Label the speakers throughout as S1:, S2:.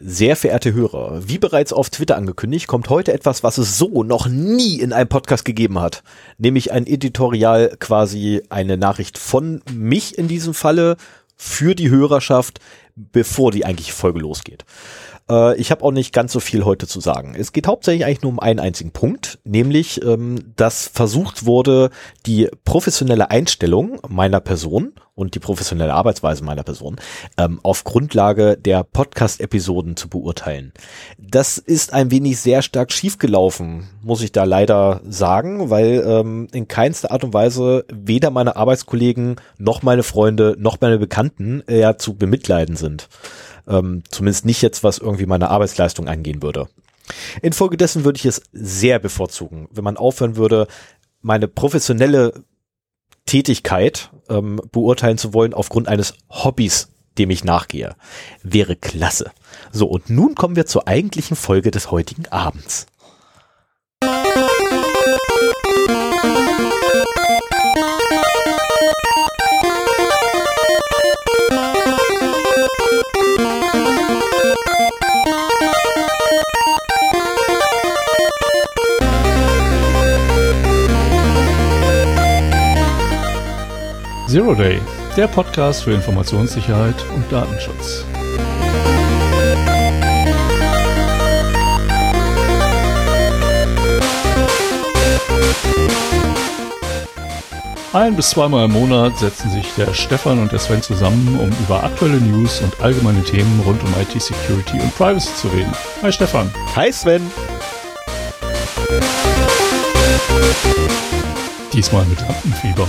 S1: Sehr verehrte Hörer, wie bereits auf Twitter angekündigt, kommt heute etwas, was es so noch nie in einem Podcast gegeben hat. Nämlich ein Editorial, quasi eine Nachricht von mich in diesem Falle für die Hörerschaft, bevor die eigentliche Folge losgeht. Äh, ich habe auch nicht ganz so viel heute zu sagen. Es geht hauptsächlich eigentlich nur um einen einzigen Punkt, nämlich, ähm, dass versucht wurde, die professionelle Einstellung meiner Person und die professionelle Arbeitsweise meiner Person ähm, auf Grundlage der Podcast-Episoden zu beurteilen. Das ist ein wenig sehr stark schiefgelaufen, muss ich da leider sagen, weil ähm, in keinster Art und Weise weder meine Arbeitskollegen noch meine Freunde noch meine Bekannten äh, zu bemitleiden sind. Ähm, zumindest nicht jetzt, was irgendwie meine Arbeitsleistung angehen würde. Infolgedessen würde ich es sehr bevorzugen, wenn man aufhören würde, meine professionelle Tätigkeit ähm, beurteilen zu wollen aufgrund eines Hobbys, dem ich nachgehe. Wäre klasse. So, und nun kommen wir zur eigentlichen Folge des heutigen Abends.
S2: Zero Day, der Podcast für Informationssicherheit und Datenschutz. Ein bis zweimal im Monat setzen sich der Stefan und der Sven zusammen, um über aktuelle News und allgemeine Themen rund um IT-Security und Privacy zu reden. Hi Stefan.
S1: Hi Sven.
S2: Diesmal mit Lampenfieber.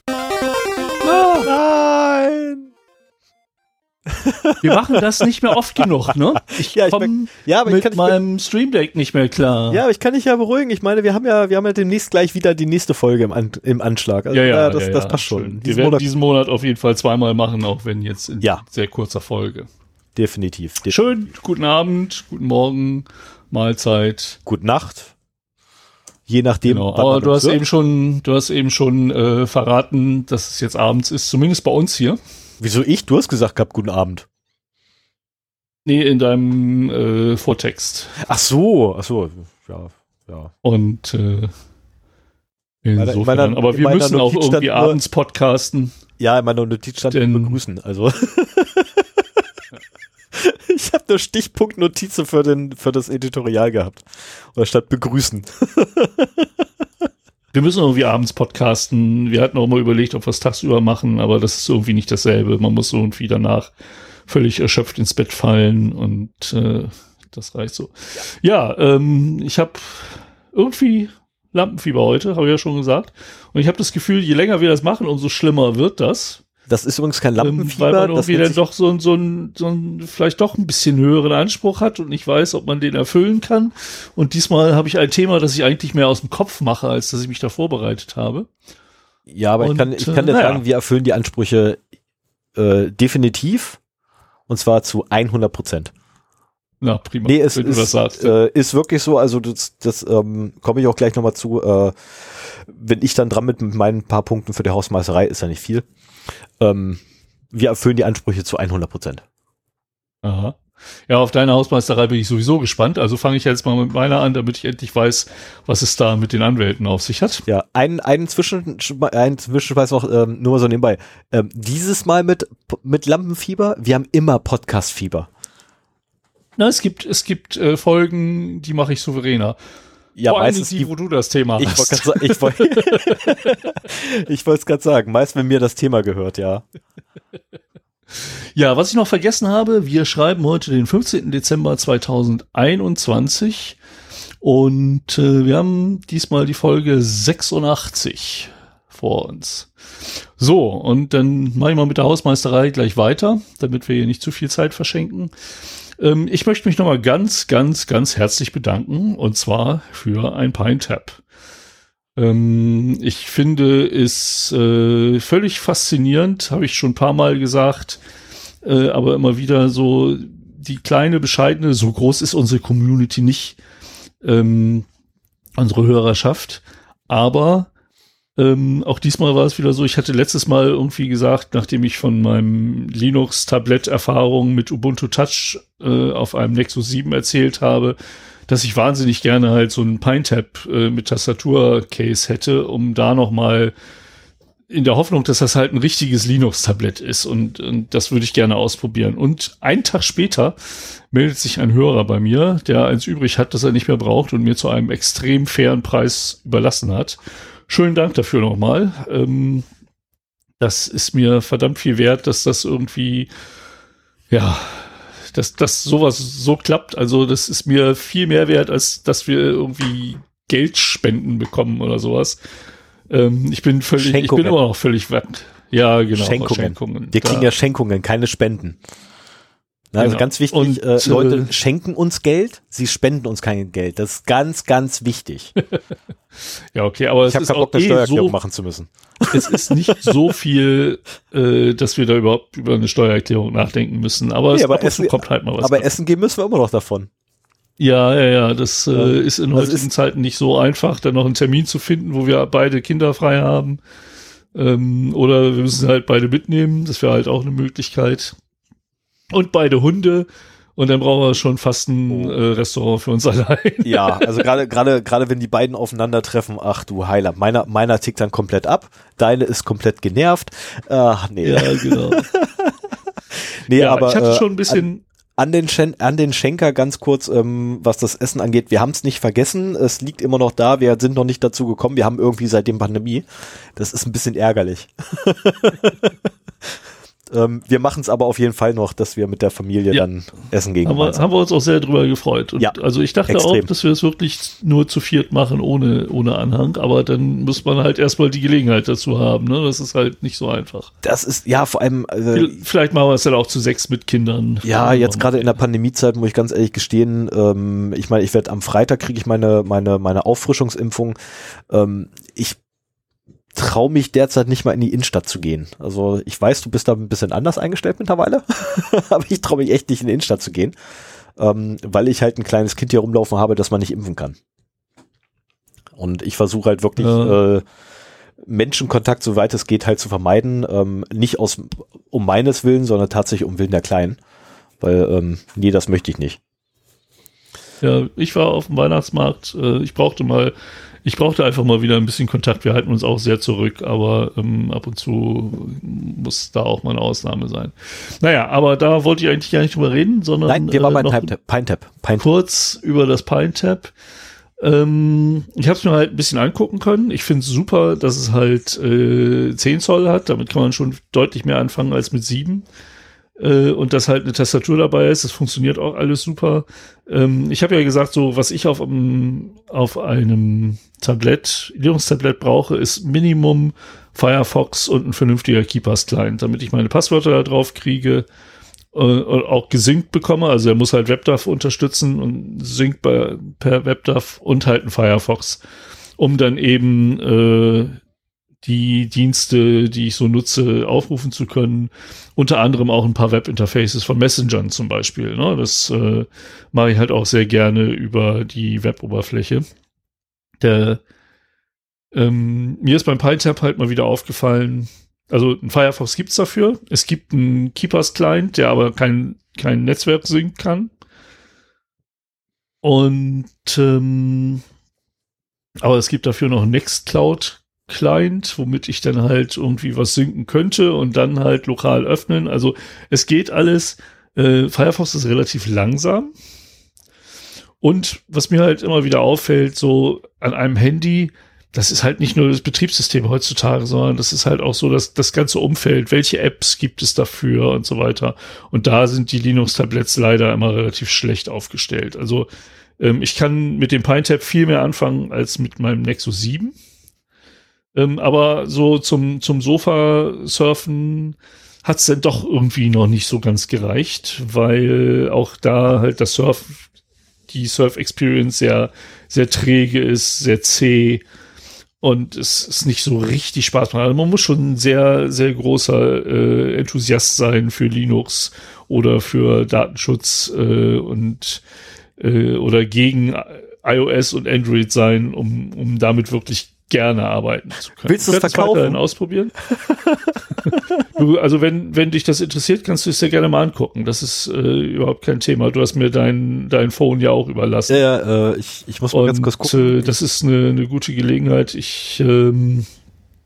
S2: Wir machen das nicht mehr oft genug, ne?
S1: Ich ja,
S2: komme ja, mit kann, meinem Stream Deck nicht mehr klar.
S1: Ja, aber ich kann dich ja beruhigen. Ich meine, wir haben ja, wir haben ja demnächst gleich wieder die nächste Folge im, An im Anschlag.
S2: Also, ja, ja,
S1: das,
S2: ja,
S1: das passt schon.
S2: Wir werden Monat diesen Monat auf jeden Fall zweimal machen, auch wenn jetzt in sehr kurzer Folge.
S1: Definitiv, definitiv.
S2: Schön, guten Abend, guten Morgen, Mahlzeit.
S1: Gute Nacht. Je nachdem.
S2: Genau, aber du hast wird. eben schon, du hast eben schon äh, verraten, dass es jetzt abends ist, zumindest bei uns hier.
S1: Wieso ich? Du hast gesagt gehabt, guten Abend.
S2: Nee, in deinem äh, Vortext.
S1: Ach so, ach so, ja, ja.
S2: Und äh, insofern, meiner, aber wir müssen auch irgendwie nur, abends podcasten.
S1: Ja, in meiner Notiz stand denn, begrüßen, also. ich habe nur Stichpunktnotizen für, den, für das Editorial gehabt. Oder statt begrüßen.
S2: wir müssen irgendwie abends podcasten. Wir hatten auch mal überlegt, ob wir es tagsüber machen, aber das ist irgendwie nicht dasselbe. Man muss irgendwie danach völlig erschöpft ins Bett fallen und äh, das reicht so. Ja, ähm, ich habe irgendwie Lampenfieber heute, habe ich ja schon gesagt. Und ich habe das Gefühl, je länger wir das machen, umso schlimmer wird das.
S1: Das ist übrigens kein Lampenfieber.
S2: Ähm, weil man irgendwie dann doch so, so, ein, so ein, vielleicht doch ein bisschen höheren Anspruch hat und nicht weiß, ob man den erfüllen kann. Und diesmal habe ich ein Thema, das ich eigentlich mehr aus dem Kopf mache, als dass ich mich da vorbereitet habe.
S1: Ja, aber und, ich kann, ich kann dir äh, sagen, wir erfüllen die Ansprüche äh, definitiv. Und zwar zu 100 Prozent.
S2: Na, prima.
S1: Nee, es ist, äh, ist wirklich so, also das, das ähm, komme ich auch gleich nochmal zu. Äh, wenn ich dann dran mit, mit meinen paar Punkten für die Hausmeisterei, ist ja nicht viel. Ähm, wir erfüllen die Ansprüche zu 100 Prozent.
S2: Aha. Ja, auf deine Hausmeisterei bin ich sowieso gespannt. Also fange ich jetzt mal mit meiner an, damit ich endlich weiß, was es da mit den Anwälten auf sich hat.
S1: Ja, einen, einen Zwischen, einen Zwischenweis noch, ähm, nur so nebenbei. Ähm, dieses Mal mit, mit Lampenfieber, wir haben immer Podcastfieber.
S2: Na, es gibt, es gibt äh, Folgen, die mache ich souveräner.
S1: Ja, Vor meistens
S2: die, wo du das Thema
S1: ich hast. Wollt ich wollte ich wollte es gerade sagen, meist wenn mir das Thema gehört, ja.
S2: Ja, was ich noch vergessen habe, wir schreiben heute den 15. Dezember 2021 und äh, wir haben diesmal die Folge 86 vor uns. So, und dann mache ich mal mit der Hausmeisterei gleich weiter, damit wir hier nicht zu viel Zeit verschenken. Ähm, ich möchte mich nochmal ganz, ganz, ganz herzlich bedanken und zwar für ein Pine Tap. Ähm, ich finde es äh, völlig faszinierend, habe ich schon ein paar Mal gesagt, äh, aber immer wieder so die kleine, bescheidene, so groß ist unsere Community nicht, ähm, unsere Hörerschaft. Aber ähm, auch diesmal war es wieder so, ich hatte letztes Mal irgendwie gesagt, nachdem ich von meinem Linux-Tablet-Erfahrung mit Ubuntu Touch äh, auf einem Nexus 7 erzählt habe, dass ich wahnsinnig gerne halt so einen PineTap äh, mit Tastatur-Case hätte, um da noch mal in der Hoffnung, dass das halt ein richtiges Linux-Tablett ist und, und das würde ich gerne ausprobieren. Und einen Tag später meldet sich ein Hörer bei mir, der eins übrig hat, das er nicht mehr braucht und mir zu einem extrem fairen Preis überlassen hat. Schönen Dank dafür nochmal. Ähm, das ist mir verdammt viel wert, dass das irgendwie, ja, dass, dass sowas so klappt. Also das ist mir viel mehr wert, als dass wir irgendwie Geldspenden bekommen oder sowas. Ähm, ich bin völlig, ich bin immer noch völlig weg. Ja, genau.
S1: Schenkungen. Wir kriegen ja Schenkungen, keine Spenden. Na, also genau. ganz wichtig, Und, äh, Leute schenken uns Geld, sie spenden uns kein Geld. Das ist ganz, ganz wichtig.
S2: ja, okay, aber
S1: ich habe keinen Bock, eine eh Steuererklärung so, machen zu müssen.
S2: Es ist nicht so viel, äh, dass wir da überhaupt über eine Steuererklärung nachdenken müssen. Aber, nee,
S1: aber Essen, kommt halt mal was. Aber dran. essen gehen müssen wir immer noch davon.
S2: Ja, ja, ja, das äh, ist in heutigen ist, Zeiten nicht so einfach, dann noch einen Termin zu finden, wo wir beide Kinder frei haben. Ähm, oder wir müssen halt beide mitnehmen, das wäre halt auch eine Möglichkeit. Und beide Hunde. Und dann brauchen wir schon fast ein oh. äh, Restaurant für uns allein.
S1: Ja, also gerade gerade gerade wenn die beiden aufeinandertreffen, ach du Heiler, meiner meiner tickt dann komplett ab, deine ist komplett genervt. Ach nee. Ja, genau. nee, ja, aber
S2: ich hatte schon ein bisschen
S1: äh, an den, Schen an den Schenker ganz kurz, ähm, was das Essen angeht. Wir haben es nicht vergessen. Es liegt immer noch da. Wir sind noch nicht dazu gekommen. Wir haben irgendwie seitdem Pandemie. Das ist ein bisschen ärgerlich. Ähm, wir machen es aber auf jeden Fall noch, dass wir mit der Familie ja. dann essen gehen.
S2: Haben wir, haben wir uns auch sehr drüber gefreut. Und ja, also ich dachte extrem. auch, dass wir es wirklich nur zu viert machen, ohne, ohne Anhang, aber dann muss man halt erstmal die Gelegenheit dazu haben. Ne? Das ist halt nicht so einfach.
S1: Das ist, ja, vor allem.
S2: Äh, Vielleicht machen wir es dann auch zu sechs mit Kindern.
S1: Ja, jetzt gerade in der Pandemiezeit muss ich ganz ehrlich gestehen, ähm, ich meine, ich werde am Freitag kriege ich meine, meine, meine Auffrischungsimpfung. Ähm, ich traue mich derzeit nicht mal in die Innenstadt zu gehen. Also ich weiß, du bist da ein bisschen anders eingestellt mittlerweile, aber ich traue mich echt nicht in die Innenstadt zu gehen, ähm, weil ich halt ein kleines Kind hier rumlaufen habe, das man nicht impfen kann. Und ich versuche halt wirklich ja. äh, Menschenkontakt, soweit es geht, halt zu vermeiden. Ähm, nicht aus um meines Willen, sondern tatsächlich um Willen der Kleinen. Weil, ähm, nee, das möchte ich nicht.
S2: Ja, ich war auf dem Weihnachtsmarkt. Äh, ich brauchte mal ich brauchte einfach mal wieder ein bisschen Kontakt. Wir halten uns auch sehr zurück, aber ähm, ab und zu muss da auch mal eine Ausnahme sein. Naja, aber da wollte ich eigentlich gar nicht drüber reden, sondern.
S1: Nein, wir waren äh, beim Pine-Tap.
S2: Pine kurz über das Pine-Tap. Ähm, ich habe es mir halt ein bisschen angucken können. Ich finde es super, dass es halt äh, 10 Zoll hat. Damit kann man schon deutlich mehr anfangen als mit 7 äh, und dass halt eine Tastatur dabei ist. Das funktioniert auch alles super. Ähm, ich habe ja gesagt, so was ich auf, um, auf einem Tablett, Linux-Tablet brauche, ist Minimum Firefox und ein vernünftiger Keepers-Client, damit ich meine Passwörter da drauf kriege äh, und auch gesynkt bekomme. Also er muss halt WebDAV unterstützen und synkt per WebDAV und halt ein Firefox, um dann eben äh, die Dienste, die ich so nutze, aufrufen zu können. Unter anderem auch ein paar Webinterfaces von Messengern zum Beispiel. Ne? Das äh, mache ich halt auch sehr gerne über die Web-Oberfläche. Der, ähm, mir ist beim PyTab halt mal wieder aufgefallen, also ein Firefox gibt's dafür. Es gibt einen Keepers-Client, der aber kein, kein Netzwerk sync kann. Und ähm, aber es gibt dafür noch Nextcloud Client, womit ich dann halt irgendwie was synken könnte und dann halt lokal öffnen. Also es geht alles. Äh, Firefox ist relativ langsam. Und was mir halt immer wieder auffällt, so an einem Handy, das ist halt nicht nur das Betriebssystem heutzutage, sondern das ist halt auch so dass das ganze Umfeld. Welche Apps gibt es dafür und so weiter. Und da sind die Linux-Tablets leider immer relativ schlecht aufgestellt. Also ähm, ich kann mit dem PineTap viel mehr anfangen als mit meinem Nexus 7 ähm, aber so zum, zum Sofa-Surfen hat es dann doch irgendwie noch nicht so ganz gereicht, weil auch da halt das Surf, die Surf-Experience sehr, sehr träge ist, sehr zäh. und es ist nicht so richtig Spaß machen. Also man muss schon ein sehr, sehr großer äh, Enthusiast sein für Linux oder für Datenschutz äh, und äh, oder gegen iOS und Android sein, um, um damit wirklich gerne arbeiten zu können.
S1: Willst du es verkaufen?
S2: ausprobieren? du, also wenn, wenn dich das interessiert, kannst du es dir gerne mal angucken. Das ist äh, überhaupt kein Thema. Du hast mir dein, dein Phone ja auch überlassen.
S1: Ja, ja äh, ich, ich muss mal Und, ganz kurz
S2: gucken. Äh, das ist eine, eine gute Gelegenheit. Ich, ähm,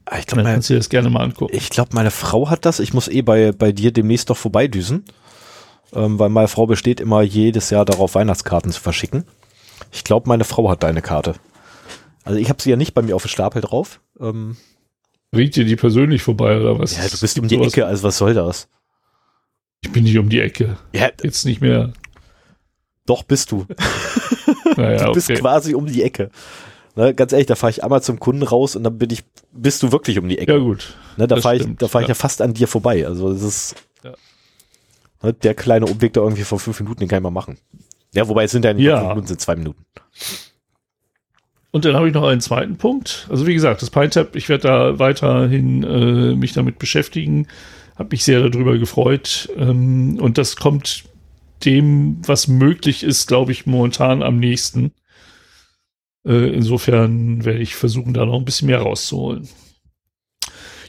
S1: ah, ich glaube, kannst dir das gerne mal angucken. Ich glaube, meine Frau hat das. Ich muss eh bei, bei dir demnächst doch vorbeidüsen. Ähm, weil meine Frau besteht immer jedes Jahr darauf, Weihnachtskarten zu verschicken. Ich glaube, meine Frau hat deine Karte. Also ich habe sie ja nicht bei mir auf dem Stapel drauf. Ähm,
S2: Bringt dir die persönlich vorbei oder was?
S1: Ja, du bist um die sowas? Ecke, also was soll das?
S2: Ich bin nicht um die Ecke. Ja. Jetzt nicht mehr.
S1: Doch bist du. naja, du bist okay. quasi um die Ecke. Ne, ganz ehrlich, da fahre ich einmal zum Kunden raus und dann bin ich, bist du wirklich um die Ecke.
S2: Ja gut.
S1: Ne, da fahre ich, da fahr ich ja. fast an dir vorbei. Also das ist ja. ne, der kleine Umweg da irgendwie vor fünf Minuten, den kann ich mal machen. Ja, wobei es sind ja nicht
S2: ja.
S1: fünf Minuten, sind zwei Minuten.
S2: Und dann habe ich noch einen zweiten Punkt. Also wie gesagt, das PineTap, ich werde da weiterhin äh, mich damit beschäftigen. Habe mich sehr darüber gefreut. Ähm, und das kommt dem, was möglich ist, glaube ich, momentan am nächsten. Äh, insofern werde ich versuchen, da noch ein bisschen mehr rauszuholen.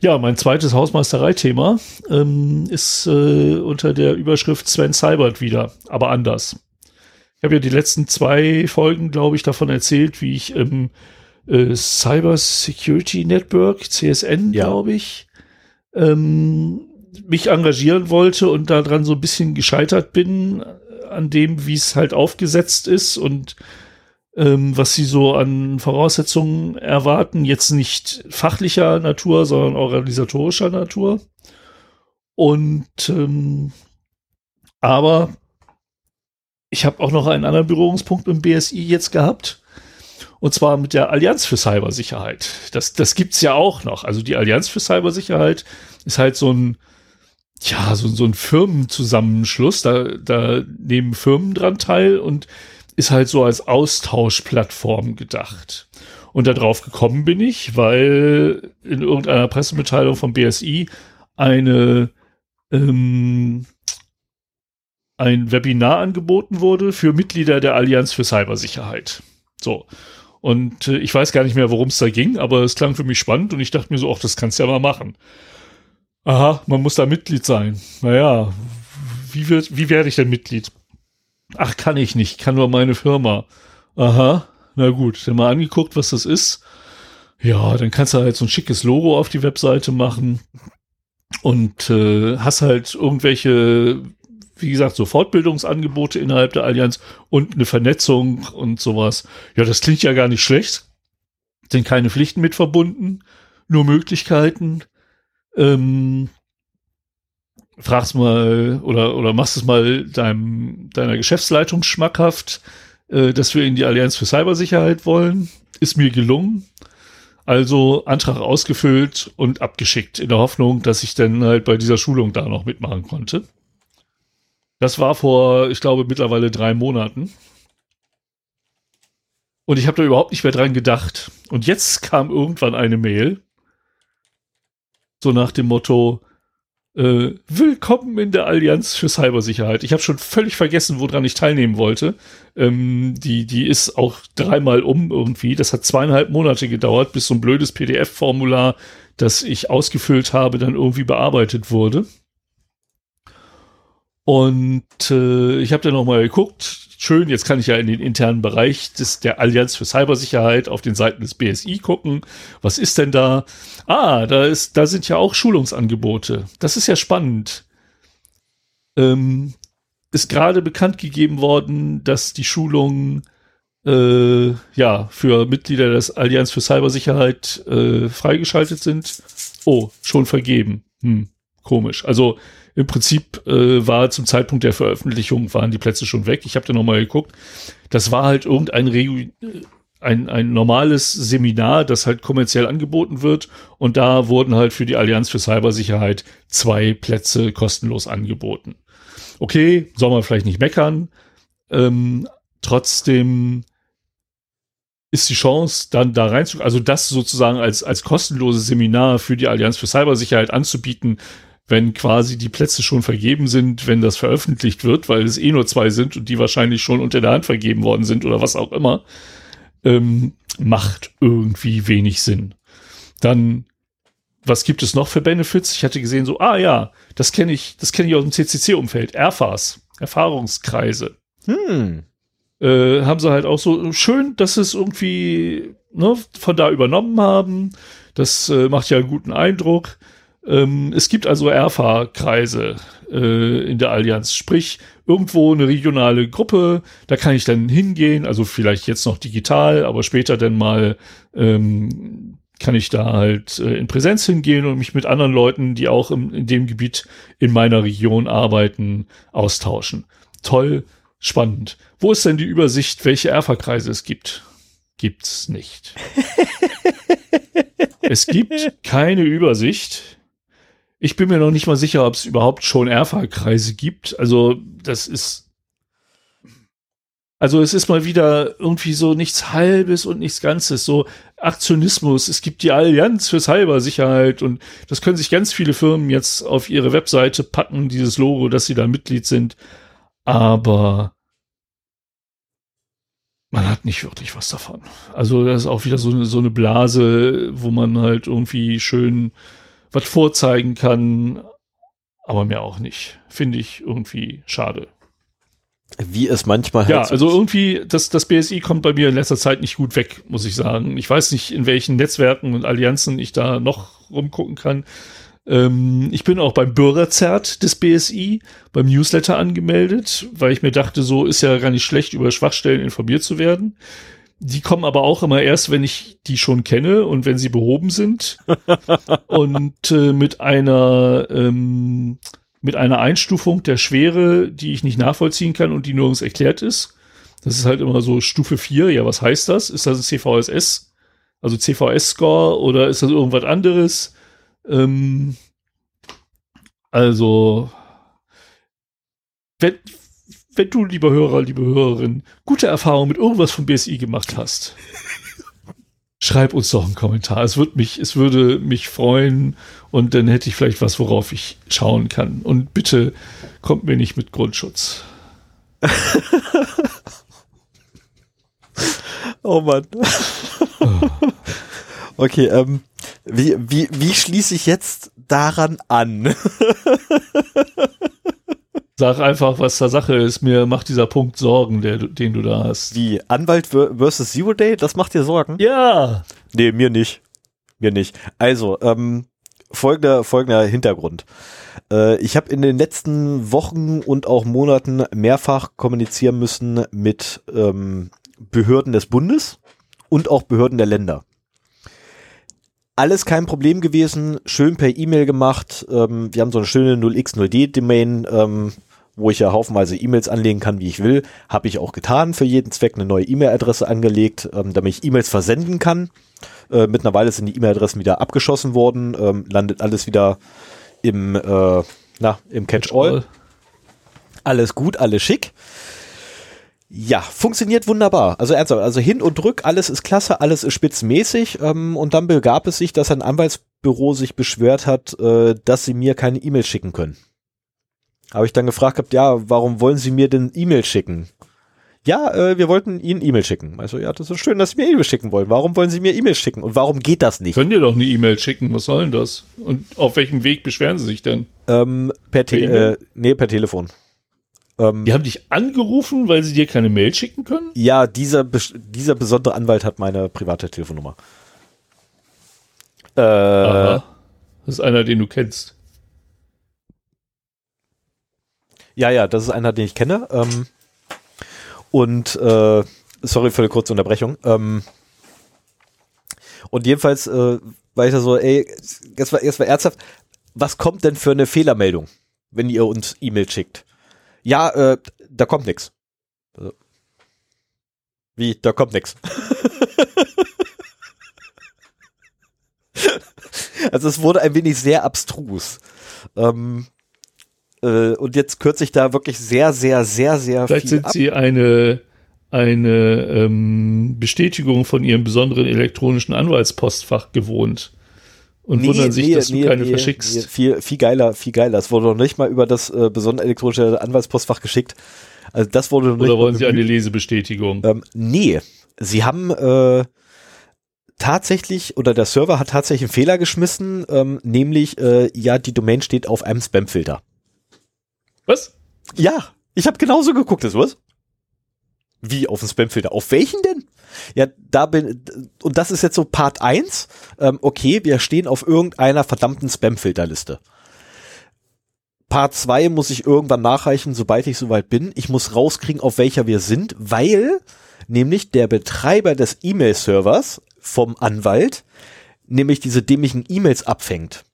S2: Ja, mein zweites Hausmeisterei-Thema ähm, ist äh, unter der Überschrift Sven Seibert wieder, aber anders. Ich habe ja die letzten zwei Folgen, glaube ich, davon erzählt, wie ich im äh, Cyber Security Network, CSN, ja. glaube ich, ähm, mich engagieren wollte und daran so ein bisschen gescheitert bin, an dem, wie es halt aufgesetzt ist und ähm, was sie so an Voraussetzungen erwarten. Jetzt nicht fachlicher Natur, sondern organisatorischer Natur. Und ähm, aber ich habe auch noch einen anderen Berührungspunkt dem BSI jetzt gehabt. Und zwar mit der Allianz für Cybersicherheit. Das, das gibt's ja auch noch. Also die Allianz für Cybersicherheit ist halt so ein, ja, so, so ein Firmenzusammenschluss. Da, da nehmen Firmen dran teil und ist halt so als Austauschplattform gedacht. Und darauf gekommen bin ich, weil in irgendeiner Pressemitteilung vom BSI eine ähm, ein Webinar angeboten wurde für Mitglieder der Allianz für Cybersicherheit. So. Und äh, ich weiß gar nicht mehr, worum es da ging, aber es klang für mich spannend und ich dachte mir so, ach, das kannst du ja mal machen. Aha, man muss da Mitglied sein. Naja, wie, wie werde ich denn Mitglied? Ach, kann ich nicht, kann nur meine Firma. Aha, na gut, dann mal angeguckt, was das ist. Ja, dann kannst du halt so ein schickes Logo auf die Webseite machen und äh, hast halt irgendwelche wie gesagt, so Fortbildungsangebote innerhalb der Allianz und eine Vernetzung und sowas. Ja, das klingt ja gar nicht schlecht. Sind keine Pflichten mit verbunden, nur Möglichkeiten. Ähm, fragst mal oder, oder machst es mal deinem, deiner Geschäftsleitung schmackhaft, äh, dass wir in die Allianz für Cybersicherheit wollen. Ist mir gelungen. Also Antrag ausgefüllt und abgeschickt, in der Hoffnung, dass ich dann halt bei dieser Schulung da noch mitmachen konnte. Das war vor, ich glaube, mittlerweile drei Monaten. Und ich habe da überhaupt nicht mehr dran gedacht. Und jetzt kam irgendwann eine Mail. So nach dem Motto, äh, willkommen in der Allianz für Cybersicherheit. Ich habe schon völlig vergessen, woran ich teilnehmen wollte. Ähm, die, die ist auch dreimal um irgendwie. Das hat zweieinhalb Monate gedauert, bis so ein blödes PDF-Formular, das ich ausgefüllt habe, dann irgendwie bearbeitet wurde. Und äh, ich habe dann nochmal geguckt. Schön, jetzt kann ich ja in den internen Bereich des, der Allianz für Cybersicherheit auf den Seiten des BSI gucken. Was ist denn da? Ah, da, ist, da sind ja auch Schulungsangebote. Das ist ja spannend. Ähm, ist gerade bekannt gegeben worden, dass die Schulungen äh, ja für Mitglieder des Allianz für Cybersicherheit äh, freigeschaltet sind. Oh, schon vergeben. Hm, komisch. Also im Prinzip äh, war zum Zeitpunkt der Veröffentlichung waren die Plätze schon weg. Ich habe da nochmal geguckt. Das war halt irgendein Regu ein, ein normales Seminar, das halt kommerziell angeboten wird. Und da wurden halt für die Allianz für Cybersicherheit zwei Plätze kostenlos angeboten. Okay, soll man vielleicht nicht meckern. Ähm, trotzdem ist die Chance, dann da reinzukommen, also das sozusagen als, als kostenloses Seminar für die Allianz für Cybersicherheit anzubieten, wenn quasi die Plätze schon vergeben sind, wenn das veröffentlicht wird, weil es eh nur zwei sind und die wahrscheinlich schon unter der Hand vergeben worden sind oder was auch immer, ähm, macht irgendwie wenig Sinn. Dann, was gibt es noch für Benefits? Ich hatte gesehen, so, ah ja, das kenne ich, das kenne ich aus dem CCC-Umfeld, Erfas, Erfahrungskreise. Hm. Äh, haben sie halt auch so schön, dass es irgendwie ne, von da übernommen haben. Das äh, macht ja einen guten Eindruck. Ähm, es gibt also RFA-Kreise äh, in der Allianz, sprich irgendwo eine regionale Gruppe, da kann ich dann hingehen, also vielleicht jetzt noch digital, aber später dann mal ähm, kann ich da halt äh, in Präsenz hingehen und mich mit anderen Leuten, die auch im, in dem Gebiet in meiner Region arbeiten, austauschen. Toll, spannend. Wo ist denn die Übersicht, welche Erfa-Kreise es gibt? Gibt's nicht. es gibt keine Übersicht. Ich bin mir noch nicht mal sicher, ob es überhaupt schon Erfa-Kreise gibt. Also, das ist. Also, es ist mal wieder irgendwie so nichts Halbes und nichts Ganzes. So Aktionismus. Es gibt die Allianz für Cybersicherheit und das können sich ganz viele Firmen jetzt auf ihre Webseite packen, dieses Logo, dass sie da Mitglied sind. Aber man hat nicht wirklich was davon. Also das ist auch wieder so so eine Blase, wo man halt irgendwie schön was vorzeigen kann, aber mehr auch nicht. Finde ich irgendwie schade.
S1: Wie es manchmal
S2: halt Ja, also irgendwie, das, das BSI kommt bei mir in letzter Zeit nicht gut weg, muss ich sagen. Ich weiß nicht, in welchen Netzwerken und Allianzen ich da noch rumgucken kann. Ähm, ich bin auch beim Bürgerzert des BSI, beim Newsletter angemeldet, weil ich mir dachte, so ist ja gar nicht schlecht, über Schwachstellen informiert zu werden. Die kommen aber auch immer erst, wenn ich die schon kenne und wenn sie behoben sind. und äh, mit einer ähm, mit einer Einstufung der Schwere, die ich nicht nachvollziehen kann und die nirgends erklärt ist. Das ist halt immer so Stufe 4. Ja, was heißt das? Ist das ein CVSS? Also CVS-Score oder ist das irgendwas anderes? Ähm, also, wenn, wenn du, lieber Hörer, liebe Hörerin, gute Erfahrungen mit irgendwas vom BSI gemacht hast, schreib uns doch einen Kommentar. Es würde mich, es würde mich freuen und dann hätte ich vielleicht was, worauf ich schauen kann. Und bitte kommt mir nicht mit Grundschutz.
S1: oh Mann. Oh. Okay, ähm, wie, wie, wie schließe ich jetzt daran an?
S2: Sag einfach, was da Sache ist. Mir macht dieser Punkt Sorgen, der, den du da hast.
S1: Wie? Anwalt versus Zero Day? Das macht dir Sorgen?
S2: Ja.
S1: Nee, mir nicht. Mir nicht. Also, ähm, folgender, folgender Hintergrund. Äh, ich habe in den letzten Wochen und auch Monaten mehrfach kommunizieren müssen mit ähm, Behörden des Bundes und auch Behörden der Länder. Alles kein Problem gewesen, schön per E-Mail gemacht. Ähm, wir haben so eine schöne 0x0d-Domain, ähm, wo ich ja haufenweise E-Mails anlegen kann, wie ich will. Habe ich auch getan, für jeden Zweck eine neue E-Mail-Adresse angelegt, ähm, damit ich E-Mails versenden kann. Äh, mittlerweile sind die E-Mail-Adressen wieder abgeschossen worden, ähm, landet alles wieder im, äh, na, im Catch-all. Alles gut, alles schick. Ja, funktioniert wunderbar. Also ernsthaft, also hin und rück, alles ist klasse, alles ist spitzmäßig. Ähm, und dann begab es sich, dass ein Anwaltsbüro sich beschwert hat, äh, dass sie mir keine E-Mail schicken können. Habe ich dann gefragt gehabt, ja, warum wollen Sie mir denn E-Mail schicken? Ja, äh, wir wollten Ihnen E-Mail schicken. Also ja, das ist schön, dass Sie mir E-Mail schicken wollen. Warum wollen Sie mir E-Mail schicken? Und warum geht das nicht?
S2: Können dir doch eine E-Mail schicken. Was soll denn das? Und auf welchem Weg beschweren Sie sich denn?
S1: Ähm, per, per äh, nee, per Telefon.
S2: Ähm, die haben dich angerufen, weil sie dir keine Mail schicken können?
S1: Ja, dieser, dieser besondere Anwalt hat meine private Telefonnummer.
S2: Äh, Aha. Das ist einer, den du kennst.
S1: Ja, ja, das ist einer, den ich kenne. Ähm, und äh, sorry für die kurze Unterbrechung. Ähm, und jedenfalls äh, war ich da so, ey, jetzt war, jetzt war ernsthaft, was kommt denn für eine Fehlermeldung, wenn ihr uns E-Mail schickt? ja, äh, da kommt nix. Also, wie, da kommt nix. also es wurde ein wenig sehr abstrus. Ähm, äh, und jetzt kürze ich da wirklich sehr, sehr, sehr, sehr
S2: Vielleicht sind ab. sie eine eine ähm, Bestätigung von ihrem besonderen elektronischen Anwaltspostfach gewohnt und nee, wundern sich, nee, dass du nee, keine verschickst.
S1: viel, viel geiler, viel geiler. Es wurde noch nicht mal über das äh, besondere elektronische Anwaltspostfach geschickt. Also das wurde noch
S2: Oder wollen Sie eine Lesebestätigung?
S1: Ähm, nee, sie haben äh, tatsächlich, oder der Server hat tatsächlich einen Fehler geschmissen, ähm, nämlich, äh, ja, die Domain steht auf einem Spamfilter.
S2: Was?
S1: Ja, ich habe genauso geguckt, das was? Wie auf dem Spamfilter? Auf welchen denn? Ja, da bin, und das ist jetzt so Part 1. Ähm, okay, wir stehen auf irgendeiner verdammten Spamfilterliste. Part 2 muss ich irgendwann nachreichen, sobald ich soweit bin. Ich muss rauskriegen, auf welcher wir sind, weil nämlich der Betreiber des E-Mail-Servers vom Anwalt nämlich diese dämlichen E-Mails abfängt.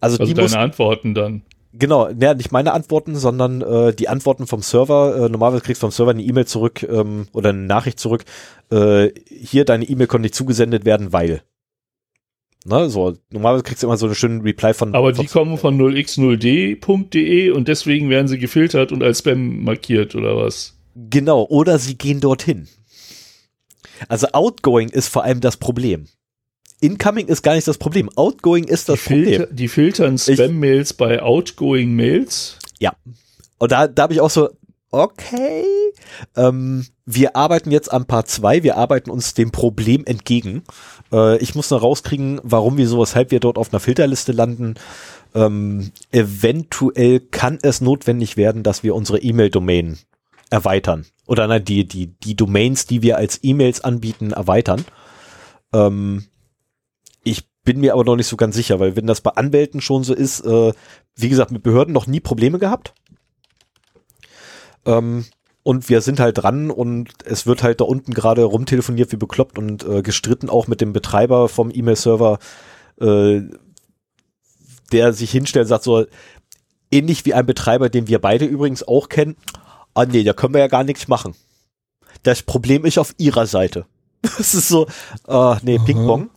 S2: Also, also die deine muss, Antworten dann.
S1: Genau, ja, nicht meine Antworten, sondern äh, die Antworten vom Server. Äh, normalerweise kriegst du vom Server eine E-Mail zurück ähm, oder eine Nachricht zurück. Äh, hier, deine E-Mail konnte nicht zugesendet werden, weil. Ne, so, normalerweise kriegst du immer so einen schönen Reply von.
S2: Aber die kommen von 0x0d.de und deswegen werden sie gefiltert und als Spam markiert, oder was?
S1: Genau, oder sie gehen dorthin. Also Outgoing ist vor allem das Problem. Incoming ist gar nicht das Problem. Outgoing ist das
S2: die Filter, Problem. Die filtern Spam-Mails bei Outgoing Mails.
S1: Ja. Und da, da habe ich auch so, okay, ähm, wir arbeiten jetzt am Part 2, wir arbeiten uns dem Problem entgegen. Äh, ich muss noch rauskriegen, warum, wieso, weshalb wir dort auf einer Filterliste landen. Ähm, eventuell kann es notwendig werden, dass wir unsere E-Mail-Domain erweitern. Oder nein, die, die, die Domains, die wir als E-Mails anbieten, erweitern. Ähm, bin mir aber noch nicht so ganz sicher, weil wenn das bei Anwälten schon so ist, äh, wie gesagt, mit Behörden noch nie Probleme gehabt. Ähm, und wir sind halt dran und es wird halt da unten gerade rumtelefoniert wie bekloppt und äh, gestritten auch mit dem Betreiber vom E-Mail-Server, äh, der sich hinstellt und sagt so, ähnlich wie ein Betreiber, den wir beide übrigens auch kennen, ah nee, da können wir ja gar nichts machen. Das Problem ist auf ihrer Seite. Das ist so, äh, nee, Ping-Pong.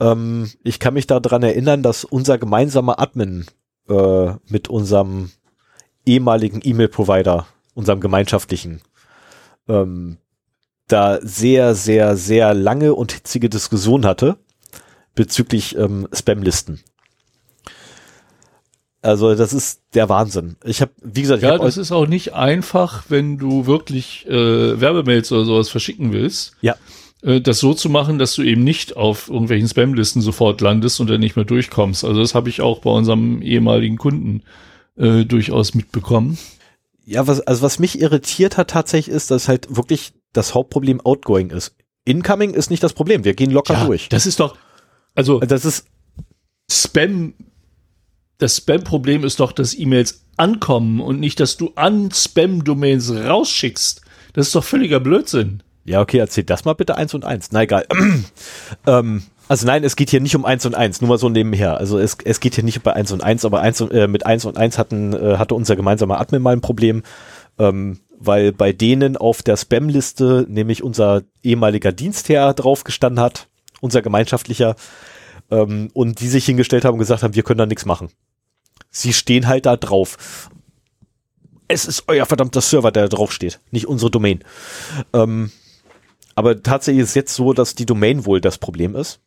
S1: Ähm, ich kann mich daran erinnern, dass unser gemeinsamer Admin äh, mit unserem ehemaligen E-Mail-Provider, unserem gemeinschaftlichen, ähm, da sehr, sehr, sehr lange und hitzige Diskussion hatte bezüglich ähm, Spam-Listen. Also das ist der Wahnsinn. Ich habe, wie gesagt, ich
S2: ja, das ist auch nicht einfach, wenn du wirklich äh, Werbemails oder sowas verschicken willst.
S1: Ja.
S2: Äh, das so zu machen, dass du eben nicht auf irgendwelchen Spam-Listen sofort landest und dann nicht mehr durchkommst. Also das habe ich auch bei unserem ehemaligen Kunden äh, durchaus mitbekommen.
S1: Ja, was, also was mich irritiert hat tatsächlich ist, dass halt wirklich das Hauptproblem Outgoing ist. Incoming ist nicht das Problem, wir gehen locker ja, durch.
S2: Das ist doch, also das ist Spam, das Spam-Problem ist doch, dass E-Mails ankommen und nicht, dass du an Spam-Domains rausschickst. Das ist doch völliger Blödsinn.
S1: Ja, okay, erzähl das mal bitte eins und eins. Na egal. ähm, also nein, es geht hier nicht um eins und eins, nur mal so nebenher. Also es, es geht hier nicht bei eins und eins, aber eins und, äh, mit eins und eins hatten, äh, hatte unser gemeinsamer Admin mal ein Problem, ähm, weil bei denen auf der Spam-Liste nämlich unser ehemaliger Dienstherr draufgestanden hat, unser gemeinschaftlicher, ähm, und die sich hingestellt haben und gesagt haben, wir können da nichts machen. Sie stehen halt da drauf. Es ist euer verdammter Server, der da drauf steht, nicht unsere Domain. Ähm, aber tatsächlich ist es jetzt so, dass die Domain wohl das Problem ist.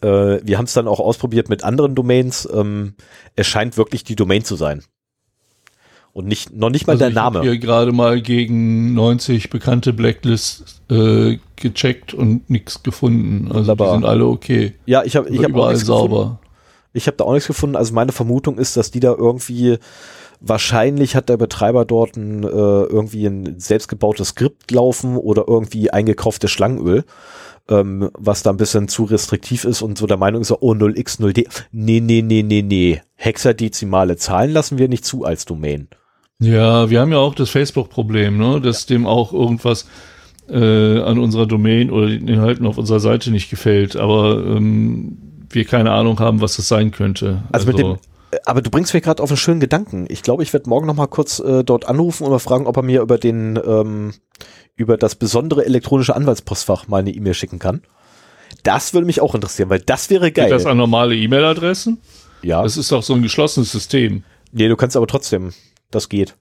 S1: Äh, wir haben es dann auch ausprobiert mit anderen Domains. Ähm, es scheint wirklich die Domain zu sein. Und nicht, noch nicht mal also der Name. Ich
S2: habe hier gerade mal gegen 90 bekannte Blacklists äh, gecheckt und nichts gefunden. Also Wunderbar. die sind alle okay.
S1: Ja, ich habe ich hab
S2: überall sauber. Gefunden.
S1: Ich habe da auch nichts gefunden. Also meine Vermutung ist, dass die da irgendwie Wahrscheinlich hat der Betreiber dort ein, äh, irgendwie ein selbstgebautes Skript laufen oder irgendwie eingekauftes Schlangenöl, ähm, was da ein bisschen zu restriktiv ist und so der Meinung ist, oh 0x0d. Nee, nee, nee, nee, nee. Hexadezimale Zahlen lassen wir nicht zu als Domain.
S2: Ja, wir haben ja auch das Facebook-Problem, ne, dass ja. dem auch irgendwas äh, an unserer Domain oder den Inhalten auf unserer Seite nicht gefällt, aber ähm, wir keine Ahnung haben, was das sein könnte.
S1: Also, also mit dem aber du bringst mich gerade auf einen schönen Gedanken. Ich glaube, ich werde morgen noch mal kurz äh, dort anrufen und mal fragen, ob er mir über den ähm, über das besondere elektronische Anwaltspostfach mal eine E-Mail schicken kann. Das würde mich auch interessieren, weil das wäre geil.
S2: Geht das an normale E-Mail-Adressen?
S1: Ja.
S2: Das ist doch so ein geschlossenes System.
S1: Nee, du kannst aber trotzdem. Das geht.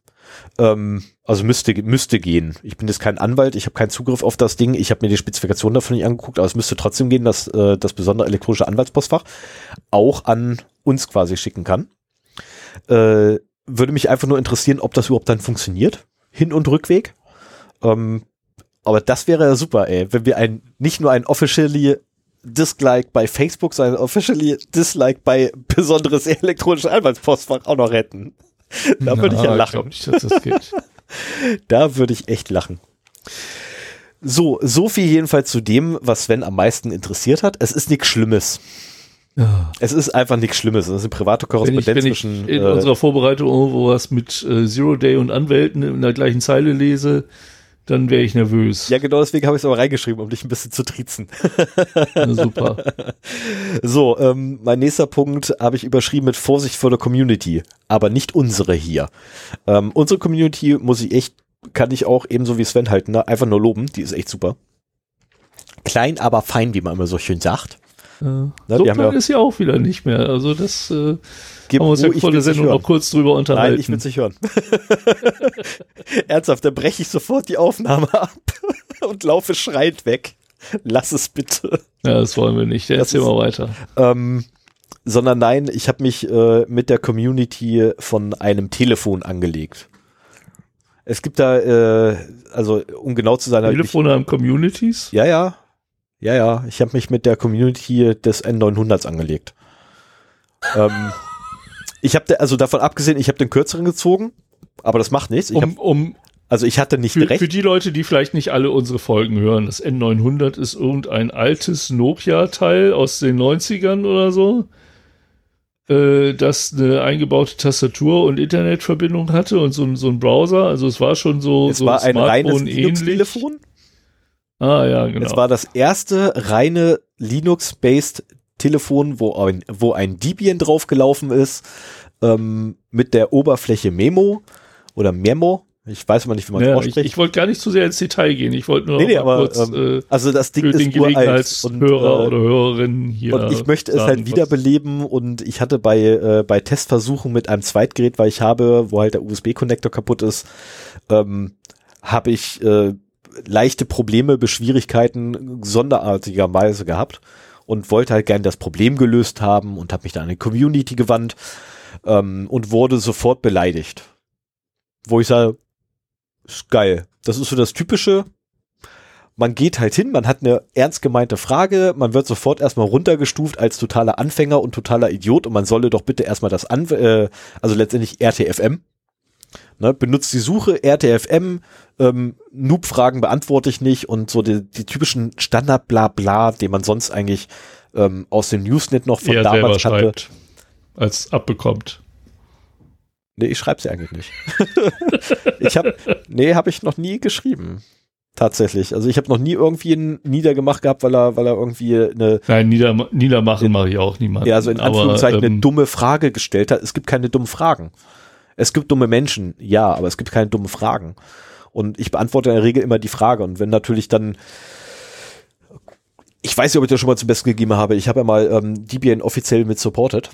S1: Ähm, also müsste, müsste gehen. Ich bin jetzt kein Anwalt, ich habe keinen Zugriff auf das Ding, ich habe mir die Spezifikation davon nicht angeguckt, aber es müsste trotzdem gehen, dass äh, das besondere elektronische Anwaltspostfach auch an uns quasi schicken kann. Äh, würde mich einfach nur interessieren, ob das überhaupt dann funktioniert. Hin- und Rückweg. Ähm, aber das wäre ja super, ey, wenn wir ein, nicht nur ein officially Dislike bei Facebook, sondern officially Dislike bei besonderes elektronisches Anwaltspostfach auch noch retten. Da würde ich ja lachen. Ich nicht, das geht. da würde ich echt lachen. So, so viel jedenfalls zu dem, was Sven am meisten interessiert hat. Es ist nichts Schlimmes. Ja. Es ist einfach nichts Schlimmes. Es ist eine private Korrespondenz wenn ich, wenn zwischen.
S2: Ich in äh, unserer Vorbereitung irgendwo was mit äh, Zero Day und Anwälten in der gleichen Zeile lese, dann wäre ich nervös.
S1: Ja, genau deswegen habe ich es aber reingeschrieben, um dich ein bisschen zu triezen.
S2: Na, super.
S1: So, ähm, mein nächster Punkt habe ich überschrieben mit Vorsicht vor der Community, aber nicht unsere hier. Ähm, unsere Community muss ich echt, kann ich auch ebenso wie Sven halten, ne? einfach nur loben, die ist echt super. Klein, aber fein, wie man immer so schön sagt.
S2: Na, so klein ja ist ja auch wieder nicht mehr. Also das äh,
S1: Gib, haben wir uns ja vor der Sendung
S2: noch kurz drüber unterhalten. Nein,
S1: ich will es nicht hören. Ernsthaft, dann breche ich sofort die Aufnahme ab und laufe schreiend weg. Lass es bitte.
S2: Ja, das wollen wir nicht. Erzähl mal weiter.
S1: Ähm, sondern nein, ich habe mich äh, mit der Community von einem Telefon angelegt. Es gibt da, äh, also um genau zu sein,
S2: Telefone haben Communities?
S1: Ja, ja, ja, ja. Ich habe mich mit der Community des N900s angelegt. ähm, ich habe, also davon abgesehen, ich habe den kürzeren gezogen, aber das macht nichts.
S2: Ich um, hab, um,
S1: also ich hatte nicht
S2: für,
S1: recht.
S2: Für die Leute, die vielleicht nicht alle unsere Folgen hören, das N900 ist irgendein altes Nokia-Teil aus den 90ern oder so, äh, das eine eingebaute Tastatur und Internetverbindung hatte und so, so ein Browser. Also es war schon so,
S1: es
S2: so
S1: war ein reines Linux-Telefon.
S2: Ah ja, genau.
S1: Es war das erste reine Linux-based Telefon, wo ein, wo ein Debian draufgelaufen ist, ähm, mit der Oberfläche Memo oder Memo. Ich weiß mal nicht, wie man
S2: ja,
S1: das ausspricht.
S2: Ich, ich wollte gar nicht zu sehr ins Detail gehen. Ich wollte nur
S1: nee, nee, aber, kurz, ähm, äh, also das Ding ist uralt
S2: und, Hörer äh, oder Hörerinnen hier.
S1: Und ich möchte es halt wiederbeleben und ich hatte bei äh, bei Testversuchen mit einem Zweitgerät, weil ich habe, wo halt der USB-Connector kaputt ist, ähm, habe ich äh, leichte Probleme, Beschwierigkeiten sonderartigerweise gehabt und wollte halt gern das Problem gelöst haben und habe mich dann an die Community gewandt ähm, und wurde sofort beleidigt. Wo ich sage, ist geil. Das ist so das Typische. Man geht halt hin, man hat eine ernst gemeinte Frage, man wird sofort erstmal runtergestuft als totaler Anfänger und totaler Idiot und man solle doch bitte erstmal das an, äh, also letztendlich RTFM, Ne, benutzt die Suche, RTFM, ähm, Noob-Fragen beantworte ich nicht und so die, die typischen Standard-Bla-Bla, den man sonst eigentlich ähm, aus dem Newsnet noch von
S2: er
S1: damals
S2: hatte. Schreibt, als abbekommt.
S1: Nee, ich schreibe sie eigentlich nicht. ich habe, nee, habe ich noch nie geschrieben. Tatsächlich. Also ich habe noch nie irgendwie einen niedergemacht gehabt, weil er, weil er irgendwie eine.
S2: Nein, nieder, niedermachen mache ich auch niemanden.
S1: Ja, also in Anführungszeichen aber, ähm, eine dumme Frage gestellt hat. Es gibt keine dummen Fragen. Es gibt dumme Menschen, ja, aber es gibt keine dummen Fragen. Und ich beantworte in der Regel immer die Frage. Und wenn natürlich dann, ich weiß nicht, ob ich das schon mal zum Besten gegeben habe, ich habe ja mal ähm, Debian offiziell mit supported.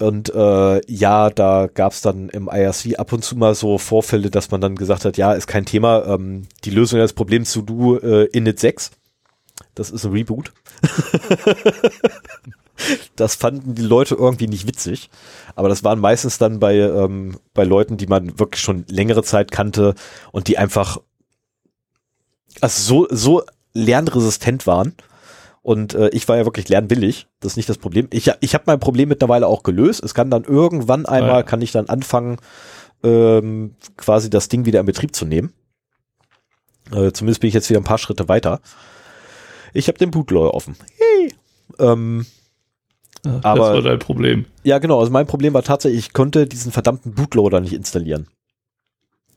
S1: Und äh, ja, da gab es dann im IRC ab und zu mal so Vorfälle, dass man dann gesagt hat, ja, ist kein Thema, ähm, die Lösung des Problems zu du äh, init 6. Das ist ein Reboot. das fanden die Leute irgendwie nicht witzig. Aber das waren meistens dann bei, ähm, bei Leuten, die man wirklich schon längere Zeit kannte und die einfach also so, so lernresistent waren. Und äh, ich war ja wirklich lernwillig. Das ist nicht das Problem. Ich, ich habe mein Problem mittlerweile auch gelöst. Es kann dann irgendwann einmal, ja. kann ich dann anfangen, ähm, quasi das Ding wieder in Betrieb zu nehmen. Äh, zumindest bin ich jetzt wieder ein paar Schritte weiter. Ich habe den Bootloader offen. Hey. Ähm,
S2: Ach, aber, das war dein Problem.
S1: Ja, genau. Also mein Problem war tatsächlich, ich konnte diesen verdammten Bootloader nicht installieren.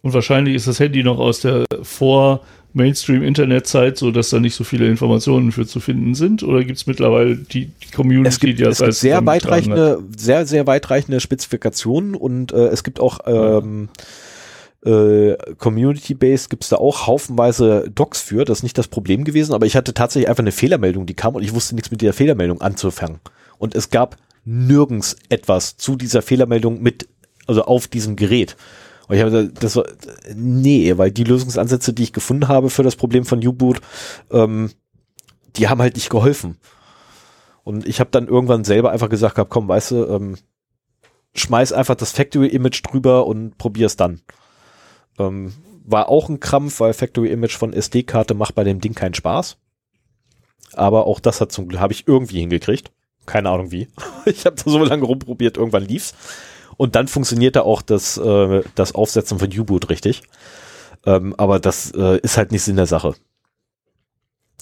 S2: Und wahrscheinlich ist das Handy noch aus der vor Mainstream-Internet-Zeit, so dass da nicht so viele Informationen für zu finden sind? Oder gibt es mittlerweile die, die Community,
S1: es gibt, die das es gibt sehr weitreichende, sehr, sehr weitreichende Spezifikationen und äh, es gibt auch ähm, äh, Community-Based gibt es da auch haufenweise Docs für. Das ist nicht das Problem gewesen, aber ich hatte tatsächlich einfach eine Fehlermeldung, die kam und ich wusste nichts mit dieser Fehlermeldung anzufangen und es gab nirgends etwas zu dieser Fehlermeldung mit, also auf diesem Gerät. Und ich habe das war, nee, weil die Lösungsansätze, die ich gefunden habe für das Problem von U-Boot, ähm, die haben halt nicht geholfen. Und ich habe dann irgendwann selber einfach gesagt gehabt, komm, weißt du, ähm, schmeiß einfach das Factory-Image drüber und probier's dann. Ähm, war auch ein Krampf, weil Factory-Image von SD-Karte macht bei dem Ding keinen Spaß. Aber auch das hat zum Glück, habe ich irgendwie hingekriegt. Keine Ahnung wie. ich habe da so lange rumprobiert, irgendwann lief's. Und dann funktionierte auch das, äh, das Aufsetzen von U-Boot richtig. Ähm, aber das äh, ist halt nicht Sinn der Sache.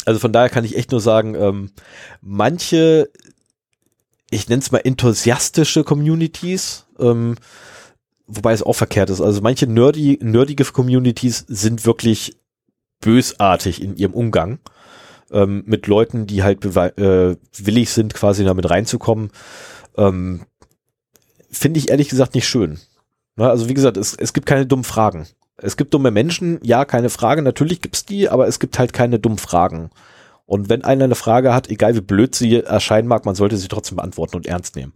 S1: Also von daher kann ich echt nur sagen, ähm, manche, ich nenne es mal enthusiastische Communities, ähm, wobei es auch verkehrt ist. Also manche nerdy, nerdige Communities sind wirklich bösartig in ihrem Umgang ähm, mit Leuten, die halt äh, willig sind, quasi damit reinzukommen. Ähm, Finde ich ehrlich gesagt nicht schön. Na, ne, also wie gesagt, es, es gibt keine dummen Fragen. Es gibt dumme Menschen, ja, keine Frage, natürlich gibt's die, aber es gibt halt keine dummen Fragen. Und wenn einer eine Frage hat, egal wie blöd sie erscheinen mag, man sollte sie trotzdem beantworten und ernst nehmen.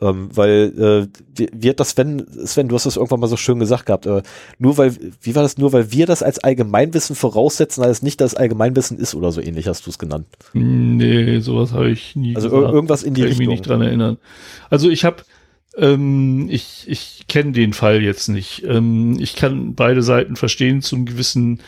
S1: Ähm, weil äh, wir das Sven, Sven, du hast das irgendwann mal so schön gesagt gehabt, äh, nur weil, wie war das, nur weil wir das als Allgemeinwissen voraussetzen, als nicht das Allgemeinwissen ist oder so ähnlich hast du es genannt.
S2: Nee, sowas habe ich nie
S1: Also gesagt. irgendwas in die Kann Richtung. Ich mich
S2: nicht dran erinnern. Also ich habe ähm, ich, ich kenne den Fall jetzt nicht. Ähm, ich kann beide Seiten verstehen zum gewissen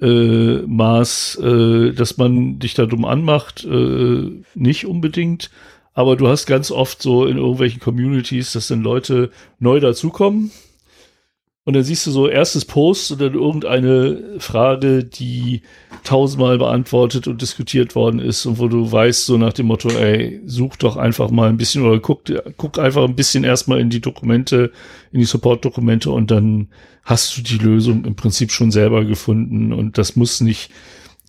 S2: äh, Maß, äh, dass man dich da dumm anmacht, äh, nicht unbedingt. Aber du hast ganz oft so in irgendwelchen Communities, dass dann Leute neu dazukommen. Und dann siehst du so erstes Post und dann irgendeine Frage, die tausendmal beantwortet und diskutiert worden ist und wo du weißt, so nach dem Motto, ey, such doch einfach mal ein bisschen oder guck, guck einfach ein bisschen erstmal in die Dokumente, in die Support-Dokumente und dann hast du die Lösung im Prinzip schon selber gefunden und das muss nicht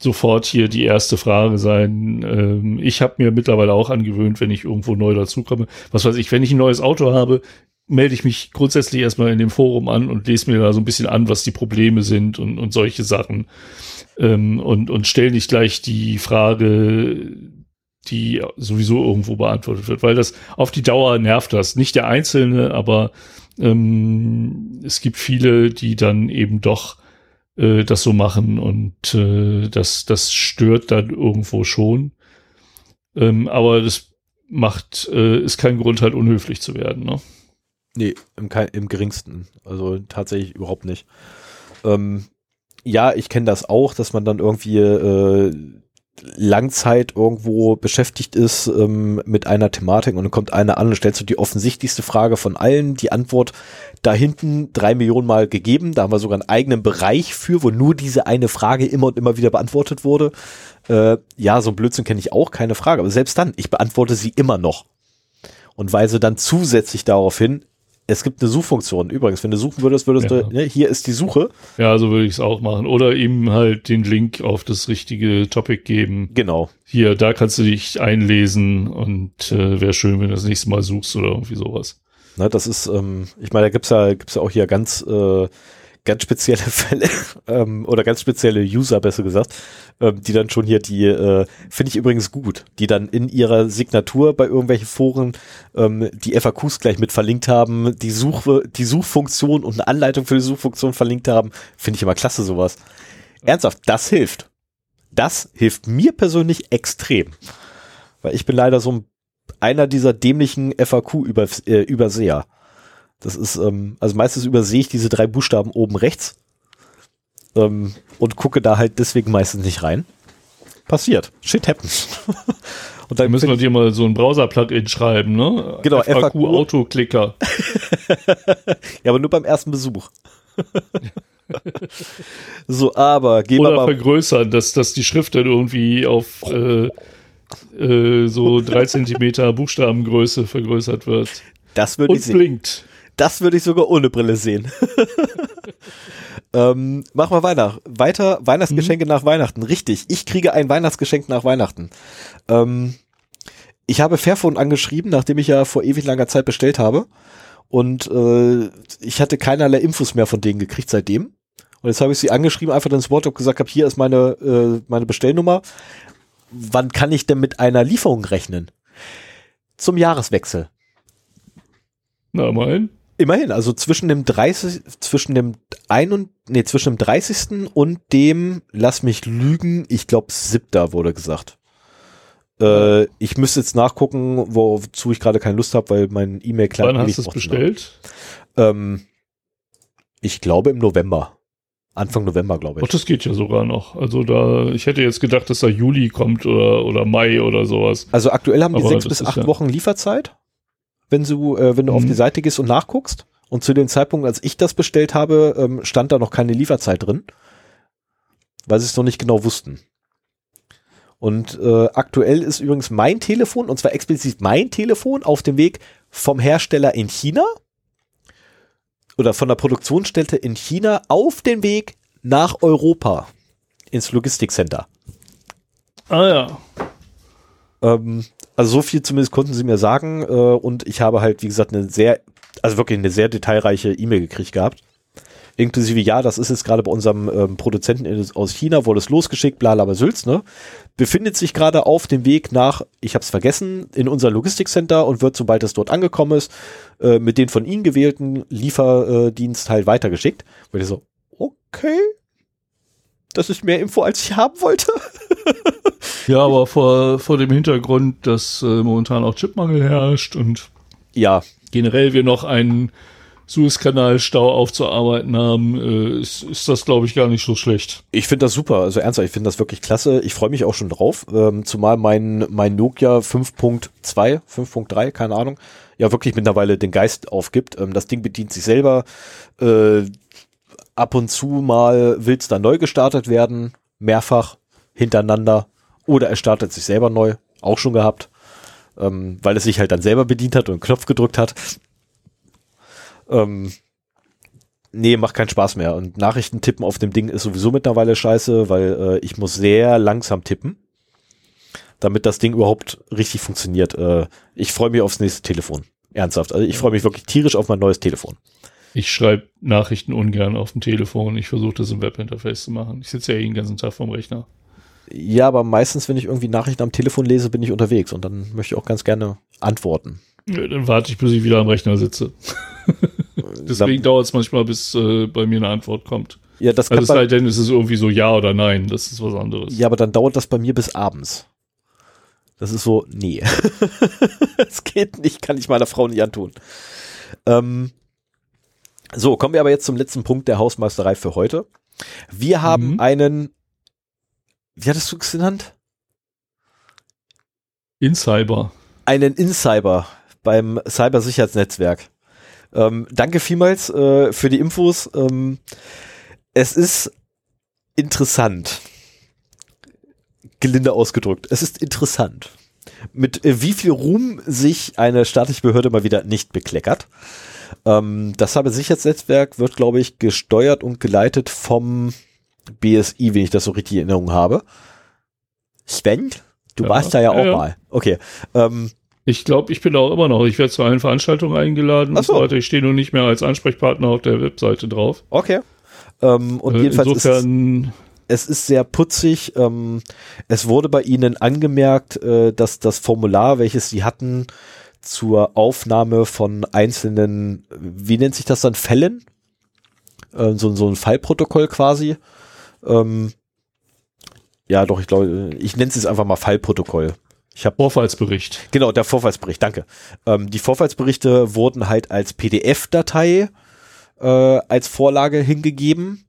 S2: sofort hier die erste Frage sein. Ähm, ich habe mir mittlerweile auch angewöhnt, wenn ich irgendwo neu dazukomme, was weiß ich, wenn ich ein neues Auto habe, melde ich mich grundsätzlich erstmal in dem Forum an und lese mir da so ein bisschen an, was die Probleme sind und, und solche Sachen. Ähm, und und stelle nicht gleich die Frage, die sowieso irgendwo beantwortet wird, weil das auf die Dauer nervt das. Nicht der Einzelne, aber ähm, es gibt viele, die dann eben doch äh, das so machen und äh, das, das stört dann irgendwo schon. Ähm, aber das macht, äh, ist kein Grund halt unhöflich zu werden, ne?
S1: Nee, im, im geringsten. Also tatsächlich überhaupt nicht. Ähm, ja, ich kenne das auch, dass man dann irgendwie äh, Langzeit irgendwo beschäftigt ist ähm, mit einer Thematik und dann kommt einer an und stellst du die offensichtlichste Frage von allen, die Antwort da hinten drei Millionen Mal gegeben, da haben wir sogar einen eigenen Bereich für, wo nur diese eine Frage immer und immer wieder beantwortet wurde. Äh, ja, so ein Blödsinn kenne ich auch, keine Frage, aber selbst dann, ich beantworte sie immer noch und weise dann zusätzlich darauf hin, es gibt eine Suchfunktion. Übrigens, wenn du suchen würdest, würdest ja. du, ne, hier ist die Suche.
S2: Ja, so würde ich es auch machen. Oder ihm halt den Link auf das richtige Topic geben.
S1: Genau.
S2: Hier, da kannst du dich einlesen und äh, wäre schön, wenn du das nächste Mal suchst oder irgendwie sowas.
S1: Na, das ist, ähm, ich meine, da gibt's ja, gibt's ja auch hier ganz äh, ganz spezielle Fälle ähm, oder ganz spezielle User, besser gesagt, ähm, die dann schon hier die, äh, finde ich übrigens gut, die dann in ihrer Signatur bei irgendwelchen Foren ähm, die FAQs gleich mit verlinkt haben, die Suche, die Suchfunktion und eine Anleitung für die Suchfunktion verlinkt haben, finde ich immer klasse sowas. Ernsthaft, das hilft. Das hilft mir persönlich extrem. Weil ich bin leider so ein, einer dieser dämlichen FAQ-Überseher. Das ist, ähm, also meistens übersehe ich diese drei Buchstaben oben rechts ähm, und gucke da halt deswegen meistens nicht rein. Passiert. Shit happens.
S2: und dann müssen wir dir mal so ein Browser-Plugin schreiben, ne?
S1: Genau,
S2: FAQ, FAQ. Autoklicker.
S1: ja, aber nur beim ersten Besuch. so, aber
S2: gehen Oder wir mal vergrößern, dass, dass die Schrift dann irgendwie auf äh, äh, so drei Zentimeter Buchstabengröße vergrößert wird.
S1: Das würde ich sehen.
S2: blinkt.
S1: Das würde ich sogar ohne Brille sehen. ähm, machen wir weiter. Weiter Weihnachtsgeschenke mhm. nach Weihnachten. Richtig, ich kriege ein Weihnachtsgeschenk nach Weihnachten. Ähm, ich habe Fairphone angeschrieben, nachdem ich ja vor ewig langer Zeit bestellt habe. Und äh, ich hatte keinerlei Infos mehr von denen gekriegt seitdem. Und jetzt habe ich sie angeschrieben, einfach ins Wort gesagt habe, hier ist meine, äh, meine Bestellnummer. Wann kann ich denn mit einer Lieferung rechnen? Zum Jahreswechsel.
S2: Na, immerhin
S1: Immerhin, also zwischen dem 30, zwischen dem ein und, nee, zwischen dem 30. und dem, lass mich lügen, ich glaube, siebter wurde gesagt. Äh, ich müsste jetzt nachgucken, wozu ich gerade keine Lust habe, weil mein E-Mail-Client
S2: Wann hast du es bestellt?
S1: Ähm, ich glaube im November. Anfang November, glaube ich.
S2: Ach, das geht ja sogar noch. Also da, ich hätte jetzt gedacht, dass da Juli kommt oder, oder Mai oder sowas.
S1: Also aktuell haben die
S2: Aber
S1: sechs bis acht
S2: ja-
S1: Wochen Lieferzeit, wenn du, äh, wenn du auf
S2: Mhm.
S1: die Seite gehst und nachguckst. Und zu dem Zeitpunkt, als ich das bestellt habe, ähm, stand da noch keine Lieferzeit drin, weil sie es noch nicht genau wussten. Und äh, aktuell ist übrigens mein Telefon, und zwar explizit mein Telefon, auf dem Weg vom Hersteller in China oder von der Produktionsstätte in China auf den Weg nach Europa ins Logistikcenter.
S2: Ah ja.
S1: Ähm, also so viel zumindest konnten sie mir sagen äh, und ich habe halt, wie gesagt, eine sehr, also wirklich eine sehr detailreiche E-Mail gekriegt gehabt. Inklusive, ja, das ist jetzt gerade bei unserem ähm, Produzenten aus China, wurde es losgeschickt, bla bla Sülz, ne? Befindet sich gerade auf dem Weg nach, ich habe es vergessen, in unser Logistikcenter und wird, sobald es dort angekommen ist, äh, mit den von Ihnen gewählten Lieferdienst halt weitergeschickt. Und ich so, okay, das ist mehr Info, als ich haben wollte.
S2: Ja, aber vor, vor dem Hintergrund, dass äh, momentan auch Chipmangel herrscht und
S1: Ja,
S2: generell wir noch einen Suezkanalstau aufzuarbeiten haben, äh, ist, ist das, glaube ich, gar nicht so schlecht.
S1: Ich finde das super, also ernsthaft, ich finde das wirklich klasse. Ich freue mich auch schon drauf, ähm, zumal mein, mein Nokia 5.2, 5.3, keine Ahnung, ja wirklich mittlerweile den Geist aufgibt. Ähm, das Ding bedient sich selber. Äh, ab und zu mal will es dann neu gestartet werden, mehrfach hintereinander. Oder er startet sich selber neu, auch schon gehabt, ähm, weil es sich halt dann selber bedient hat und einen Knopf gedrückt hat. Ähm, Nee, macht keinen Spaß mehr. Und Nachrichten tippen auf dem Ding ist sowieso mittlerweile scheiße, weil äh, ich muss sehr langsam tippen, damit das Ding überhaupt richtig funktioniert. Äh, ich freue mich aufs nächste Telefon. Ernsthaft. Also ich freue mich wirklich tierisch auf mein neues Telefon.
S2: Ich schreibe Nachrichten ungern auf dem Telefon. Ich versuche das im Webinterface zu machen. Ich sitze ja eh den ganzen Tag vorm Rechner.
S1: Ja, aber meistens, wenn ich irgendwie Nachrichten am Telefon lese, bin ich unterwegs und dann möchte ich auch ganz gerne antworten.
S2: Ja, Dann warte ich, bis ich wieder am Rechner sitze. Deswegen dauert es manchmal, bis äh, bei mir eine Antwort kommt.
S1: ja, das kann
S2: Also es sei denn, es ist irgendwie so ja oder nein. Das ist was anderes.
S1: ja, aber dann dauert das bei mir bis abends. Das ist so, nee. Es geht nicht, kann ich meiner Frau nicht antun. Ähm, so, kommen wir aber jetzt zum letzten Punkt der Hausmeisterei für heute. Wir haben
S2: Mhm.
S1: einen, wie hattest du es genannt?
S2: In Cyber.
S1: Einen Incyber beim Cybersicherheitsnetzwerk. Ähm, danke vielmals äh, für die Infos. Ähm, es ist interessant. Gelinde ausgedrückt. Es ist interessant. Mit äh, wie viel Ruhm sich eine staatliche Behörde mal wieder nicht bekleckert. Ähm, das Cybersicherheitsnetzwerk wird, glaube ich, gesteuert und geleitet vom BSI, wenn ich das so richtig in Erinnerung habe. Sven, du
S2: Ja,
S1: warst da ja
S2: ja,
S1: auch
S2: ja.
S1: mal. Okay. Ähm,
S2: Ich glaube, ich bin auch immer noch. Ich werde zu allen Veranstaltungen eingeladen
S1: Ach
S2: und
S1: so.
S2: weiter. Ich stehe nur nicht mehr als Ansprechpartner auf der Webseite drauf.
S1: Okay. Ähm, und
S2: Äh,
S1: jedenfalls ist es,
S2: Insofern,
S1: es ist sehr putzig. Ähm, es wurde bei Ihnen angemerkt, äh, dass das Formular, welches Sie hatten zur Aufnahme von einzelnen, wie nennt sich das dann, Fällen? Äh, so, so ein Fallprotokoll quasi. Ähm, ja, doch, ich glaube, ich nenne es jetzt einfach mal Fallprotokoll. Ich habe
S2: Vorfallsbericht.
S1: Genau, der Vorfallsbericht, danke. Ähm, die Vorfallsberichte wurden halt als PDF-Datei äh, als Vorlage hingegeben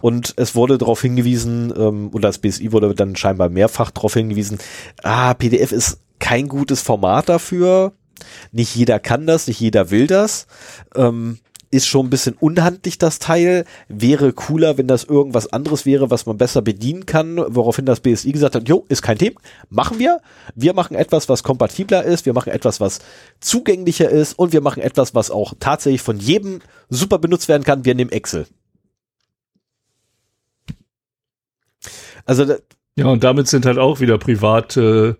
S1: und es wurde darauf hingewiesen, ähm, oder das BSI wurde dann scheinbar mehrfach darauf hingewiesen, ah, PDF ist kein gutes Format dafür. Nicht jeder kann das, nicht jeder will das. Ähm, ist schon ein bisschen unhandlich, das Teil. Wäre cooler, wenn das irgendwas anderes wäre, was man besser bedienen kann, woraufhin das BSI gesagt hat, jo, ist kein Thema, machen wir. Wir machen etwas, was kompatibler ist, wir machen etwas, was zugänglicher ist und wir machen etwas, was auch tatsächlich von jedem super benutzt werden kann. Wir nehmen Excel. Also,
S2: Ja, und damit sind halt auch wieder private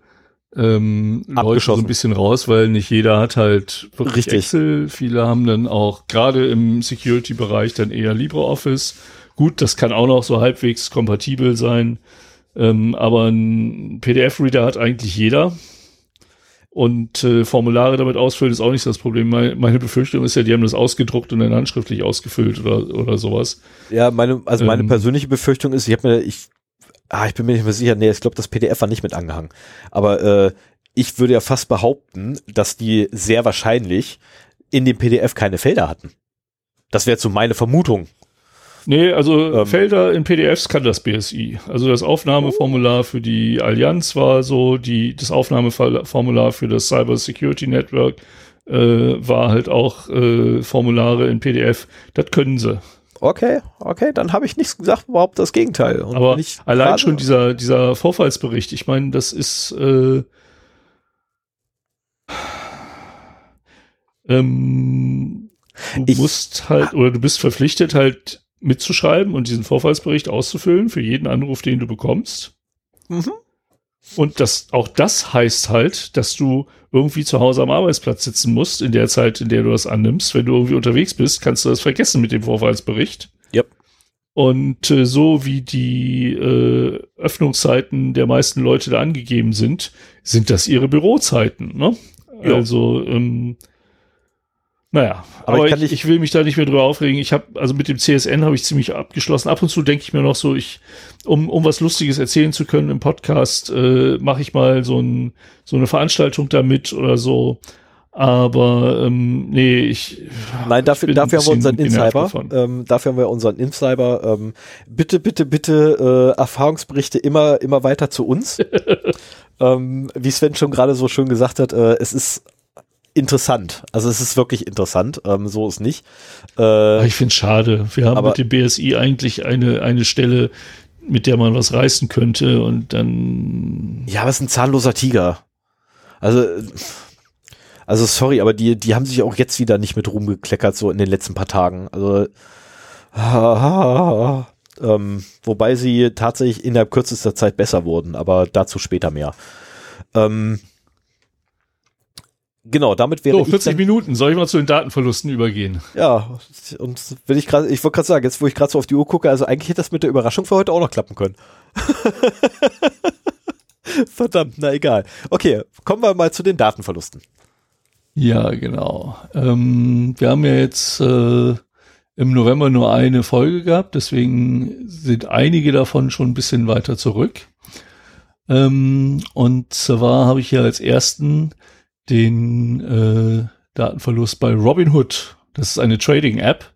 S2: ähm, Leute so ein bisschen raus, weil nicht jeder hat halt
S1: Richtig.
S2: Excel. Viele haben dann auch gerade im Security-Bereich dann eher LibreOffice. Gut, das kann auch noch so halbwegs kompatibel sein. Ähm, aber ein PDF-Reader hat eigentlich jeder. Und äh, Formulare damit ausfüllen ist auch nicht das Problem. Meine, meine Befürchtung ist ja, die haben das ausgedruckt und dann handschriftlich ausgefüllt oder, oder sowas.
S1: Ja, meine, also meine ähm, persönliche Befürchtung ist, ich habe mir, ich, ah, ich bin mir nicht mehr sicher, nee, ich glaube, das PDF war nicht mit angehangen. Aber äh, ich würde ja fast behaupten, dass die sehr wahrscheinlich in dem PDF keine Felder hatten. Das wäre so meine Vermutung.
S2: Nee, also ähm, Felder in PDFs kann das BSI. Also das Aufnahmeformular für die Allianz war so, die, das Aufnahmeformular für das Cyber Security Network äh, war halt auch äh, Formulare in PDF. Das können sie.
S1: Okay, okay, dann habe ich nichts gesagt, überhaupt das Gegenteil.
S2: Und Aber allein schon dieser, dieser Vorfallsbericht, ich meine, das ist äh, ähm, du ich, musst halt, oder du bist verpflichtet halt mitzuschreiben und diesen Vorfallsbericht auszufüllen für jeden Anruf, den du bekommst. Mhm. Und das, auch das heißt halt, dass du irgendwie zu Hause am Arbeitsplatz sitzen musst in der Zeit, in der du das annimmst. Wenn du irgendwie unterwegs bist, kannst du das vergessen mit dem Vorfallsbericht.
S1: Yep.
S2: Und äh, so wie die äh, Öffnungszeiten der meisten Leute da angegeben sind, sind das ihre Bürozeiten. Ne? Also ähm, naja, aber, aber ich, ich, ich, will mich da nicht mehr drüber aufregen. Ich habe, also mit dem CSN habe ich ziemlich abgeschlossen. Ab und zu denke ich mir noch so, ich, um, um was Lustiges erzählen zu können im Podcast, äh, mache ich mal so, ein, so eine Veranstaltung damit oder so. Aber ähm, nee, ich.
S1: Nein, dafür, dafür haben wir unseren Insider. Ähm, dafür haben wir unseren Insider. Ähm, bitte, bitte, bitte äh, Erfahrungsberichte immer, immer weiter zu uns. ähm, wie Sven schon gerade so schön gesagt hat, äh, es ist interessant. Also es ist wirklich interessant. Ähm, so ist nicht.
S2: Äh, ich finde es schade. Wir haben aber, mit dem BSI eigentlich eine, eine Stelle, mit der man was reißen könnte und dann.
S1: Ja, aber es ist ein zahnloser Tiger. Also, also sorry, aber die, die haben sich auch jetzt wieder nicht mit rumgekleckert, so in den letzten paar Tagen. Also, ähm, wobei sie tatsächlich innerhalb kürzester Zeit besser wurden, aber dazu später mehr. Ähm, Genau, damit wäre
S2: so, 40 Minuten. Soll ich mal zu den Datenverlusten übergehen?
S1: Ja, und wenn ich gerade, ich wollte gerade sagen, jetzt wo ich gerade so auf die Uhr gucke, also eigentlich hätte das mit der Überraschung für heute auch noch klappen können. Verdammt, na egal. Okay, kommen wir mal zu den Datenverlusten.
S2: Ja, genau. Ähm, wir haben ja jetzt äh, im November nur eine Folge gehabt, deswegen sind einige davon schon ein bisschen weiter zurück. Ähm, und zwar habe ich ja als ersten den äh, Datenverlust bei Robinhood. Das ist eine Trading-App,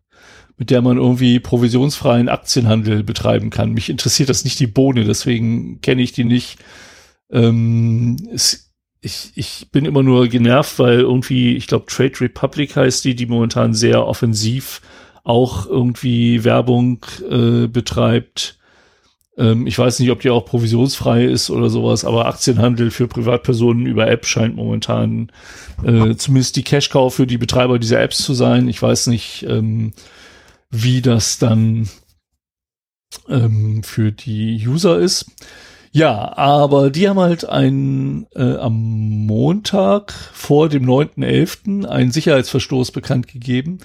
S2: mit der man irgendwie provisionsfreien Aktienhandel betreiben kann. Mich interessiert das nicht die Bohne, deswegen kenne ich die nicht. Ähm, es, ich, ich bin immer nur genervt, weil irgendwie, ich glaube, Trade Republic heißt die, die momentan sehr offensiv auch irgendwie Werbung äh, betreibt ähm, ich weiß nicht, ob die auch provisionsfrei ist oder sowas, aber Aktienhandel für Privatpersonen über App scheint momentan äh, zumindest die Cash-Cow für die Betreiber dieser Apps zu sein. Ich weiß nicht, ähm, wie das dann ähm, für die User ist. Ja, aber die haben halt ein, äh, am Montag vor dem 9.11. einen Sicherheitsverstoß bekannt gegeben,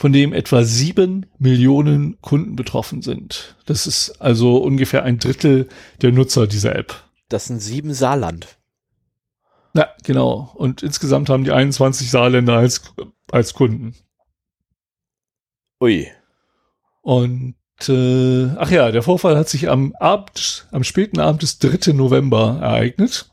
S2: von dem etwa sieben Millionen Kunden betroffen sind. Das ist also ungefähr ein Drittel der Nutzer dieser App.
S1: Das sind sieben Saarland.
S2: Ja, genau. Und insgesamt haben die 21 Saarländer als, als Kunden.
S1: Ui.
S2: Und äh, ach ja, der Vorfall hat sich am Abend, am späten Abend des 3. November ereignet.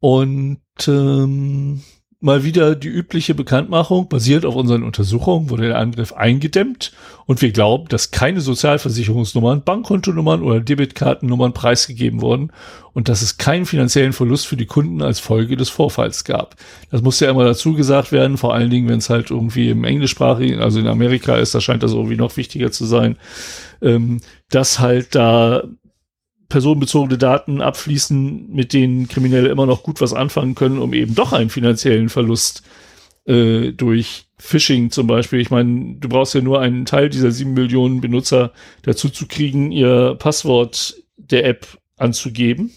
S2: Und ähm, mal wieder die übliche Bekanntmachung. Basiert auf unseren Untersuchungen wurde der Angriff eingedämmt und wir glauben, dass keine Sozialversicherungsnummern, Bankkontonummern oder Debitkartennummern preisgegeben wurden und dass es keinen finanziellen Verlust für die Kunden als Folge des Vorfalls gab. Das muss ja immer dazu gesagt werden, vor allen Dingen, wenn es halt irgendwie im englischsprachigen, also in Amerika ist, da scheint das irgendwie noch wichtiger zu sein, ähm, dass halt da personenbezogene Daten abfließen, mit denen Kriminelle immer noch gut was anfangen können, um eben doch einen finanziellen Verlust äh, durch Phishing zum Beispiel. Ich meine, du brauchst ja nur einen Teil dieser sieben Millionen Benutzer dazu zu kriegen, ihr Passwort der App anzugeben.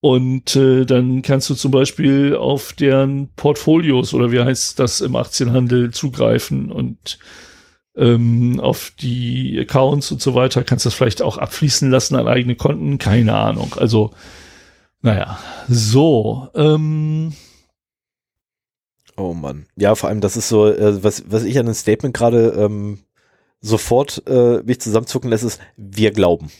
S2: Und äh, dann kannst du zum Beispiel auf deren Portfolios oder wie heißt das im Aktienhandel zugreifen und ähm, auf die Accounts und so weiter, kannst das vielleicht auch abfließen lassen an eigene Konten, keine Ahnung. Also Naja, so. Ähm,
S1: Oh Mann. Ja, vor allem, das ist so, äh, was, was ich an dem Statement gerade ähm, sofort äh, mich zusammenzucken lässt, ist, wir glauben.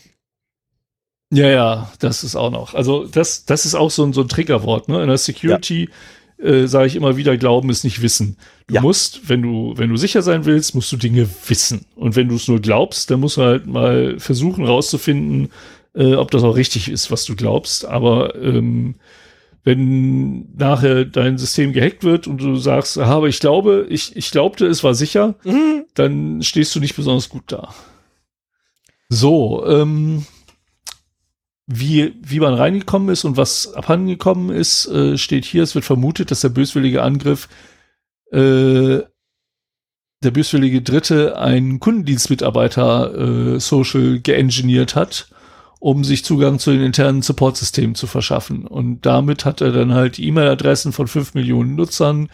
S2: Ja, ja, das ist auch noch. Also das, das ist auch so ein, so ein Triggerwort. Ne? In der Security ja. Äh, sage ich immer wieder, Glauben ist nicht Wissen. Du ja. musst, wenn du, wenn du sicher sein willst, musst du Dinge wissen. Und wenn du es nur glaubst, dann musst du halt mal versuchen rauszufinden, äh, ob das auch richtig ist, was du glaubst. Aber ähm, wenn nachher dein System gehackt wird und du sagst, aber ich glaube, ich, ich glaubte, es war sicher, mhm. dann stehst du nicht besonders gut da. So, ähm, wie, wie man reingekommen ist und was abhandengekommen ist, äh, steht hier. Es wird vermutet, dass der böswillige Angriff, äh, der böswillige Dritte einen Kundendienstmitarbeiter äh, social geengineert hat, um sich Zugang zu den internen Support-Systemen zu verschaffen. Und damit hat er dann halt E-Mail-Adressen von fünf Millionen Nutzern,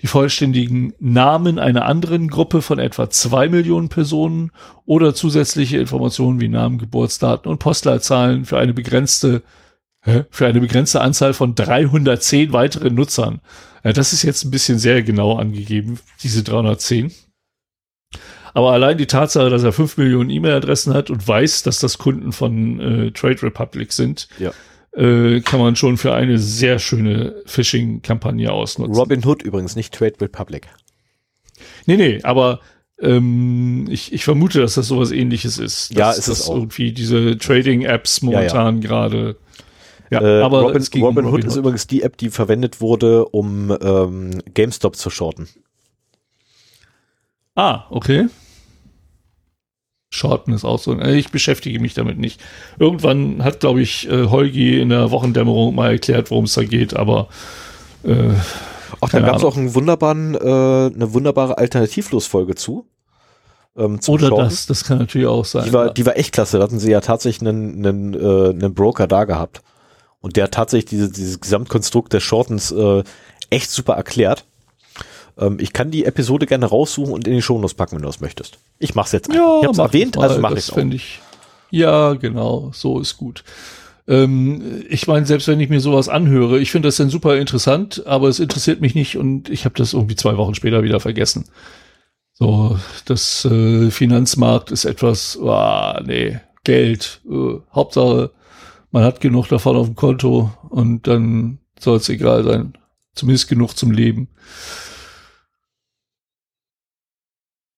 S2: die vollständigen Namen einer anderen Gruppe von etwa zwei Millionen Personen oder zusätzliche Informationen wie Namen, Geburtsdaten und Postleitzahlen für eine begrenzte für eine begrenzte Anzahl von 310 weiteren Nutzern. Ja, das ist jetzt ein bisschen sehr genau angegeben, diese 310. Aber allein die Tatsache, dass er 5 Millionen E-Mail-Adressen hat und weiß, dass das Kunden von äh, Trade Republic sind,
S1: ja
S2: äh, kann man schon für eine sehr schöne Phishing-Kampagne ausnutzen.
S1: Robin Hood übrigens, nicht Trade Republic.
S2: Nee, nee, aber ähm, ich, ich vermute, dass das sowas ähnliches ist.
S1: Ja, ist es auch.
S2: irgendwie diese Trading-Apps momentan ja, ja. gerade.
S1: Ja, äh, aber Robin, Robin, Robin, Hood ist übrigens die App, die verwendet wurde, um ähm, GameStop zu shorten.
S2: Ah, okay. Shorten ist auch so. Ich beschäftige mich damit nicht. Irgendwann hat, glaube ich, äh, Holgi in der Wochendämmerung mal erklärt, worum es da geht, aber
S1: äh, Ach, da gab es auch einen wunderbaren, äh, eine wunderbare Alternativlosfolge zu.
S2: Ähm, Oder Shorten. das, das kann natürlich auch sein.
S1: Die war, ja. die war echt klasse. Da hatten sie ja tatsächlich einen, einen, äh, einen Broker da gehabt. Und der hat tatsächlich diese, dieses Gesamtkonstrukt des Shortens äh, echt super erklärt. Ähm, ich kann die Episode gerne raussuchen und in die Shownotes packen, wenn du das möchtest. Ich mach's jetzt
S2: einfach. Ja, ich hab's
S1: erwähnt,
S2: mal,
S1: also mach ich's auch.
S2: Ich, ja, genau, so ist gut. Ähm, ich meine, selbst wenn ich mir sowas anhöre, ich finde das dann super interessant, aber es interessiert mich nicht und ich habe das irgendwie zwei Wochen später wieder vergessen. So, das äh, Finanzmarkt ist etwas, ah, nee, Geld, äh, Hauptsache, man hat genug davon auf dem Konto und dann soll es egal sein. Zumindest genug zum Leben.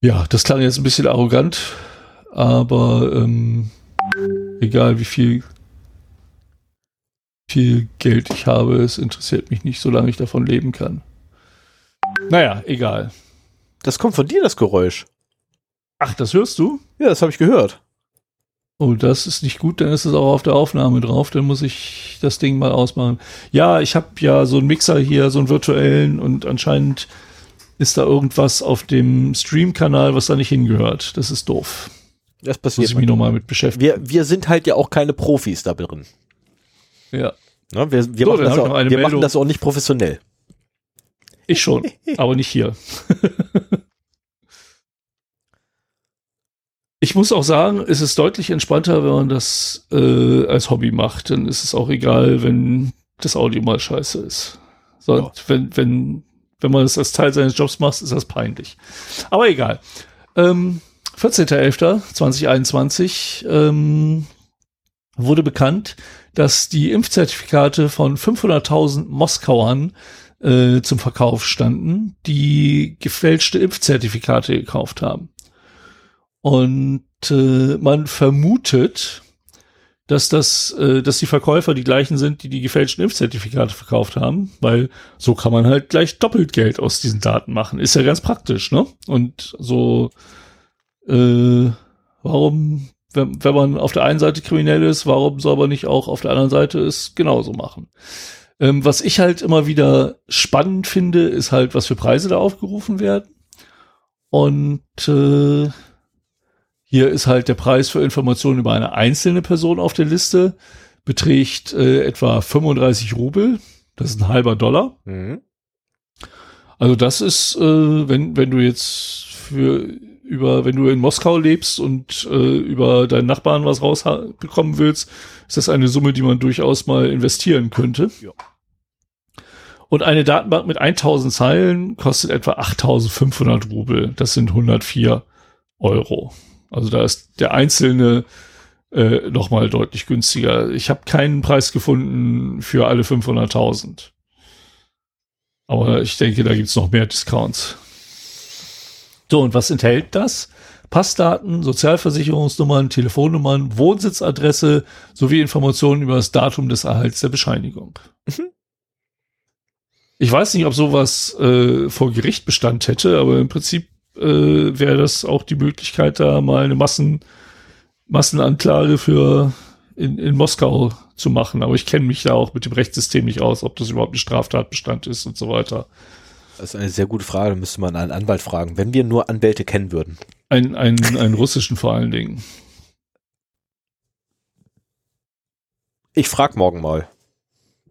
S2: Ja, das klang jetzt ein bisschen arrogant, aber ähm, egal wie viel, viel Geld ich habe, es interessiert mich nicht, solange ich davon leben kann. Naja, egal.
S1: Das kommt von dir, das Geräusch.
S2: Ach, das hörst du?
S1: Ja, das habe ich gehört.
S2: Oh, das ist nicht gut, dann ist es auch auf der Aufnahme drauf, dann muss ich das Ding mal ausmachen. Ja, ich habe ja so einen Mixer hier, so einen virtuellen und anscheinend ist da irgendwas auf dem Stream-Kanal, was da nicht hingehört. Das ist doof.
S1: Das passiert.
S2: Muss ich mich nochmal mit beschäftigen.
S1: Wir, wir sind halt ja auch keine Profis da drin.
S2: Ja.
S1: Na, wir wir, so, machen, das auch, wir machen das auch nicht professionell.
S2: Ich schon, aber nicht hier. ich muss auch sagen, es ist deutlich entspannter, wenn man das äh, als Hobby macht. Dann ist es auch egal, wenn das Audio mal scheiße ist. So, ja. wenn, wenn wenn man es als Teil seines Jobs macht, ist das peinlich. Aber egal. Ähm, 14.11.2021 ähm, wurde bekannt, dass die Impfzertifikate von 500.000 Moskauern äh, zum Verkauf standen, die gefälschte Impfzertifikate gekauft haben. Und äh, man vermutet, dass das, äh, dass die Verkäufer die gleichen sind, die die gefälschten Impfzertifikate verkauft haben, weil so kann man halt gleich doppelt Geld aus diesen Daten machen. Ist ja ganz praktisch, ne? Und so, äh, warum, wenn, wenn man auf der einen Seite kriminell ist, warum soll man nicht auch auf der anderen Seite es genauso machen? Ähm, was ich halt immer wieder spannend finde, ist halt, was für Preise da aufgerufen werden. Und äh, hier ist halt der Preis für Informationen über eine einzelne Person auf der Liste, beträgt äh, etwa 35 Rubel. Das ist ein halber Dollar. Mhm. Also das ist, äh, wenn, wenn du jetzt für über, wenn du in Moskau lebst und äh, über deinen Nachbarn was rausbekommen willst, ist das eine Summe, die man durchaus mal investieren könnte. Ja. Und eine Datenbank mit 1000 Zeilen kostet etwa 8500 Rubel. Das sind 104 Euro. Also da ist der einzelne äh, nochmal deutlich günstiger. Ich habe keinen Preis gefunden für alle 500.000. Aber ich denke, da gibt's noch mehr Discounts. So, und was enthält das? Passdaten, Sozialversicherungsnummern, Telefonnummern, Wohnsitzadresse sowie Informationen über das Datum des Erhalts der Bescheinigung. Mhm. Ich weiß nicht, ob sowas äh, vor Gericht Bestand hätte, aber im Prinzip äh, wäre das auch die Möglichkeit, da mal eine Massen, Massenanklage für in, in Moskau zu machen. Aber ich kenne mich da auch mit dem Rechtssystem nicht aus, ob das überhaupt ein Straftatbestand ist und so weiter.
S1: Das ist eine sehr gute Frage, da müsste man einen Anwalt fragen, wenn wir nur Anwälte kennen würden.
S2: Ein, ein, einen russischen vor allen Dingen.
S1: Ich frag morgen mal.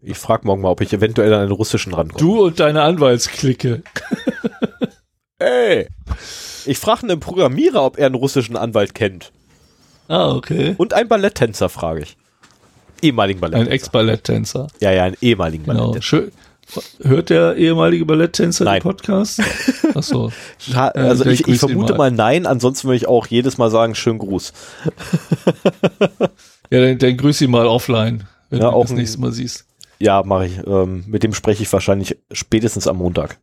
S1: Ich frag morgen mal, ob ich eventuell an einen russischen rankomme.
S2: Du und deine Anwaltsklicke.
S1: Ey! Ich frage einen Programmierer, ob er einen russischen Anwalt kennt.
S2: Ah, okay.
S1: Und einen Balletttänzer frage ich. Ehemaligen
S2: Balletttänzer. Ein Ex-Balletttänzer.
S1: Ja, ja, einen ehemaligen
S2: genau. Balletttänzer. Schön. Hört der ehemalige Balletttänzer den Podcast?
S1: Achso. also ich, ich vermute mal. mal. nein, ansonsten würde ich auch jedes Mal sagen, schönen Gruß.
S2: ja, dann, dann grüß ihn mal offline, wenn ja, du auch das nächste Mal siehst.
S1: Ja, mache ich. Ähm, mit dem spreche ich wahrscheinlich spätestens am Montag.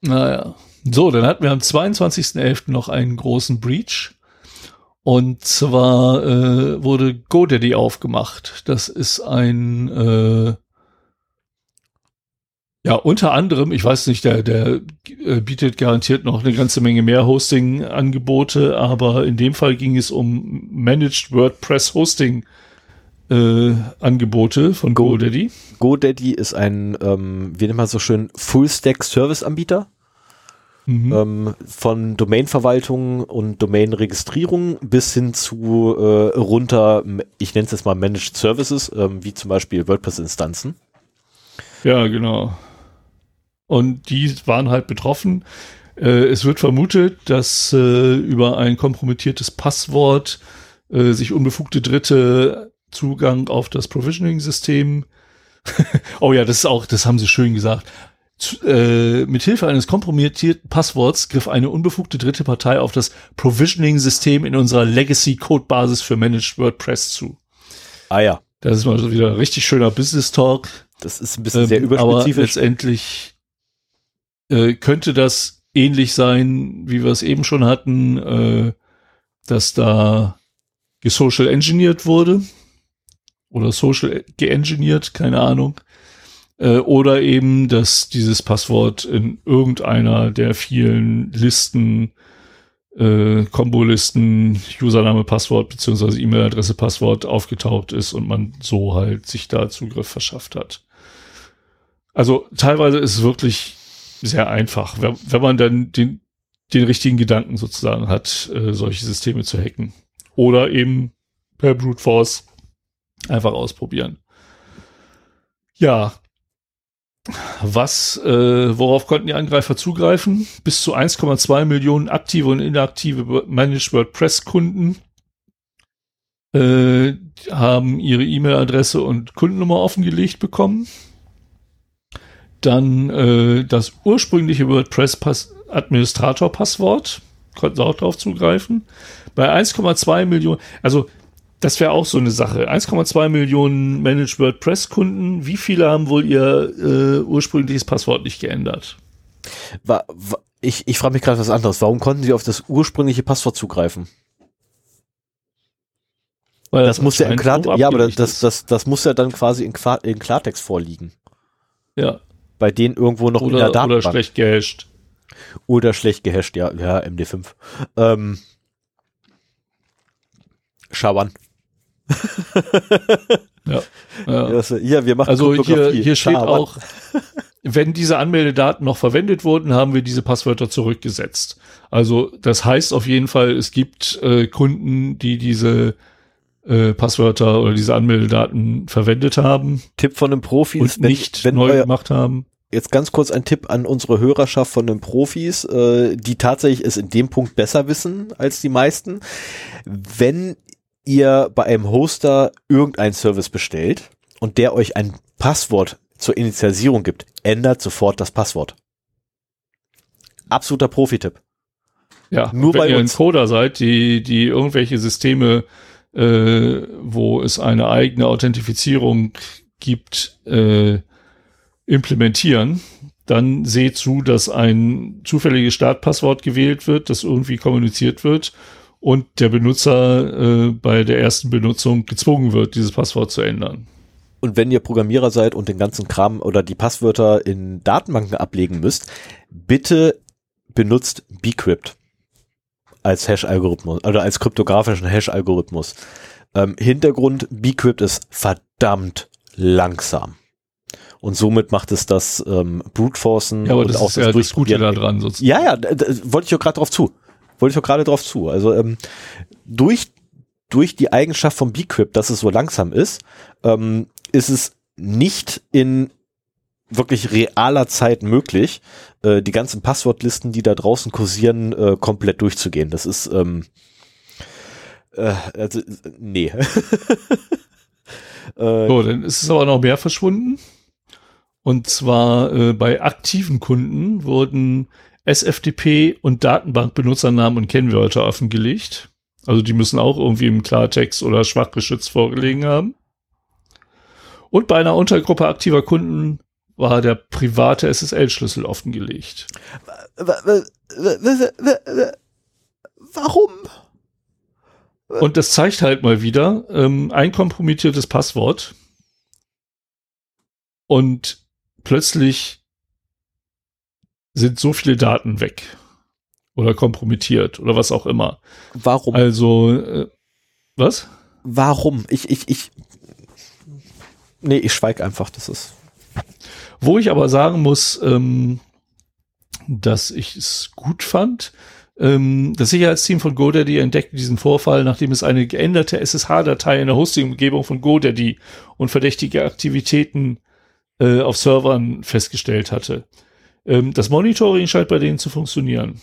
S2: Naja. So, dann hatten wir am 22.11. noch einen großen Breach. Und zwar äh, wurde GoDaddy aufgemacht. Das ist ein äh, ja, unter anderem, ich weiß nicht, der, der äh, bietet garantiert noch eine ganze Menge mehr Hosting-Angebote, aber in dem Fall ging es um Managed WordPress Hosting äh, Angebote von Go GoDaddy.
S1: GoDaddy ist ein, ähm, wie nennt man so schön, Full-Stack-Service-Anbieter. Mhm. Ähm, von Domainverwaltung und Domainregistrierung bis hin zu äh, runter, ich nenne es jetzt mal Managed Services, ähm, wie zum Beispiel WordPress-Instanzen.
S2: Ja, genau. Und die waren halt betroffen. Äh, es wird vermutet, dass äh, über ein kompromittiertes Passwort äh, sich unbefugte Dritte Zugang auf das Provisioning-System. oh ja, das ist auch, das haben sie schön gesagt. Äh, mithilfe eines kompromittierten Passworts griff eine unbefugte dritte Partei auf das Provisioning-System in unserer Legacy-Codebasis für Managed WordPress zu.
S1: Ah ja.
S2: Das ist mal wieder richtig schöner Business-Talk.
S1: Das ist ein bisschen ähm, sehr überspezifisch.
S2: Aber letztendlich äh, könnte das ähnlich sein, wie wir es eben schon hatten, äh, dass da gesocial engineert wurde oder social geengineert, keine Ahnung. Äh, oder eben, dass dieses Passwort in irgendeiner der vielen Listen, äh, Kombolisten, Username, Passwort beziehungsweise E-Mail-Adresse, Passwort aufgetaucht ist und man so halt sich da Zugriff verschafft hat. Also teilweise ist es wirklich sehr einfach, wenn, wenn man dann den, den richtigen Gedanken sozusagen hat, äh, solche Systeme zu hacken. Oder eben per Brute Force einfach ausprobieren. Ja. Was, äh, worauf konnten die Angreifer zugreifen? Bis zu 1,2 Millionen aktive und inaktive Managed WordPress-Kunden äh, haben ihre E-Mail-Adresse und Kundennummer offengelegt bekommen dann äh, das ursprüngliche WordPress-Administrator-Passwort, konnten sie auch drauf zugreifen. Bei 1,2 Millionen, also das wäre auch so eine Sache. 1,2 Millionen Managed WordPress-Kunden. Wie viele haben wohl ihr äh, ursprüngliches Passwort nicht geändert?
S1: War, war, ich ich frage mich gerade was anderes. Warum konnten sie auf das ursprüngliche Passwort zugreifen? Weil das, das muss ja in Klartext, ja, aber das, das, das, das muss ja dann quasi in, Klar, in Klartext vorliegen.
S2: Ja
S1: bei denen irgendwo noch
S2: oder, in der Datenbank. Oder schlecht gehasht.
S1: Oder schlecht gehasht, ja, ja, MD5. Ähm, Schawan.
S2: ja, ja.
S1: ja, wir machen
S2: Also hier, hier steht Schawan. auch, wenn diese Anmeldedaten noch verwendet wurden, haben wir diese Passwörter zurückgesetzt. Also das heißt auf jeden Fall, es gibt äh, Kunden, die diese äh, Passwörter oder diese Anmeldedaten verwendet haben.
S1: Tipp von einem Profi
S2: und nicht wenn neu euer, gemacht haben.
S1: jetzt ganz kurz ein Tipp an unsere Hörerschaft von den Profis, äh, die tatsächlich es in dem Punkt besser wissen als die meisten. Wenn ihr bei einem Hoster irgendeinen Service bestellt und der euch ein Passwort zur Initialisierung gibt, ändert sofort das Passwort. Absoluter Profi-Tipp.
S2: Ja, nur wenn bei ihr uns. ein Coder seid, die, die irgendwelche Systeme, äh, wo es eine eigene Authentifizierung gibt, äh, implementieren, dann seht zu, dass ein zufälliges Startpasswort gewählt wird, das irgendwie kommuniziert wird und der Benutzer äh, bei der ersten Benutzung gezwungen wird, dieses Passwort zu ändern.
S1: Und wenn ihr Programmierer seid und den ganzen Kram oder die Passwörter in Datenbanken ablegen müsst, bitte benutzt Bcrypt als Hash-Algorithmus oder als kryptografischen Hash-Algorithmus. Ähm, Hintergrund, Bcrypt ist verdammt langsam. Und somit macht es das ähm, Brute Forcen
S2: ja, aber
S1: und
S2: das auch ist das ja das Gute da dran
S1: sozusagen. Ja, ja, da, da, wollte ich auch gerade drauf zu. Wollte ich auch gerade drauf zu. Also ähm, durch durch die Eigenschaft von Bcrypt, dass es so langsam ist, ähm, ist es nicht in wirklich realer Zeit möglich, äh, die ganzen Passwortlisten, die da draußen kursieren, äh, komplett durchzugehen. Das ist ähm, äh, also, nee.
S2: äh, so, dann ist es aber noch mehr verschwunden. Und zwar äh, bei aktiven Kunden wurden SFTP und Datenbankbenutzernamen und Kennwörter offengelegt. Also die müssen auch irgendwie im Klartext oder schwach geschützt vorgelegen haben. Und bei einer Untergruppe aktiver Kunden war der private SSL-Schlüssel offengelegt.
S1: Warum?
S2: Und das zeigt halt mal wieder ähm, ein kompromittiertes Passwort. Und plötzlich sind so viele Daten weg oder kompromittiert oder was auch immer.
S1: Warum?
S2: Also, äh, was?
S1: Warum? Ich, ich, ich. Nee, ich schweige einfach, das ist.
S2: Wo ich aber sagen muss, ähm, dass ich es gut fand. Ähm, das Sicherheitsteam von GoDaddy entdeckte diesen Vorfall, nachdem es eine geänderte SSH-Datei in der Hosting-Umgebung von GoDaddy und verdächtige Aktivitäten äh, auf Servern festgestellt hatte. Ähm, das Monitoring scheint bei denen zu funktionieren.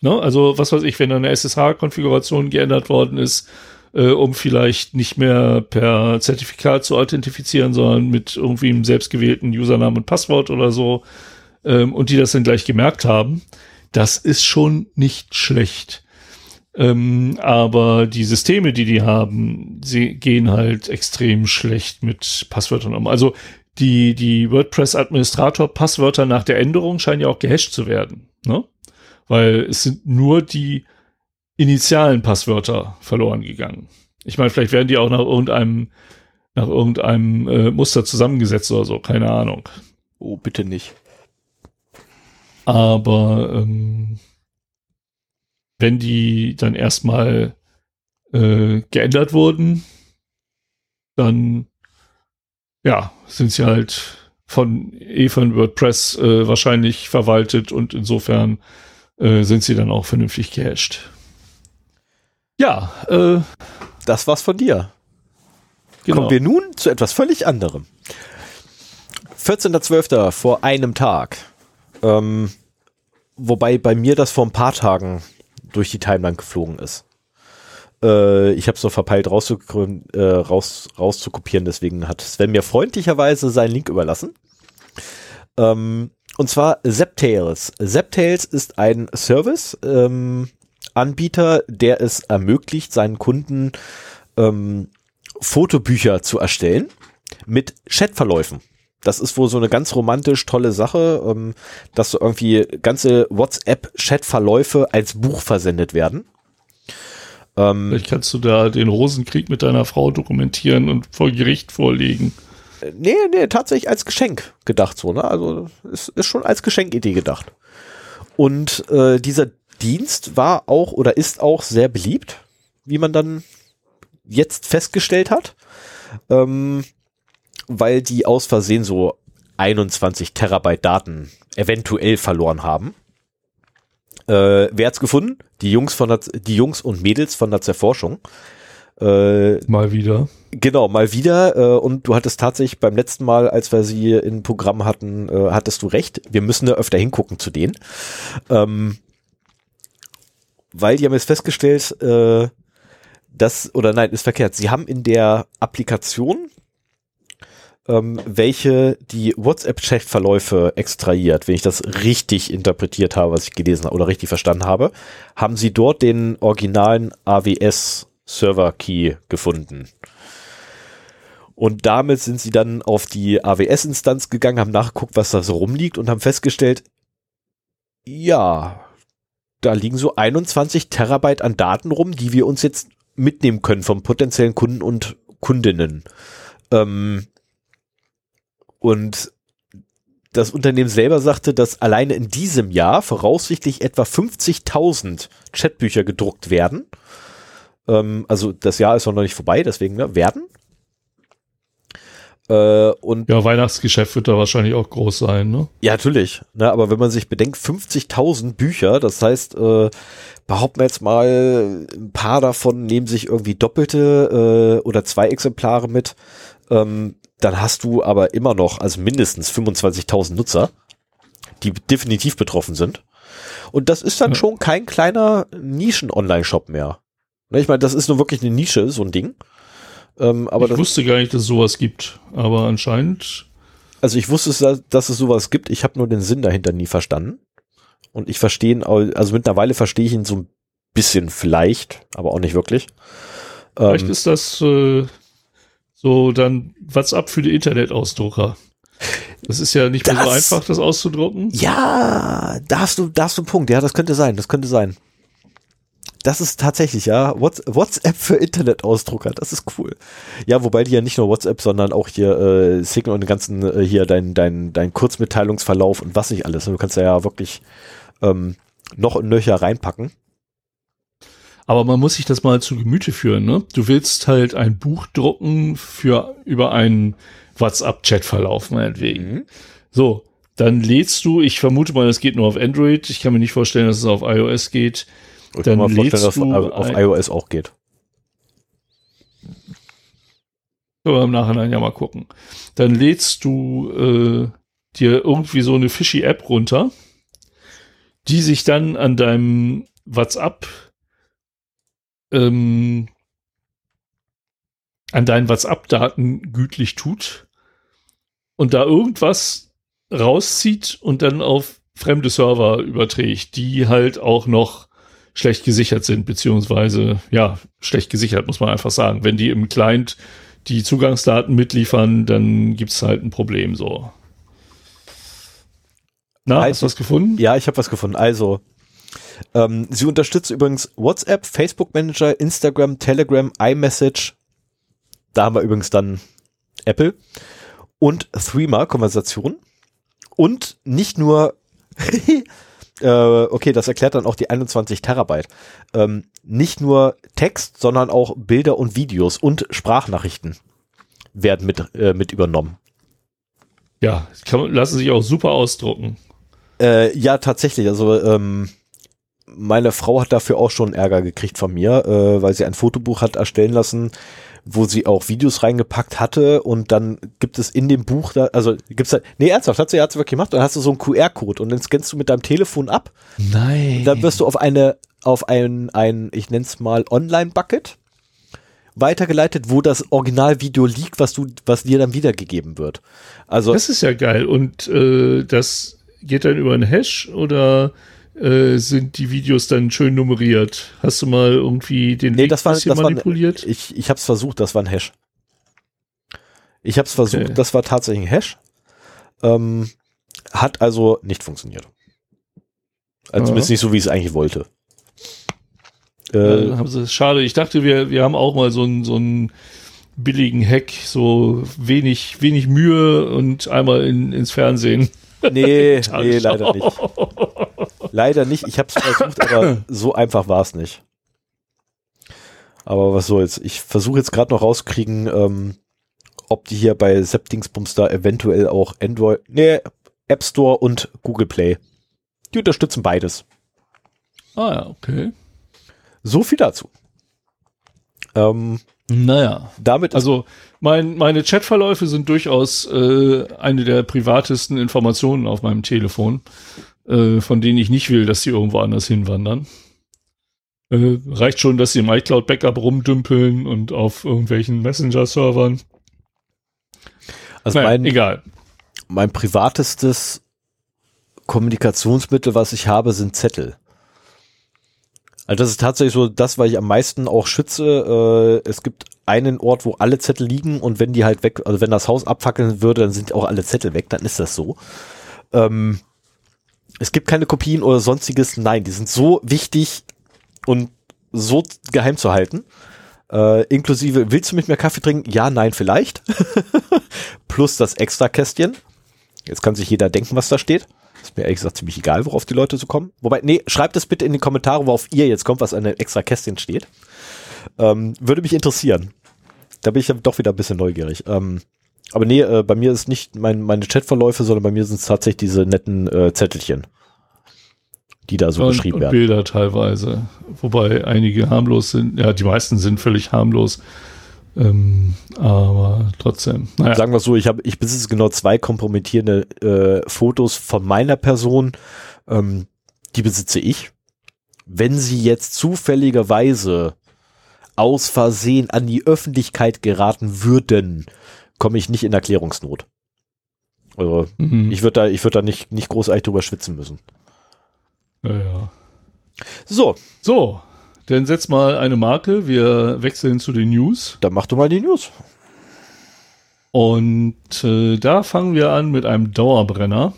S2: Ne? Also, was weiß ich, wenn eine SSH-Konfiguration geändert worden ist, äh, um vielleicht nicht mehr per Zertifikat zu authentifizieren, sondern mit irgendwie einem selbstgewählten Username und Passwort oder so, ähm, und die das dann gleich gemerkt haben, das ist schon nicht schlecht. Ähm, aber die Systeme, die die haben, sie gehen halt extrem schlecht mit Passwörtern um. Also die, die WordPress-Administrator-Passwörter nach der Änderung scheinen ja auch gehasht zu werden. Ne? Weil es sind nur die initialen Passwörter verloren gegangen. Ich meine, vielleicht werden die auch nach irgendeinem, nach irgendeinem äh, Muster zusammengesetzt oder so, keine Ahnung.
S1: Oh, bitte nicht.
S2: Aber ähm, wenn die dann erstmal äh, geändert wurden, dann ja, sind sie halt von eh von WordPress äh, wahrscheinlich verwaltet und insofern äh, sind sie dann auch vernünftig gehasht. Ja, äh,
S1: das war's von dir. Genau. Kommen wir nun zu etwas völlig anderem. 14.12. vor einem Tag. Ähm, wobei bei mir das vor ein paar Tagen durch die Timeline geflogen ist. Äh, ich habe es noch verpeilt äh, raus, rauszukopieren, deswegen hat Sven mir freundlicherweise seinen Link überlassen. Ähm, und zwar Zaptails. Zaptails ist ein Service, ähm, Anbieter, der es ermöglicht, seinen Kunden ähm, Fotobücher zu erstellen mit Chatverläufen. Das ist wohl so eine ganz romantisch tolle Sache, ähm, dass so irgendwie ganze WhatsApp-Chatverläufe als Buch versendet werden.
S2: Ähm, Vielleicht kannst du da den Rosenkrieg mit deiner Frau dokumentieren und vor Gericht vorlegen.
S1: Äh, nee, nee, tatsächlich als Geschenk gedacht so, ne? Also es ist schon als Geschenkidee gedacht. Und äh, dieser Dienst war auch oder ist auch sehr beliebt, wie man dann jetzt festgestellt hat. Ähm, weil die aus Versehen so 21 Terabyte Daten eventuell verloren haben. Äh, wer hat's gefunden? Die Jungs von der, die Jungs und Mädels von der Zerforschung.
S2: Äh, mal wieder.
S1: Genau, mal wieder. Äh, und du hattest tatsächlich beim letzten Mal, als wir sie in Programm hatten, äh, hattest du recht. Wir müssen da öfter hingucken zu denen. Ähm, weil die haben jetzt festgestellt, äh, dass, oder nein, ist verkehrt. Sie haben in der Applikation, ähm, welche die WhatsApp-Chat-Verläufe extrahiert, wenn ich das richtig interpretiert habe, was ich gelesen habe oder richtig verstanden habe, haben sie dort den originalen AWS-Server-Key gefunden. Und damit sind sie dann auf die AWS-Instanz gegangen, haben nachgeguckt, was da so rumliegt und haben festgestellt, ja, da liegen so 21 Terabyte an Daten rum, die wir uns jetzt mitnehmen können vom potenziellen Kunden und Kundinnen. Ähm, und das Unternehmen selber sagte, dass alleine in diesem Jahr voraussichtlich etwa 50.000 Chatbücher gedruckt werden. Ähm, also das Jahr ist noch nicht vorbei, deswegen ne, werden.
S2: Äh, und ja, Weihnachtsgeschäft wird da wahrscheinlich auch groß sein, ne?
S1: Ja, natürlich. Ne, aber wenn man sich bedenkt, 50.000 Bücher, das heißt, äh, behaupten wir jetzt mal, ein paar davon nehmen sich irgendwie doppelte äh, oder zwei Exemplare mit, ähm, dann hast du aber immer noch, also mindestens 25.000 Nutzer, die definitiv betroffen sind. Und das ist dann ja. schon kein kleiner Nischen-Online-Shop mehr. Ne, ich meine, das ist nur wirklich eine Nische, so ein Ding.
S2: Ähm, aber ich wusste gar nicht, dass es sowas gibt, aber anscheinend.
S1: Also ich wusste, dass es sowas gibt. Ich habe nur den Sinn dahinter nie verstanden. Und ich verstehe ihn, also mittlerweile verstehe ich ihn so ein bisschen vielleicht, aber auch nicht wirklich.
S2: Vielleicht ähm, ist das äh, so dann WhatsApp für die Internetausdrucker. Das ist ja nicht mehr das, so einfach, das auszudrucken.
S1: Ja, da hast du, da hast du einen Punkt. Ja, das könnte sein, das könnte sein. Das ist tatsächlich, ja. WhatsApp für Internetausdrucker, das ist cool. Ja, wobei die ja nicht nur WhatsApp, sondern auch hier äh, Signal und den ganzen, äh, hier dein, dein, dein Kurzmitteilungsverlauf und was nicht alles. Du kannst ja wirklich ähm, noch und nöcher reinpacken.
S2: Aber man muss sich das mal zu Gemüte führen, ne? Du willst halt ein Buch drucken für über einen WhatsApp-Chat-Verlauf, meinetwegen. Mhm. So, dann lädst du, ich vermute mal, das geht nur auf Android. Ich kann mir nicht vorstellen, dass es auf iOS geht
S1: ich dann mir vorstellen, dass es auf iOS auch geht.
S2: Können wir im Nachhinein ja mal gucken. Dann lädst du äh, dir irgendwie so eine fishy App runter, die sich dann an deinem WhatsApp ähm, an deinen WhatsApp-Daten gütlich tut und da irgendwas rauszieht und dann auf fremde Server überträgt, die halt auch noch schlecht gesichert sind, beziehungsweise, ja, schlecht gesichert, muss man einfach sagen. Wenn die im Client die Zugangsdaten mitliefern, dann gibt's halt ein Problem so.
S1: Na, also, hast du was gefunden? Ja, ich habe was gefunden. Also, ähm, sie unterstützt übrigens WhatsApp, Facebook Manager, Instagram, Telegram, iMessage. Da haben wir übrigens dann Apple und Threema Konversation. Und nicht nur äh, okay, das erklärt dann auch die 21 Terabyte. Ähm, nicht nur Text, sondern auch Bilder und Videos und Sprachnachrichten werden mit, äh, mit übernommen.
S2: Ja, kann, lassen sich auch super ausdrucken.
S1: Äh, ja, tatsächlich. Also ähm, meine Frau hat dafür auch schon Ärger gekriegt von mir, äh, weil sie ein Fotobuch hat erstellen lassen, wo sie auch Videos reingepackt hatte und dann gibt es in dem Buch da, also gibt's da, nee, ernsthaft, hat sie, hat sie wirklich gemacht, dann hast du so einen QR-Code und den scannst du mit deinem Telefon ab.
S2: Nein.
S1: Dann wirst du auf eine, auf ein, ein, ich nenn's mal Online-Bucket weitergeleitet, wo das Originalvideo liegt, was du, was dir dann wiedergegeben wird. Also.
S2: Das ist ja geil und, äh, das geht dann über einen Hash oder äh, sind die Videos dann schön nummeriert. Hast du mal irgendwie den
S1: nee, Link das war, das manipuliert? War, ich ich habe es versucht, das war ein Hash. Ich habe es versucht, okay. das war tatsächlich ein Hash. Ähm, hat also nicht funktioniert. Also zumindest nicht so, wie ich es eigentlich wollte.
S2: Äh, ja, schade, ich dachte, wir, wir haben auch mal so einen so einen billigen Hack, so wenig, wenig Mühe und einmal in, ins Fernsehen.
S1: Nee, nee, leider nicht. Leider nicht. Ich habe es versucht, aber so einfach war es nicht. Aber was soll's. Ich versuche jetzt gerade noch rauskriegen, ähm, ob die hier bei Septingsbums da eventuell auch Android, nee, App Store und Google Play. Die unterstützen beides.
S2: Ah ja, okay.
S1: So viel dazu.
S2: Ähm, naja. Damit also mein, meine Chatverläufe sind durchaus äh, eine der privatesten Informationen auf meinem Telefon, äh, von denen ich nicht will, dass sie irgendwo anders hinwandern. Äh, reicht schon, dass sie im iCloud Backup rumdümpeln und auf irgendwelchen Messenger-Servern.
S1: Also naja, mein, egal. Mein privatestes Kommunikationsmittel, was ich habe, sind Zettel. Also das ist tatsächlich so das, was ich am meisten auch schütze. Äh, es gibt einen Ort, wo alle Zettel liegen und wenn die halt weg, also wenn das Haus abfackeln würde, dann sind auch alle Zettel weg, dann ist das so. Ähm, es gibt keine Kopien oder sonstiges. Nein, die sind so wichtig und so geheim zu halten. Äh, inklusive, willst du mit mir Kaffee trinken? Ja, nein, vielleicht. Plus das extra Kästchen. Jetzt kann sich jeder denken, was da steht. Ist mir ehrlich gesagt ziemlich egal, worauf die Leute so kommen. Wobei, nee, schreibt es bitte in die Kommentare, worauf ihr jetzt kommt, was an einem extra Kästchen steht. Ähm, würde mich interessieren. Da bin ich doch wieder ein bisschen neugierig. Ähm, aber nee, äh, bei mir ist nicht mein, meine Chatverläufe, sondern bei mir sind es tatsächlich diese netten äh, Zettelchen, die da so und, geschrieben und werden.
S2: Bilder teilweise, wobei einige harmlos sind. Ja, die meisten sind völlig harmlos. Ähm, aber trotzdem.
S1: Naja. Sagen wir so, ich habe, ich besitze genau zwei kompromittierende äh, Fotos von meiner Person. Ähm, die besitze ich. Wenn sie jetzt zufälligerweise aus Versehen an die Öffentlichkeit geraten würden, komme ich nicht in Erklärungsnot. Also mhm. ich würde da, ich würde da nicht, nicht großartig drüber schwitzen müssen.
S2: Ja, ja. So. So. Dann setz mal eine Marke. Wir wechseln zu den News.
S1: Dann mach du mal die News.
S2: Und äh, da fangen wir an mit einem Dauerbrenner.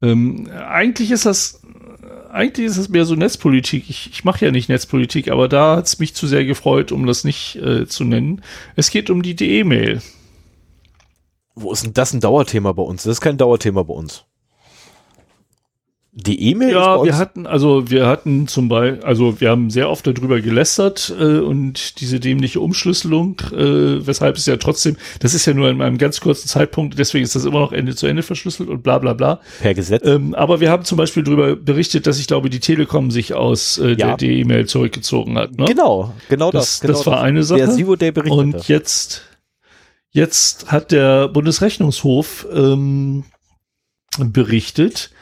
S2: Ähm, eigentlich ist das eigentlich ist es mehr so Netzpolitik. Ich, ich mache ja nicht Netzpolitik, aber da hat es mich zu sehr gefreut, um das nicht äh, zu nennen. Es geht um die DE-Mail.
S1: Wo ist denn das ein Dauerthema bei uns? Das ist kein Dauerthema bei uns. Die E-Mail?
S2: Ja, wir hatten, also wir hatten zum Beispiel, also wir haben sehr oft darüber gelästert äh, und diese dämliche Umschlüsselung, äh, weshalb es ja trotzdem, das ist ja nur in einem ganz kurzen Zeitpunkt, deswegen ist das immer noch Ende zu Ende verschlüsselt und bla bla bla.
S1: Per Gesetz.
S2: Ähm, aber wir haben zum Beispiel darüber berichtet, dass ich glaube, die Telekom sich aus äh, ja. der E-Mail zurückgezogen hat.
S1: Ne? Genau, genau das.
S2: Das,
S1: genau
S2: das war das. eine Sache.
S1: Der Sivo Day berichtete.
S2: Und jetzt, jetzt hat der Bundesrechnungshof ähm, berichtet,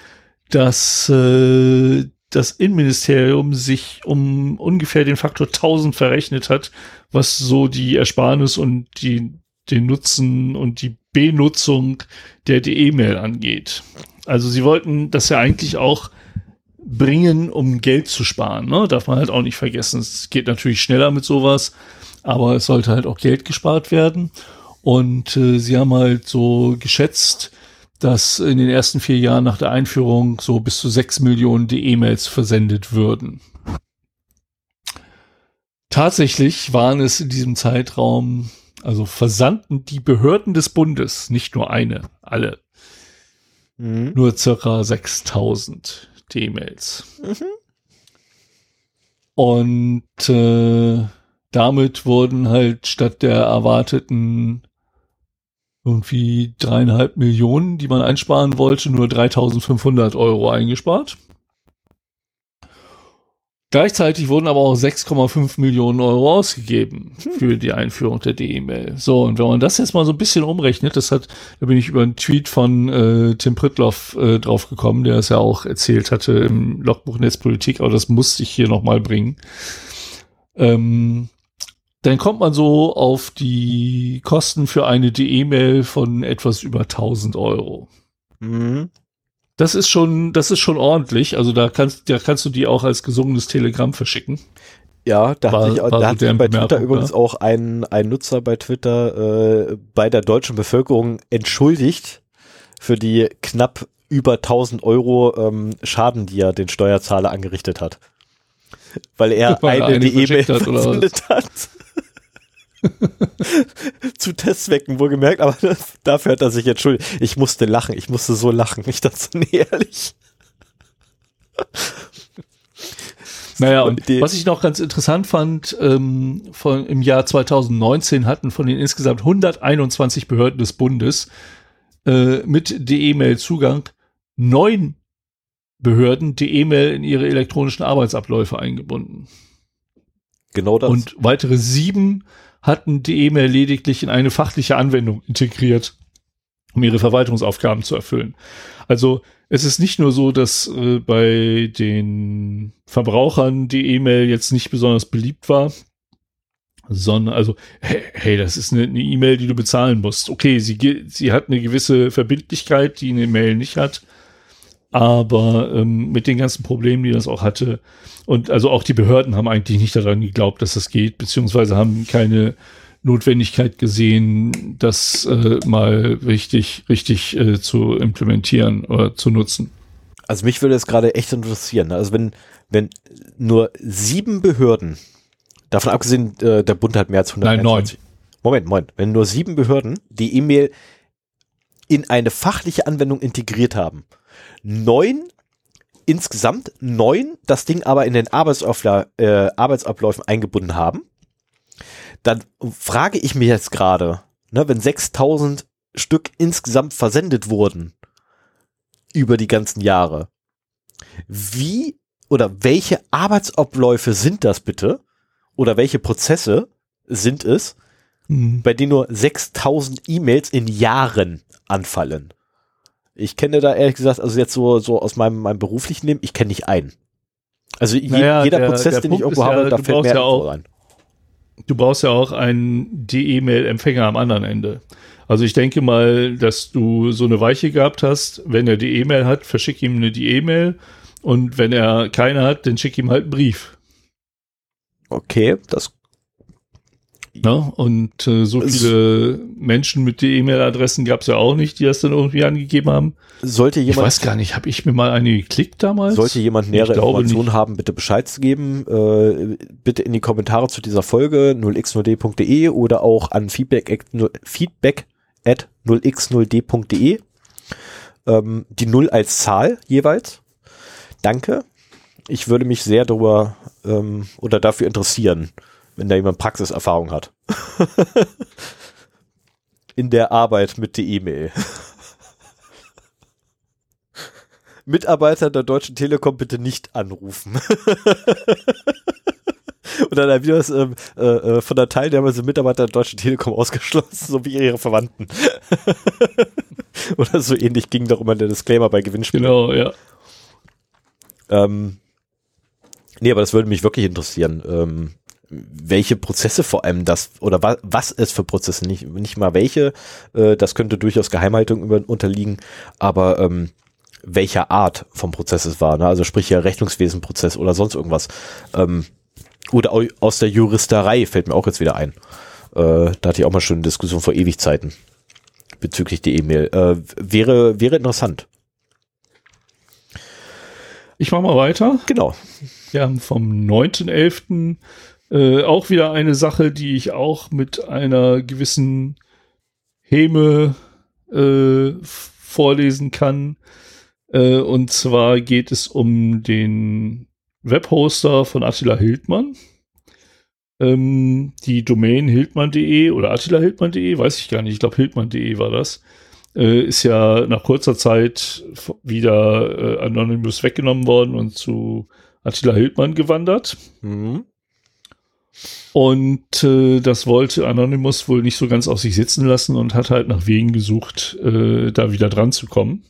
S2: dass äh, das Innenministerium sich um ungefähr den Faktor 1000 verrechnet hat, was so die Ersparnis und die, den Nutzen und die Benutzung der E-Mail angeht. Also sie wollten das ja eigentlich auch bringen, um Geld zu sparen. Ne? Darf man halt auch nicht vergessen. Es geht natürlich schneller mit sowas, aber es sollte halt auch Geld gespart werden. Und äh, sie haben halt so geschätzt, dass in den ersten vier Jahren nach der Einführung so bis zu sechs Millionen E-Mails versendet würden. Tatsächlich waren es in diesem Zeitraum, also versandten die Behörden des Bundes, nicht nur eine, alle, mhm. nur circa 6000 E-Mails. Mhm. Und äh, damit wurden halt statt der erwarteten irgendwie dreieinhalb Millionen, die man einsparen wollte, nur 3500 Euro eingespart. Gleichzeitig wurden aber auch 6,5 Millionen Euro ausgegeben hm. für die Einführung der D-E-Mail. So, und wenn man das jetzt mal so ein bisschen umrechnet, das hat, da bin ich über einen Tweet von äh, Tim Pritloff äh, draufgekommen, der es ja auch erzählt hatte im Logbuch Netzpolitik, aber das musste ich hier nochmal bringen. Ähm, dann kommt man so auf die Kosten für eine E-Mail von etwas über 1000 Euro. Mhm. Das ist schon, das ist schon ordentlich. Also da kannst, da kannst du die auch als gesungenes Telegramm verschicken.
S1: Ja, da war, hat sich, da hat sich bei Twitter übrigens auch ein, ein Nutzer bei Twitter äh, bei der deutschen Bevölkerung entschuldigt für die knapp über 1000 Euro ähm, Schaden, die er den Steuerzahler angerichtet hat. Weil er Weil eine, eine E-Mail versendet hat. Zu Testzwecken wohlgemerkt, aber dafür hat er sich entschuldigt. Ich musste lachen, ich musste so lachen. Ich dachte so, nee, ehrlich.
S2: Naja, und was ich noch ganz interessant fand, ähm, von, im Jahr 2019 hatten von den insgesamt 121 Behörden des Bundes äh, mit E-Mail Zugang neun Behörden die E-Mail in ihre elektronischen Arbeitsabläufe eingebunden.
S1: Genau das.
S2: Und weitere sieben hatten die E-Mail lediglich in eine fachliche Anwendung integriert, um ihre Verwaltungsaufgaben zu erfüllen. Also es ist nicht nur so, dass äh, bei den Verbrauchern die E-Mail jetzt nicht besonders beliebt war, sondern also, hey, hey das ist eine E-Mail, die du bezahlen musst. Okay, sie, sie hat eine gewisse Verbindlichkeit, die eine Mail nicht hat, aber ähm, mit den ganzen Problemen, die das auch hatte, und also auch die Behörden haben eigentlich nicht daran geglaubt, dass das geht, beziehungsweise haben keine Notwendigkeit gesehen, das äh, mal richtig, richtig äh, zu implementieren oder zu nutzen.
S1: Also mich würde es gerade echt interessieren. Also wenn, wenn nur sieben Behörden, davon abgesehen, äh, der Bund hat mehr als 100.
S2: Nein, neun.
S1: Moment, Moment. Wenn nur sieben Behörden die E-Mail in eine fachliche Anwendung integriert haben, neun insgesamt neun das Ding aber in den Arbeitsaufla äh, Arbeitsabläufen eingebunden haben, dann frage ich mich jetzt gerade, ne, wenn 6000 Stück insgesamt versendet wurden über die ganzen Jahre, wie oder welche Arbeitsabläufe sind das bitte? Oder welche Prozesse sind es, mhm. bei denen nur 6000 E-Mails in Jahren anfallen? Ich kenne da ehrlich gesagt, also jetzt so, so aus meinem, meinem beruflichen Leben, ich kenne nicht einen. Also je, naja, jeder der, Prozess, der den Punkt ich irgendwo habe, ja, da fällt mir ja auch, ein.
S2: Du brauchst ja auch einen D-E-Mail-Empfänger am anderen Ende. Also ich denke mal, dass du so eine Weiche gehabt hast, wenn er die E-Mail hat, verschick ihm eine die E-Mail und wenn er keine hat, dann schick ihm halt einen Brief.
S1: Okay, das
S2: ja, und äh, so viele Menschen mit den E-Mail-Adressen gab es ja auch nicht, die das dann irgendwie angegeben haben.
S1: Sollte jemand,
S2: ich weiß gar nicht, habe ich mir mal eine geklickt damals?
S1: Sollte jemand nähere Informationen haben, bitte Bescheid zu geben. Äh, bitte in die Kommentare zu dieser Folge 0x0d.de oder auch an feedback, feedback at 0x0d.de. Ähm, die 0 als Zahl jeweils. Danke. Ich würde mich sehr darüber ähm, oder dafür interessieren wenn da jemand Praxiserfahrung hat. In der Arbeit mit der E-Mail. Mitarbeiter der Deutschen Telekom bitte nicht anrufen. Und dann wieder was ähm, äh, äh, von der Teilnahme sind Mitarbeiter der Deutschen Telekom ausgeschlossen, so wie ihre Verwandten. Oder so ähnlich ging doch immer der Disclaimer bei Gewinnspielen.
S2: Genau, ja.
S1: Ähm, nee, aber das würde mich wirklich interessieren. Ähm, welche Prozesse vor allem das oder wa was es für Prozesse, nicht, nicht mal welche, äh, das könnte durchaus Geheimhaltung über, unterliegen, aber ähm, welcher Art vom Prozess es war, ne? also sprich ja Rechnungswesenprozess oder sonst irgendwas. Ähm, oder aus der Juristerei fällt mir auch jetzt wieder ein. Äh, da hatte ich auch mal schon eine Diskussion vor Ewigzeiten bezüglich der E-Mail. Äh, wäre, wäre interessant.
S2: Ich mache mal weiter.
S1: Genau.
S2: Wir haben vom 9.11. Äh, auch wieder eine Sache, die ich auch mit einer gewissen Häme äh, vorlesen kann. Äh, und zwar geht es um den Webhoster von Attila Hildmann. Ähm, die Domain hildmann.de oder attilahildmann.de, weiß ich gar nicht. Ich glaube, hildmann.de war das. Äh, ist ja nach kurzer Zeit wieder äh, Anonymous weggenommen worden und zu Attila Hildmann gewandert. Mhm. Und äh, das wollte Anonymous wohl nicht so ganz auf sich sitzen lassen und hat halt nach Wegen gesucht, äh, da wieder dran zu kommen.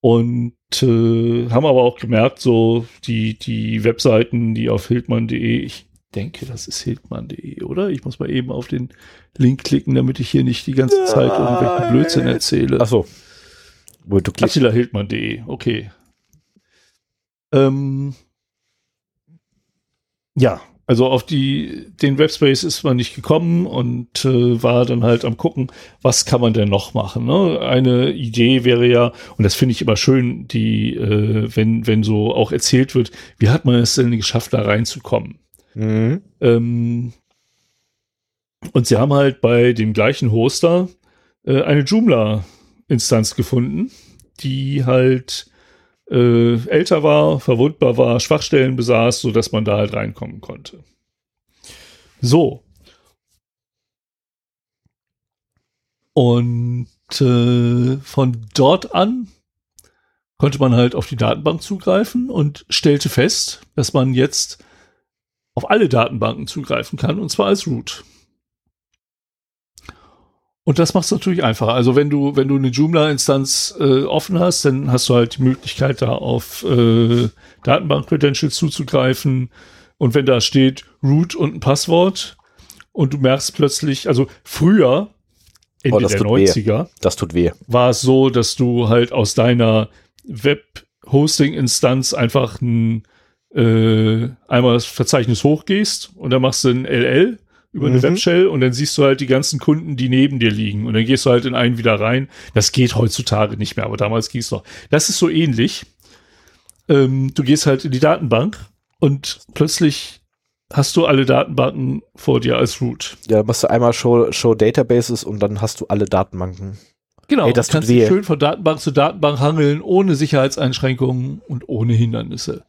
S2: Und äh, haben aber auch gemerkt, so die, die Webseiten, die auf hildmann.de, ich denke, das ist hildmann.de, oder? Ich muss mal eben auf den Link klicken, damit ich hier nicht die ganze Zeit irgendwelchen Blödsinn erzähle.
S1: Ach so.
S2: Attila Hildmann.de, okay. Ähm, ja, also auf die, den Webspace ist man nicht gekommen und äh, war dann halt am gucken, was kann man denn noch machen. Ne? Eine Idee wäre ja, und das finde ich immer schön, die, äh, wenn, wenn so auch erzählt wird, wie hat man es denn geschafft, da reinzukommen? Mhm. Ähm, und sie haben halt bei dem gleichen Hoster äh, eine Joomla-Instanz gefunden, die halt äh, älter war, verwundbar war, Schwachstellen besaß, so dass man da halt reinkommen konnte. So. Und äh, von dort an konnte man halt auf die Datenbank zugreifen und stellte fest, dass man jetzt auf alle Datenbanken zugreifen kann, und zwar als Root. Und das macht es natürlich einfacher. Also wenn du, wenn du eine Joomla-Instanz äh, offen hast, dann hast du halt die Möglichkeit, da auf äh, Datenbank-Credentials zuzugreifen. Und wenn da steht Root und ein Passwort und du merkst plötzlich, also früher, Ende
S1: Oh, das
S2: der
S1: tut weh.
S2: 90er,
S1: Das tut weh.
S2: war es so, dass du halt aus deiner Web-Hosting-Instanz einfach ein, äh, einmal das Verzeichnis hochgehst und dann machst du ein LL über eine
S1: Mhm.
S2: Webshell und dann siehst du halt die ganzen Kunden, die neben dir liegen und dann gehst du halt in einen wieder rein. Das geht heutzutage nicht mehr, aber damals ging es noch. Das ist so ähnlich. Ähm, du gehst halt in die Datenbank und plötzlich hast du alle Datenbanken vor dir als Root.
S1: Ja, machst du einmal Show, Show Databases und dann hast du alle Datenbanken.
S2: Genau,
S1: Ey, das
S2: kannst
S1: tut weh.
S2: schön von Datenbank zu Datenbank hangeln, ohne Sicherheitseinschränkungen und ohne Hindernisse.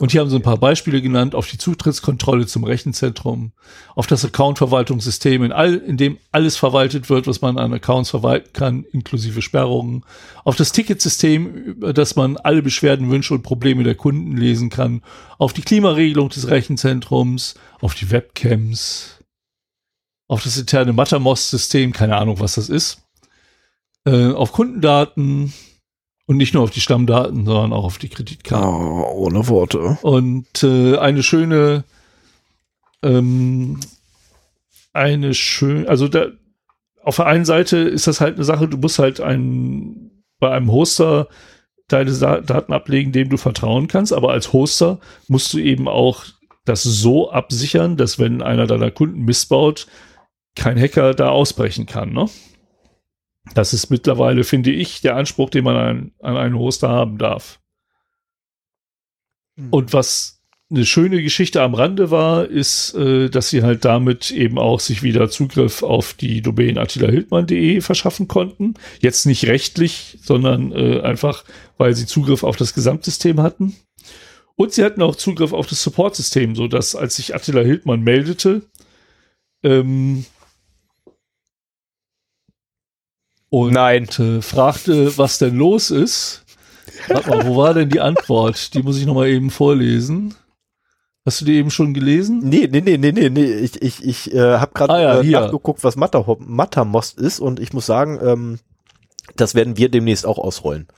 S2: Und hier haben sie ein paar Beispiele genannt auf die Zutrittskontrolle zum Rechenzentrum, auf das Account-Verwaltungssystem, in, all, in dem alles verwaltet wird, was man an Accounts verwalten kann, inklusive Sperrungen, auf das Ticketsystem, über das man alle Beschwerden, Wünsche und Probleme der Kunden lesen kann, auf die Klimaregelung des Rechenzentrums, auf die Webcams, auf das interne Mattermost-System, keine Ahnung, was das ist äh, auf Kundendaten und nicht nur auf die Stammdaten, sondern auch auf die Kreditkarten.
S1: Oh, ohne Worte.
S2: Und äh, eine schöne, ähm, eine schön, also da, auf der einen Seite ist das halt eine Sache, du musst halt ein, bei einem Hoster deine Daten ablegen, dem du vertrauen kannst, aber als Hoster musst du eben auch das so absichern, dass wenn einer deiner Kunden missbaut, kein Hacker da ausbrechen kann, ne? Das ist mittlerweile, finde ich, der Anspruch, den man an, an einen Hoster haben darf. Und was eine schöne Geschichte am Rande war, ist, äh, dass sie halt damit eben auch sich wieder Zugriff auf die Domain attilahildmann.de verschaffen konnten. Jetzt nicht rechtlich, sondern äh, einfach, weil sie Zugriff auf das Gesamtsystem hatten. Und sie hatten auch Zugriff auf das Supportsystem, so dass als sich Attila Hildmann meldete, ähm, und
S1: Nein.
S2: äh, fragte, was denn los ist. Warte mal, wo war denn die Antwort? Die muss ich noch mal eben vorlesen. Hast du die eben schon gelesen?
S1: Nee, nee, nee, nee, nee, nee. Ich, ich, ich äh, habe gerade
S2: Ah ja,
S1: äh, nachgeguckt, was Mattermost ist und ich muss sagen, ähm, das werden wir demnächst auch ausrollen.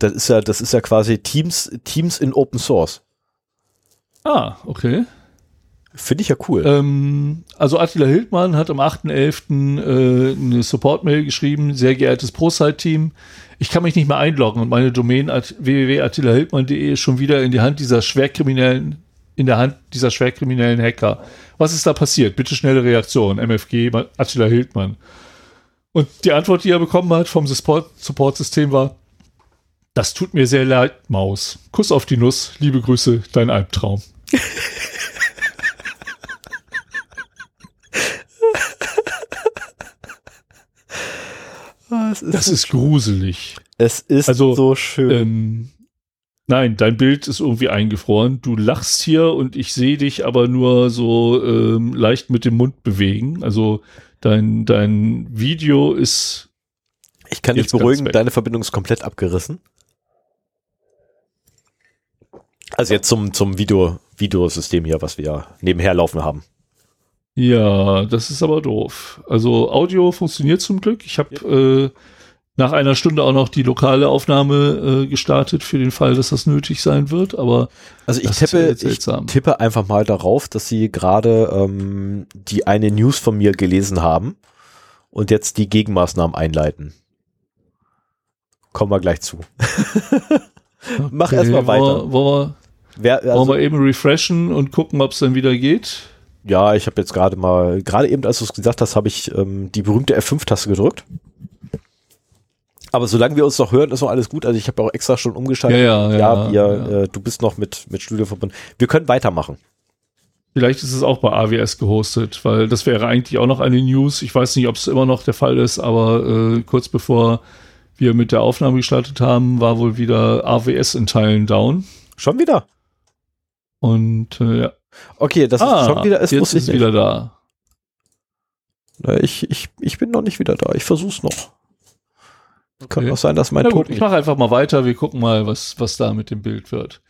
S1: Das ist ja, das ist ja quasi Teams, Teams in Open Source.
S2: Ah, okay.
S1: Finde ich ja cool.
S2: Ähm, also Attila Hildmann hat am 8.11. Äh, eine Support-Mail geschrieben, sehr geehrtes ProSite-Team, ich kann mich nicht mehr einloggen und meine Domain at www.attilahildmann.de ist schon wieder in die Hand dieser schwerkriminellen, in der Hand dieser schwerkriminellen Hacker. Was ist da passiert? Bitte schnelle Reaktion. MFG Attila Hildmann. Und die Antwort, die er bekommen hat vom Support- Support-System war, das tut mir sehr leid, Maus. Kuss auf die Nuss, liebe Grüße, dein Albtraum.
S1: ist,
S2: Das ist gruselig.
S1: es ist
S2: also,
S1: so schön.
S2: Ähm, nein, dein Bild ist irgendwie eingefroren. Du lachst hier und ich sehe dich aber nur so ähm, leicht mit dem Mund bewegen. Also dein, dein Video ist.
S1: ich kann dich beruhigen, deine Verbindung ist komplett abgerissen. Also jetzt zum, zum Video, Videosystem hier, was wir nebenher laufen haben.
S2: Ja, das ist aber doof. Also Audio funktioniert zum Glück. Ich habe äh, nach einer Stunde auch noch die lokale Aufnahme äh, gestartet für den Fall, dass das nötig sein wird. Aber
S1: Also ich
S2: Das ist ja
S1: tippe,
S2: jetzt
S1: ich tippe einfach mal darauf, dass sie gerade ähm, die eine News von mir gelesen haben und jetzt die Gegenmaßnahmen einleiten. Kommen wir gleich zu. Mach erst mal weiter.
S2: Wollen wir, wollen
S1: Wer,
S2: wir,
S1: also,
S2: wollen wir eben refreshen und gucken, ob es dann wieder geht?
S1: Ja, ich habe jetzt gerade mal, gerade eben, als du es gesagt hast, habe ich ähm, die berühmte F5-Taste gedrückt. Aber solange wir uns noch hören, ist noch alles gut. Also ich habe auch extra schon umgeschaltet.
S2: Ja, ja, ja,
S1: wir,
S2: ja.
S1: Äh, du bist noch mit, mit Studio verbunden. Wir können weitermachen.
S2: Vielleicht ist es auch bei AWS gehostet, weil das wäre eigentlich auch noch eine News. Ich weiß nicht, ob es immer noch der Fall ist, aber äh, kurz bevor wir mit der Aufnahme gestartet haben, war wohl wieder AWS in Teilen down.
S1: Schon wieder?
S2: Und äh, ja.
S1: Okay, das ist schon wieder ist,
S2: jetzt ist wieder da.
S1: Na, Ich, ich, ich bin noch nicht wieder da. Ich versuch's noch. Kann
S2: Okay.
S1: auch sein, dass mein
S2: Na gut,
S1: Token.
S2: ich mache einfach mal weiter. Wir gucken mal, was, was da mit dem Bild wird.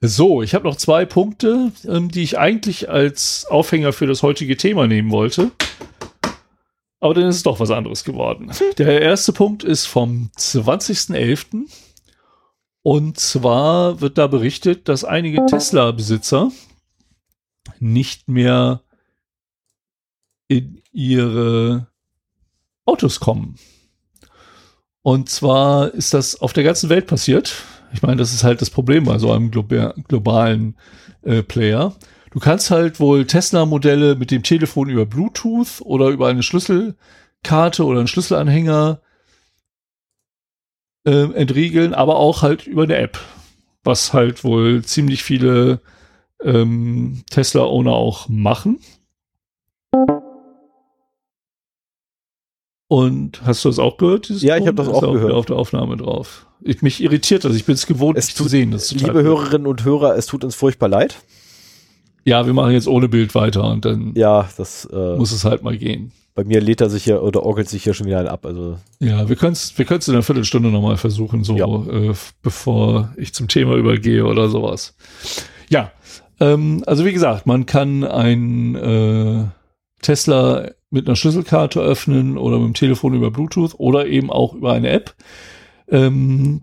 S2: So, ich habe noch zwei Punkte, ähm, die ich eigentlich als Aufhänger für das heutige Thema nehmen wollte. Aber dann ist es doch was anderes geworden. Der erste Punkt ist vom 20.11. Und zwar wird da berichtet, dass einige Tesla-Besitzer nicht mehr in ihre Autos kommen. Und zwar ist das auf der ganzen Welt passiert. Ich meine, das ist halt das Problem bei so einem globalen äh, Player. Du kannst halt wohl Tesla-Modelle mit dem Telefon über Bluetooth oder über eine Schlüsselkarte oder einen Schlüsselanhänger äh, entriegeln, aber auch halt über eine App, was halt wohl ziemlich viele ähm, Tesla-Owner auch machen. Und hast du das auch gehört?
S1: Ja, ich habe das auch gehört.
S2: Auf der Aufnahme drauf. Ich, mich irritiert das. Ich bin es gewohnt,
S1: es tut, zu sehen. liebe Hörerinnen und Hörer, es tut uns furchtbar leid.
S2: Ja, wir machen jetzt ohne Bild weiter und dann
S1: ja, das,
S2: äh, muss es halt mal gehen.
S1: Bei mir lädt er sich ja oder orgelt sich ja schon wieder ein ab. Also.
S2: Ja, wir können es wir können's in einer Viertelstunde nochmal versuchen, so ja. äh, bevor ich zum Thema übergehe oder sowas. Ja, ähm, also wie gesagt, man kann ein äh, Tesla mit einer Schlüsselkarte öffnen oder mit dem Telefon über Bluetooth oder eben auch über eine App. Ähm,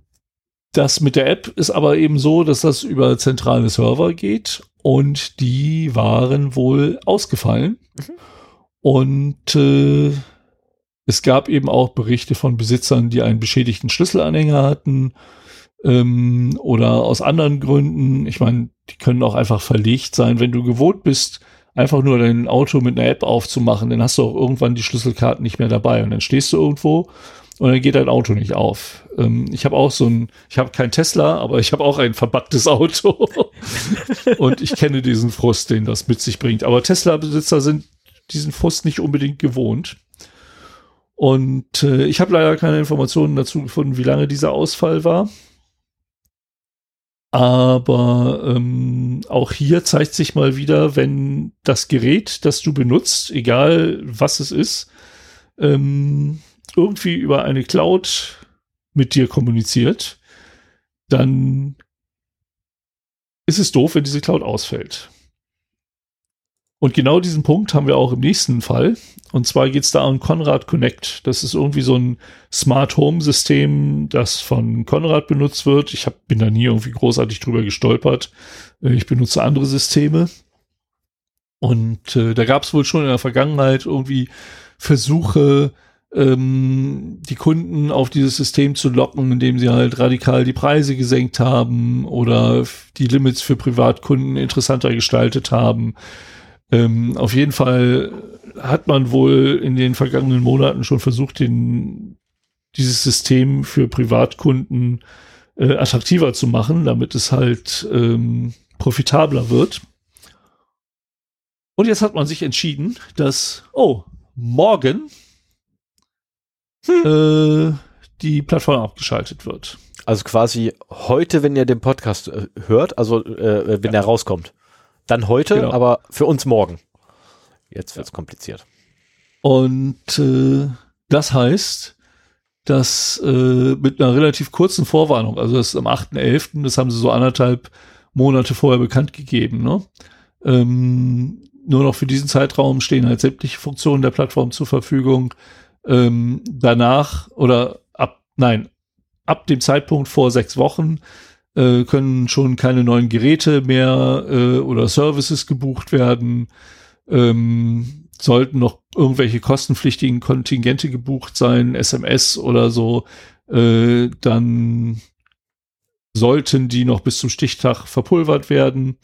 S2: das mit der App ist aber eben so, dass das über zentrale Server geht und die waren wohl ausgefallen. Mhm. Und äh, es gab eben auch Berichte von Besitzern, die einen beschädigten Schlüsselanhänger hatten ähm, oder aus anderen Gründen. Ich meine, die können auch einfach verlegt sein, wenn du gewohnt bist, einfach nur dein Auto mit einer App aufzumachen, dann hast du auch irgendwann die Schlüsselkarten nicht mehr dabei und dann stehst du irgendwo und dann geht dein Auto nicht auf. Ähm, ich habe auch so ein, ich habe kein Tesla, aber ich habe auch ein verbacktes Auto und ich kenne diesen Frust, den das mit sich bringt. Aber Tesla-Besitzer sind diesen Frust nicht unbedingt gewohnt. Und äh, ich habe leider keine Informationen dazu gefunden, wie lange dieser Ausfall war. Aber ähm, auch hier zeigt sich mal wieder, wenn das Gerät, das du benutzt, egal was es ist, ähm, irgendwie über eine Cloud mit dir kommuniziert, dann ist es doof, wenn diese Cloud ausfällt. Und genau diesen Punkt haben wir auch im nächsten Fall. Und zwar geht es da um Conrad Connect. Das ist irgendwie so ein Smart Home System, das von Conrad benutzt wird. Ich hab, bin da nie irgendwie großartig drüber gestolpert. Äh, ich benutze andere Systeme. Und äh, da gab es wohl schon in der Vergangenheit irgendwie Versuche, ähm, die Kunden auf dieses System zu locken, indem sie halt radikal die Preise gesenkt haben oder die Limits für Privatkunden interessanter gestaltet haben. Ähm, auf jeden Fall hat man wohl in den vergangenen Monaten schon versucht, den, dieses System für Privatkunden äh, attraktiver zu machen, damit es halt ähm, profitabler wird. Und jetzt hat man sich entschieden, dass, oh, morgen hm. äh, die Plattform abgeschaltet wird.
S1: Also quasi heute, wenn ihr den Podcast äh, hört, also äh, wenn ja. er rauskommt. Dann heute, genau. aber für uns morgen. Jetzt wird's ja. kompliziert.
S2: Und äh, das heißt, dass äh, mit einer relativ kurzen Vorwarnung, also das ist am 8.11., das haben sie so anderthalb Monate vorher bekannt gegeben, ne? Ähm, nur noch für diesen Zeitraum stehen halt sämtliche Funktionen der Plattform zur Verfügung. Ähm, danach oder ab, nein, ab dem Zeitpunkt vor sechs Wochen äh, können schon keine neuen Geräte mehr äh, oder Services gebucht werden. Ähm, sollten noch irgendwelche kostenpflichtigen Kontingente gebucht sein, SMS oder so, äh, dann sollten die noch bis zum Stichtag verpulvert werden.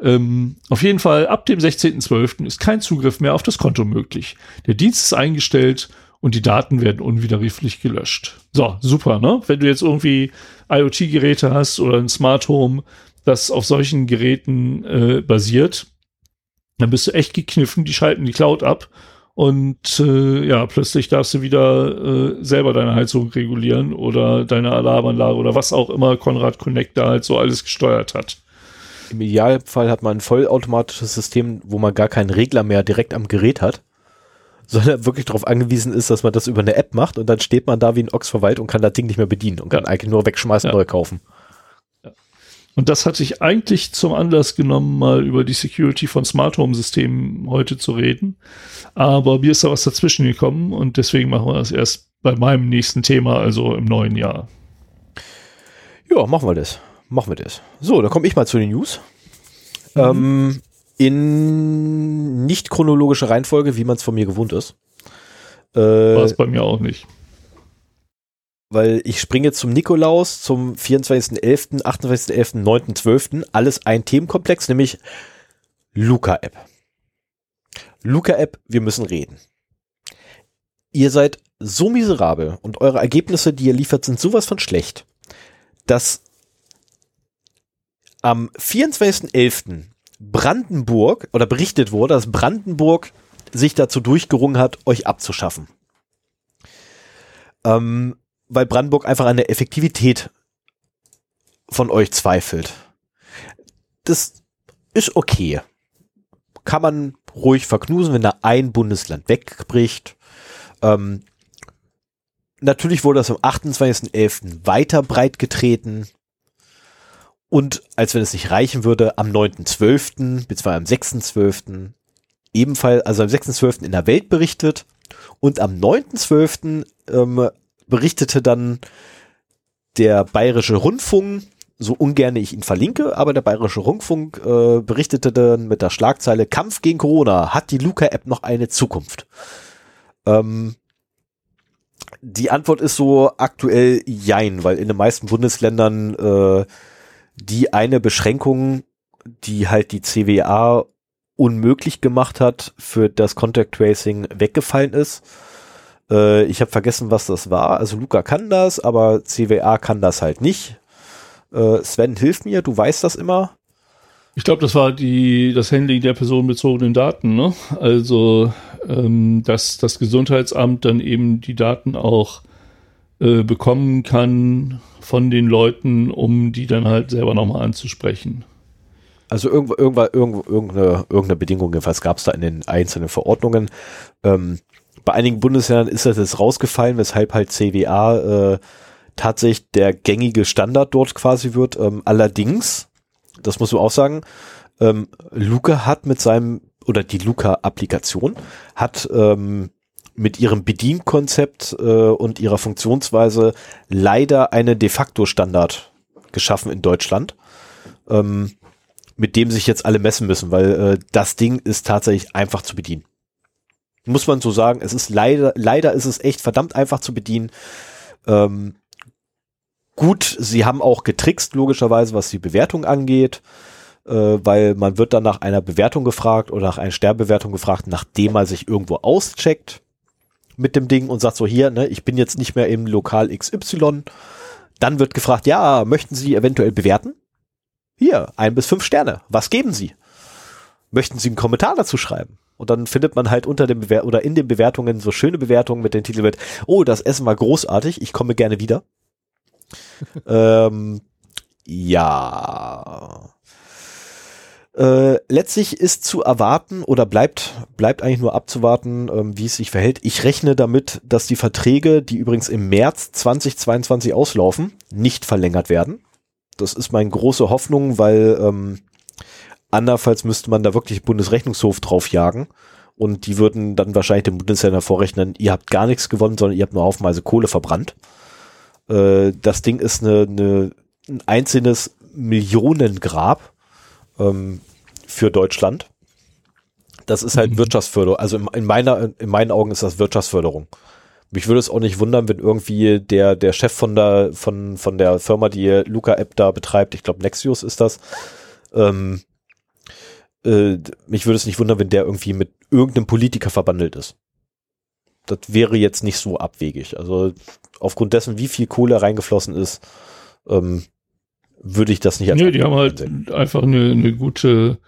S2: Ähm, auf jeden Fall, ab dem 16.12. ist kein Zugriff mehr auf das Konto möglich. Der Dienst ist eingestellt und die Daten werden unwiderruflich gelöscht. So, super, ne? Wenn du jetzt irgendwie IoT-Geräte hast oder ein Smart Home, das auf solchen Geräten äh, basiert, dann bist du echt gekniffen, die schalten die Cloud ab und äh, ja, plötzlich darfst du wieder äh, selber deine Heizung regulieren oder deine Alarmanlage oder was auch immer Konrad Connect da halt so alles gesteuert hat.
S1: Im Idealfall hat man ein vollautomatisches System, wo man gar keinen Regler mehr direkt am Gerät hat sondern wirklich darauf angewiesen ist, dass man das über eine App macht und dann steht man da wie ein Ochs verwaltet und kann das Ding nicht mehr bedienen und kann eigentlich nur wegschmeißen, ja. neu kaufen.
S2: Und das hatte ich eigentlich zum Anlass genommen, mal über die Security von Smart Home Systemen heute zu reden. Aber mir ist da was dazwischen gekommen und deswegen machen wir das erst bei meinem nächsten Thema, also im neuen Jahr.
S1: Ja, machen wir das. Machen wir das. So, dann komme ich mal zu den News. Mhm. Ähm, in nicht chronologischer Reihenfolge, wie man es von mir gewohnt ist.
S2: Äh, War es bei mir auch nicht.
S1: Weil ich springe zum Nikolaus, zum 24.11., 28.11., 9.12. Alles ein Themenkomplex, nämlich Luca-App. Luca-App, wir müssen reden. Ihr seid so miserabel und eure Ergebnisse, die ihr liefert, sind sowas von schlecht, dass am 24.11. Brandenburg oder berichtet wurde, dass Brandenburg sich dazu durchgerungen hat, euch abzuschaffen. Ähm, weil Brandenburg einfach an der Effektivität von euch zweifelt. Das ist okay. Kann man ruhig verknusen, wenn da ein Bundesland wegbricht. Ähm, natürlich wurde das am 28.11. weiter breit getreten. Und als wenn es nicht reichen würde, am 9.12. beziehungsweise am 6.12. ebenfalls, also am 6.12. in der Welt berichtet und am 9.12. Ähm, berichtete dann der Bayerische Rundfunk, so ungern ich ihn verlinke, aber der Bayerische Rundfunk äh, berichtete dann mit der Schlagzeile Kampf gegen Corona, hat die Luca-App noch eine Zukunft? Ähm, die Antwort ist so aktuell jein, weil in den meisten Bundesländern äh, die eine Beschränkung, die halt die CWA unmöglich gemacht hat, für das Contact Tracing weggefallen ist. Äh, ich habe vergessen, was das war. Also Luca kann das, aber CWA kann das halt nicht. Äh, Sven, hilf mir, du weißt das immer.
S2: Ich glaube, das war die, das Handling der personenbezogenen Daten, ne? Also, ähm, dass das Gesundheitsamt dann eben die Daten auch äh, bekommen kann von den Leuten, um die dann halt selber nochmal anzusprechen.
S1: Also irgendwo, irgendwo, irgendwo, irgendeine, irgendeine Bedingung, jedenfalls gab es da in den einzelnen Verordnungen. Ähm, bei einigen Bundesländern ist das jetzt rausgefallen, weshalb halt CWA äh, tatsächlich der gängige Standard dort quasi wird. Ähm, allerdings, das muss man auch sagen, ähm, Luca hat mit seinem, oder die Luca-Applikation hat ähm, mit ihrem Bedienkonzept äh, und ihrer Funktionsweise leider einen de facto Standard geschaffen in Deutschland, ähm, mit dem sich jetzt alle messen müssen, weil äh, das Ding ist tatsächlich einfach zu bedienen. Muss man so sagen, es ist leider, leider ist es echt verdammt einfach zu bedienen. Ähm, gut, sie haben auch getrickst, logischerweise, was die Bewertung angeht, äh, weil man wird dann nach einer Bewertung gefragt oder nach einer Sterbewertung gefragt, nachdem man sich irgendwo auscheckt mit dem Ding und sagt so hier, ne, ich bin jetzt nicht mehr im Lokal XY. Dann wird gefragt, ja, möchten Sie eventuell bewerten? Hier, ein bis fünf Sterne. Was geben Sie? Möchten Sie einen Kommentar dazu schreiben? Und dann findet man halt unter dem Bewer oder in den Bewertungen so schöne Bewertungen mit den Titeln mit, oh, das Essen war großartig, ich komme gerne wieder. ähm, ja. Äh, letztlich ist zu erwarten oder bleibt, bleibt eigentlich nur abzuwarten, ähm, wie es sich verhält. Ich rechne damit, dass die Verträge, die übrigens im März 2022 auslaufen, nicht verlängert werden. Das ist meine große Hoffnung, weil ähm, Andernfalls müsste man da wirklich Bundesrechnungshof draufjagen und die würden dann wahrscheinlich dem Bundesländer vorrechnen, ihr habt gar nichts gewonnen, sondern ihr habt nur haufenweise Kohle verbrannt. Äh, das Ding ist eine, eine, ein einzelnes Millionengrab ähm, für Deutschland. Das ist halt mhm. Wirtschaftsförderung. Also in, in, meiner, in meinen Augen ist das Wirtschaftsförderung. Mich würde es auch nicht wundern, wenn irgendwie der, der Chef von der, von, von der Firma, die Luca-App da betreibt, ich glaube Nexius ist das, ähm, äh, mich würde es nicht wundern, wenn der irgendwie mit irgendeinem Politiker verbandelt ist. Das wäre jetzt nicht so abwegig. Also aufgrund dessen, wie viel Kohle reingeflossen ist, ähm, würde ich das nicht
S2: als Nee, die haben halt ansehen. einfach eine, eine gute,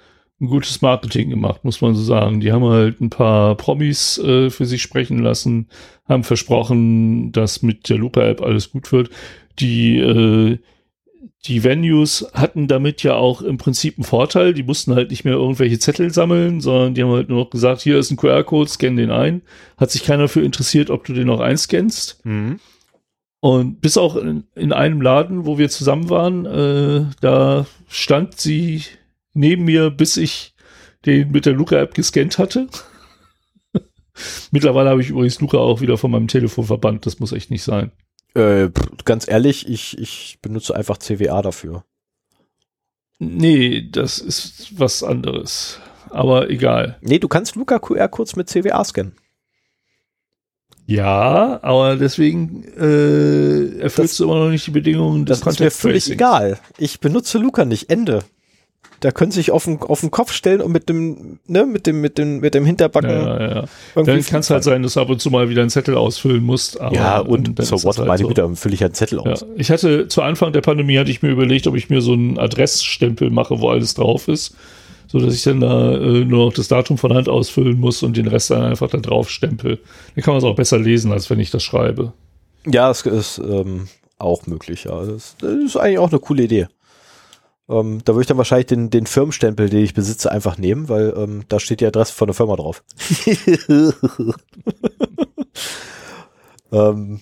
S2: ein gutes Marketing gemacht, muss man so sagen. Die haben halt ein paar Promis äh, für sich sprechen lassen, haben versprochen, dass mit der Lupa-App alles gut wird. Die äh, die Venues hatten damit ja auch im Prinzip einen Vorteil. Die mussten halt nicht mehr irgendwelche Zettel sammeln, sondern die haben halt nur noch gesagt, hier ist ein QR-Code, scan den ein. Hat sich keiner für interessiert, ob du den noch einscannst. Mhm. Und bis auch in, in einem Laden, wo wir zusammen waren, äh, da stand sie neben mir, bis ich den mit der Luca-App gescannt hatte. Mittlerweile habe ich übrigens Luca auch wieder von meinem Telefon verbannt. Das muss echt nicht sein.
S1: Äh, ganz ehrlich, ich, ich benutze einfach CWA dafür.
S2: Nee, das ist was anderes. Aber egal.
S1: Nee, du kannst Luca QR kurz mit CWA scannen.
S2: Ja, aber deswegen äh, erfüllst das, du immer noch nicht die Bedingungen
S1: des Das ist mir völlig egal. Ich benutze Luca nicht. Ende. Da können sie sich auf den, auf den Kopf stellen und mit dem, ne, mit dem, mit dem, mit dem Hinterbacken.
S2: Ja, ja, ja. Dann kann es halt sein, dass du ab und zu mal wieder einen Zettel ausfüllen musst.
S1: ja, und so what, halt meine so. Güte, dann fülle ich einen Zettel aus. Ja.
S2: Ich hatte, zu Anfang der Pandemie hatte ich mir überlegt, ob ich mir so einen Adressstempel mache, wo alles drauf ist. So dass ich dann da äh, nur noch das Datum von Hand ausfüllen muss und den Rest dann einfach da drauf stempel. Dann kann man es auch besser lesen, als wenn ich das schreibe.
S1: Ja, es ist ähm, auch möglich, ja. Das, das ist eigentlich auch eine coole Idee. Ähm, da würde ich dann wahrscheinlich den, den Firmenstempel, den ich besitze, einfach nehmen, weil ähm, da steht die Adresse von der Firma drauf. ähm,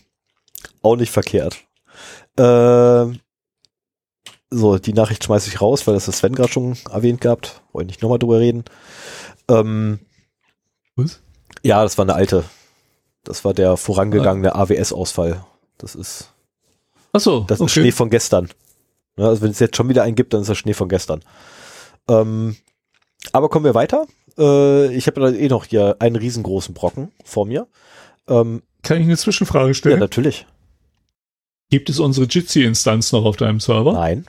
S1: auch nicht verkehrt. Ähm, so, die Nachricht schmeiße ich raus, weil das das Sven gerade schon erwähnt gehabt. Wollte nicht nochmal drüber reden. Ähm, Was? Ja, das war eine alte. Das war der vorangegangene ah. AWS-Ausfall. Das ist.
S2: Ach so.
S1: Das ist okay. Schnee von gestern. Ja, also wenn es jetzt schon wieder einen gibt, dann ist das Schnee von gestern. Ähm, aber kommen wir weiter. Äh, ich habe eh noch hier einen riesengroßen Brocken vor mir.
S2: Ähm, Kann ich eine Zwischenfrage stellen? Ja,
S1: natürlich.
S2: Gibt es unsere Jitsi-Instanz noch auf deinem Server?
S1: Nein.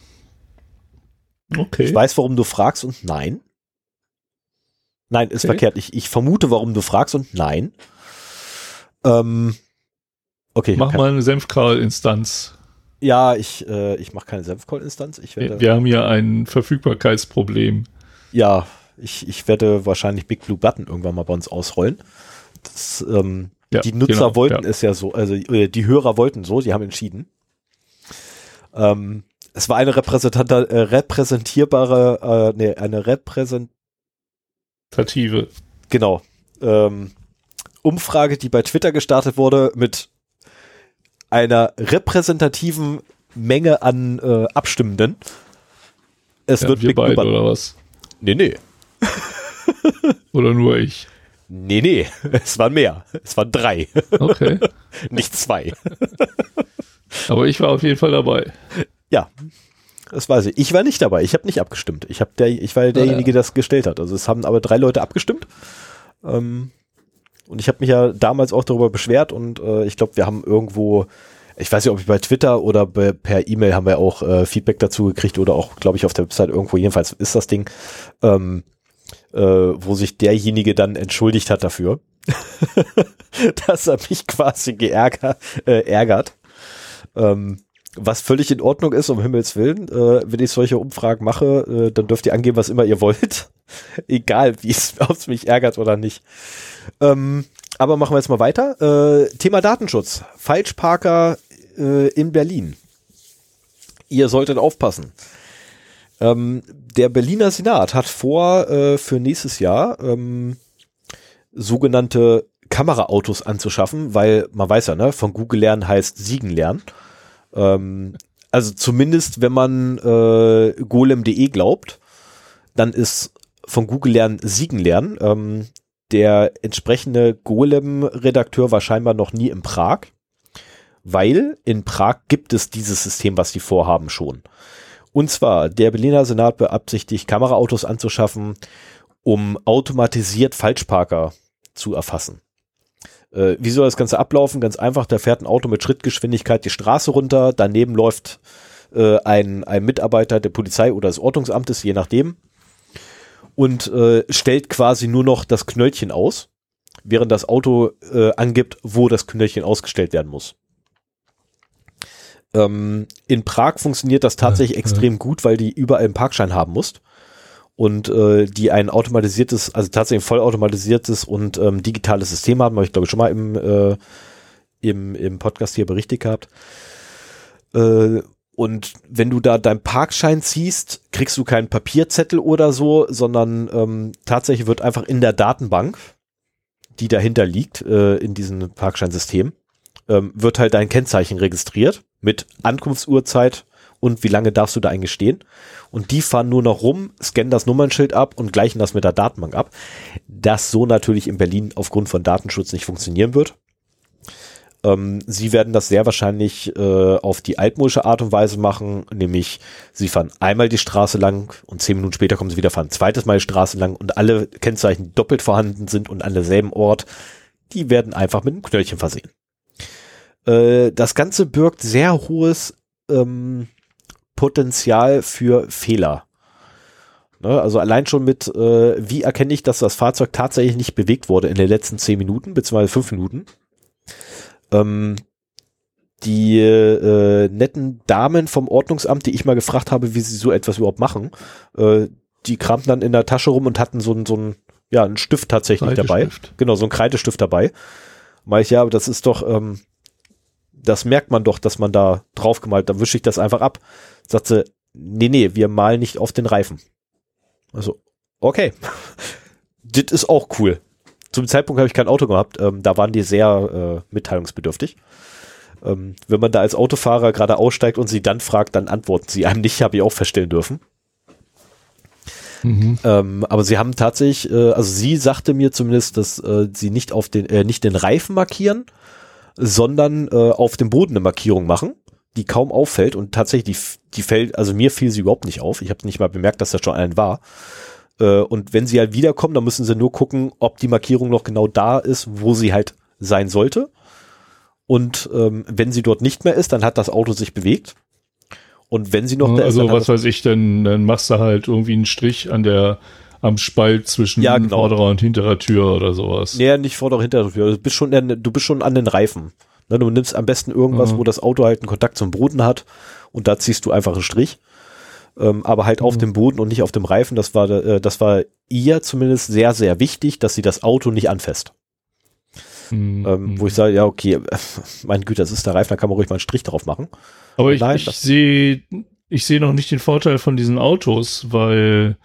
S1: Okay. Ich weiß, warum du fragst und nein. Nein, ist okay. verkehrt. Ich, ich vermute, warum du fragst und nein. Ähm,
S2: okay. Mach mal eine Senfkral-Instanz.
S1: Ja, ich, äh, ich mache keine Senfcall-Instanz.
S2: Wir, wir haben ja ein Verfügbarkeitsproblem.
S1: Ja, ich, ich werde wahrscheinlich Big Blue Button irgendwann mal bei uns ausrollen. Das, ähm, ja, die Nutzer genau, wollten ja. es ja so, also äh, die Hörer wollten so, die haben entschieden. Ähm, es war eine äh, repräsentierbare, äh, nee, eine repräsentative, genau, ähm, Umfrage, die bei Twitter gestartet wurde mit einer repräsentativen Menge an äh, Abstimmenden.
S2: Es ja, wird wir beide, oder was?
S1: Nee, nee.
S2: oder nur ich?
S1: Nee, nee. Es waren mehr. Es waren drei.
S2: Okay.
S1: Nicht zwei.
S2: Aber ich war auf jeden Fall dabei.
S1: Ja. Das weiß ich. Ich war nicht dabei. Ich habe nicht abgestimmt. Ich, hab der, ich war derjenige, der das gestellt hat. Also es haben aber drei Leute abgestimmt. Ähm, und ich habe mich ja damals auch darüber beschwert und äh, ich glaube, wir haben irgendwo, ich weiß nicht, ob ich bei Twitter oder bei, per E-Mail haben wir auch äh, Feedback dazu gekriegt oder auch, glaube ich, auf der Website irgendwo, jedenfalls ist das Ding, ähm, äh, wo sich derjenige dann entschuldigt hat dafür, dass er mich quasi geärgert, äh, ärgert. Ähm, was völlig in Ordnung ist, um Himmels Willen. Äh, wenn ich solche Umfragen mache, äh, dann dürft ihr angeben, was immer ihr wollt. Egal, wie es, mich ärgert oder nicht. Ähm, aber machen wir jetzt mal weiter. Äh, Thema Datenschutz. Falschparker äh, in Berlin. Ihr solltet aufpassen. Ähm, der Berliner Senat hat vor, äh, für nächstes Jahr ähm, sogenannte Kameraautos anzuschaffen, weil man weiß ja, ne, von Google lernen heißt Siegen lernen. Ähm, also zumindest, wenn man äh, golem.de glaubt, dann ist von Google lernen Siegen lernen. Ähm, der entsprechende Golem-Redakteur war scheinbar noch nie in Prag, weil in Prag gibt es dieses System, was die vorhaben, schon. Und zwar, der Berliner Senat beabsichtigt, Kameraautos anzuschaffen, um automatisiert Falschparker zu erfassen. Äh, wie soll das Ganze ablaufen? Ganz einfach, da fährt ein Auto mit Schrittgeschwindigkeit die Straße runter, daneben läuft äh, ein, ein Mitarbeiter der Polizei oder des Ordnungsamtes, je nachdem, und äh, stellt quasi nur noch das Knöllchen aus, während das Auto äh, angibt, wo das Knöllchen ausgestellt werden muss. Ähm, in Prag funktioniert das tatsächlich ja, extrem ja. gut, weil die überall einen Parkschein haben musst und äh, die ein automatisiertes, also tatsächlich ein vollautomatisiertes und ähm, digitales System haben, habe ich glaube ich schon mal im, äh, im, im Podcast hier berichtet gehabt. Äh, und wenn du da deinen Parkschein ziehst, kriegst du keinen Papierzettel oder so, sondern ähm, tatsächlich wird einfach in der Datenbank, die dahinter liegt, äh, in diesem Parkscheinsystem, ähm, wird halt dein Kennzeichen registriert mit Ankunftsuhrzeit und wie lange darfst du da eigentlich stehen. Und die fahren nur noch rum, scannen das Nummernschild ab und gleichen das mit der Datenbank ab. Das so natürlich in Berlin aufgrund von Datenschutz nicht funktionieren wird. Ähm, sie werden das sehr wahrscheinlich äh, auf die altmodische Art und Weise machen, nämlich sie fahren einmal die Straße lang und zehn Minuten später kommen sie wieder fahren zweites Mal die Straße lang und alle Kennzeichen, die doppelt vorhanden sind und an derselben Ort, die werden einfach mit einem Knöllchen versehen. Äh, das Ganze birgt sehr hohes ähm, Potenzial für Fehler. Ne, also allein schon mit, äh, wie erkenne ich, dass das Fahrzeug tatsächlich nicht bewegt wurde in den letzten zehn Minuten, beziehungsweise fünf Minuten. Ähm, die äh, netten Damen vom Ordnungsamt, die ich mal gefragt habe, wie sie so etwas überhaupt machen, äh, die kramten dann in der Tasche rum und hatten so, so ein, ja, einen Stift tatsächlich dabei. Genau, so ein Kreidestift dabei. Mal ich, ja, aber das ist doch, ähm, das merkt man doch, dass man da draufgemalt, dann wische ich das einfach ab. Sagte, nee, nee, wir malen nicht auf den Reifen. Also, okay. das ist auch cool. Zum Zeitpunkt habe ich kein Auto gehabt, ähm, da waren die sehr äh, mitteilungsbedürftig. Ähm, wenn man da als Autofahrer gerade aussteigt und sie dann fragt, dann antworten sie einem nicht, habe ich auch feststellen dürfen. Mhm. Ähm, aber sie haben tatsächlich, äh, also sie sagte mir zumindest, dass äh, sie nicht auf den, äh, nicht den Reifen markieren, sondern äh, auf dem Boden eine Markierung machen, die kaum auffällt und tatsächlich die, die fällt, also mir fiel sie überhaupt nicht auf. Ich habe nicht mal bemerkt, dass da schon einen war. Äh, und wenn sie halt wiederkommen, dann müssen sie nur gucken, ob die Markierung noch genau da ist, wo sie halt sein sollte. Und ähm, wenn sie dort nicht mehr ist, dann hat das Auto sich bewegt. Und wenn sie noch
S2: da also ist, was weiß ich, dann, dann machst du halt irgendwie einen Strich an der am Spalt zwischen
S1: ja, genau.
S2: vorderer und hinterer Tür oder sowas.
S1: Nee, nicht vorderer und hinterer Tür. Du bist schon, du bist schon an den Reifen. Ne, du nimmst am besten irgendwas, mhm. wo das Auto halt einen Kontakt zum Boden hat und da ziehst du einfach einen Strich. Ähm, aber halt mhm. auf dem Boden und nicht auf dem Reifen. Das war, äh, das war ihr zumindest sehr, sehr wichtig, dass sie das Auto nicht anfasst. Mhm. Ähm, wo ich sage, ja, okay, mein Güte, das ist der Reifen, da kann man ruhig mal einen Strich drauf machen.
S2: Aber ich, ich sehe, ich sehe noch nicht den Vorteil von diesen Autos, weil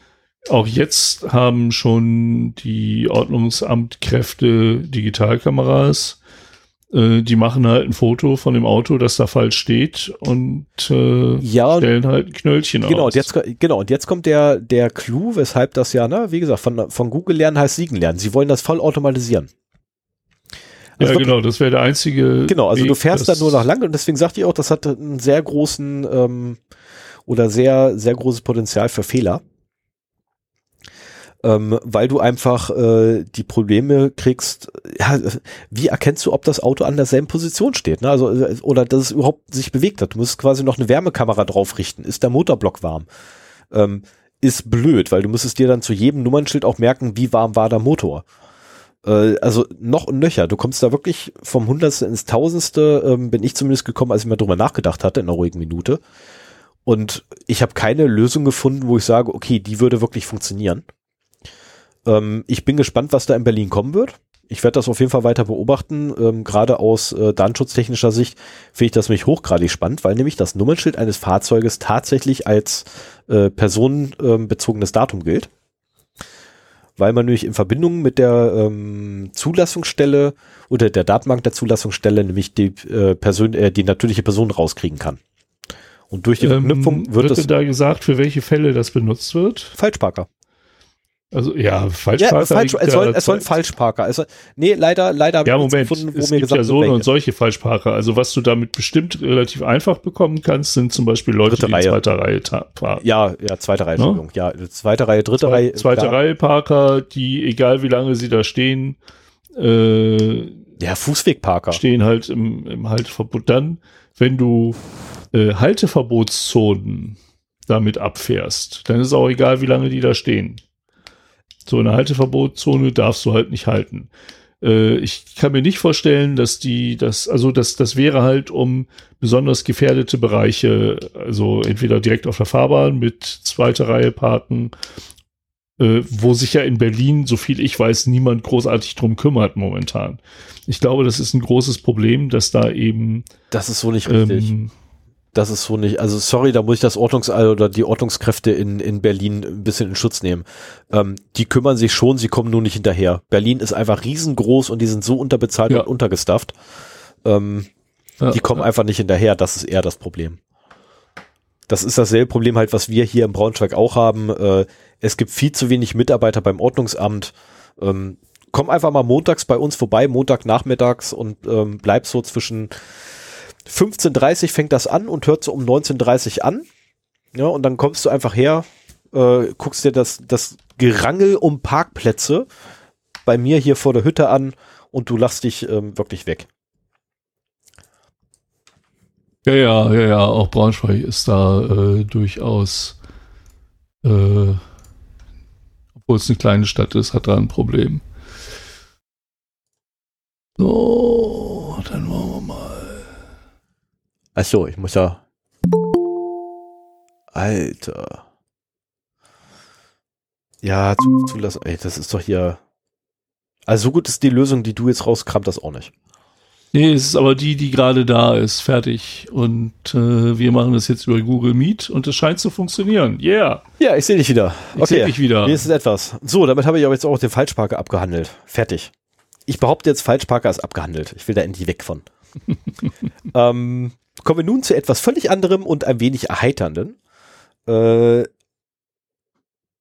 S2: auch jetzt haben schon die Ordnungsamtkräfte Digitalkameras. Äh, die machen halt ein Foto von dem Auto, das da falsch steht und äh,
S1: ja,
S2: stellen halt ein Knöllchen
S1: genau,
S2: aus.
S1: Und jetzt, genau, und jetzt kommt der, der Clou, weshalb das ja, ne, wie gesagt, von, von Google lernen heißt Siegen lernen. Sie wollen das voll automatisieren.
S2: Also ja, genau, das wäre der einzige.
S1: Genau, also Weg, du fährst da nur noch lang und deswegen sagte ich auch, das hat einen sehr großen ähm, oder sehr, sehr großes Potenzial für Fehler ähm, weil du einfach äh, die Probleme kriegst, ja, wie erkennst du, ob das Auto an derselben Position steht, ne? Also, äh, oder dass es überhaupt sich bewegt hat. Du musst quasi noch eine Wärmekamera drauf richten. Ist der Motorblock warm? Ähm, ist blöd, weil du müsstest dir dann zu jedem Nummernschild auch merken, wie warm war der Motor. Äh, also noch und nöcher. Du kommst da wirklich vom Hundertste ins Tausendste, ähm, bin ich zumindest gekommen, als ich mal drüber nachgedacht hatte, in einer ruhigen Minute. Und ich habe keine Lösung gefunden, wo ich sage, okay, die würde wirklich funktionieren. Ähm, ich bin gespannt, was da in Berlin kommen wird. Ich werde das auf jeden Fall weiter beobachten. Ähm, Gerade aus äh, datenschutztechnischer Sicht finde ich das mich hochgradig spannend, weil nämlich das Nummernschild eines Fahrzeuges tatsächlich als äh, personenbezogenes ähm, Datum gilt. Weil man nämlich in Verbindung mit der ähm, Zulassungsstelle oder der Datenbank der Zulassungsstelle nämlich die, äh, Person, äh, die natürliche Person rauskriegen kann. Und durch die ähm, Verknüpfung wird,
S2: wird
S1: es.
S2: da gesagt, für welche Fälle das benutzt wird?
S1: Falschparker.
S2: Also ja, Falschparker. Ja,
S1: falsch, es, soll, es soll ein Falschparker. Also, nee, leider, leider
S2: ja, Moment, gefunden, wo es mir gibt gesagt ja so und solche Falschparker. Also was du damit bestimmt relativ einfach bekommen kannst, sind zum Beispiel Leute,
S1: dritte
S2: die
S1: Reihe.
S2: zweiter Reihe parken.
S1: Ja, ja, zweite Reihe, no? Ja, zweite Reihe, dritte
S2: Zwe
S1: Reihe.
S2: Zweite klar. Reihe Parker, die, egal wie lange sie da stehen, äh,
S1: ja, Fußwegparker.
S2: Stehen halt im, im Halteverbot. Dann, wenn du äh, Halteverbotszonen damit abfährst, dann ist auch egal, wie lange die da stehen. So eine Halteverbotszone darfst du halt nicht halten. Äh, ich kann mir nicht vorstellen, dass die, das, also das, das wäre halt um besonders gefährdete Bereiche, also entweder direkt auf der Fahrbahn mit zweiter Reihe parken, äh, wo sich ja in Berlin, so viel ich weiß, niemand großartig drum kümmert momentan. Ich glaube, das ist ein großes Problem, dass da eben.
S1: Das ist so nicht richtig. Ähm, das ist so nicht, also sorry, da muss ich das Ordnungs- oder die Ordnungskräfte in, in Berlin ein bisschen in Schutz nehmen. Ähm, die kümmern sich schon, sie kommen nur nicht hinterher. Berlin ist einfach riesengroß und die sind so unterbezahlt ja. und untergestafft. Ähm, Ja, die kommen ja. einfach nicht hinterher, das ist eher das Problem. Das ist dasselbe Problem halt, was wir hier im Braunschweig auch haben. Äh, es gibt viel zu wenig Mitarbeiter beim Ordnungsamt. Ähm, komm einfach mal montags bei uns vorbei, Montagnachmittags und ähm, bleib so zwischen 15.30 fängt das an und hört so um 19.30 an. Ja, und dann kommst du einfach her, äh, guckst dir das, das Gerangel um Parkplätze bei mir hier vor der Hütte an und du lachst dich ähm, wirklich weg.
S2: Ja, ja, ja, ja, auch Braunschweig ist da äh, durchaus, äh, obwohl es eine kleine Stadt ist, hat da ein Problem. So, dann wollen wir mal.
S1: Achso, ich muss ja. Alter. Ja, zulassen. Ey, das ist doch hier. Also so gut ist die Lösung, die du jetzt rauskramt, das auch nicht.
S2: Nee, es ist aber die, die gerade da ist, fertig. Und äh, wir machen das jetzt über Google Meet und es scheint zu funktionieren. Yeah.
S1: Ja, ich sehe dich wieder.
S2: Ich okay. sehe dich wieder.
S1: Hier ist etwas. So, damit habe ich aber jetzt auch den Falschparker abgehandelt. Fertig. Ich behaupte jetzt, Falschparker ist abgehandelt. Ich will da endlich weg von. ähm, kommen wir nun zu etwas völlig anderem und ein wenig erheiternden. Äh,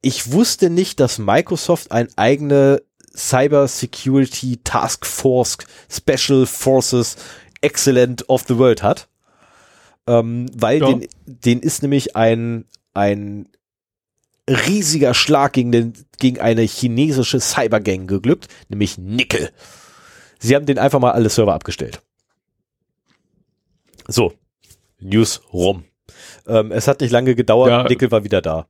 S1: ich wusste nicht, dass Microsoft ein eigene Cyber Security Task Force Special Forces Excellent of the World hat. Ähm, weil ja. den, den ist nämlich ein, ein riesiger Schlag gegen, den, gegen eine chinesische Cybergang geglückt, nämlich Nickel. Sie haben den einfach mal alle Server abgestellt. So, News rum. Ähm, es hat nicht lange gedauert, ja. Nickel war wieder da.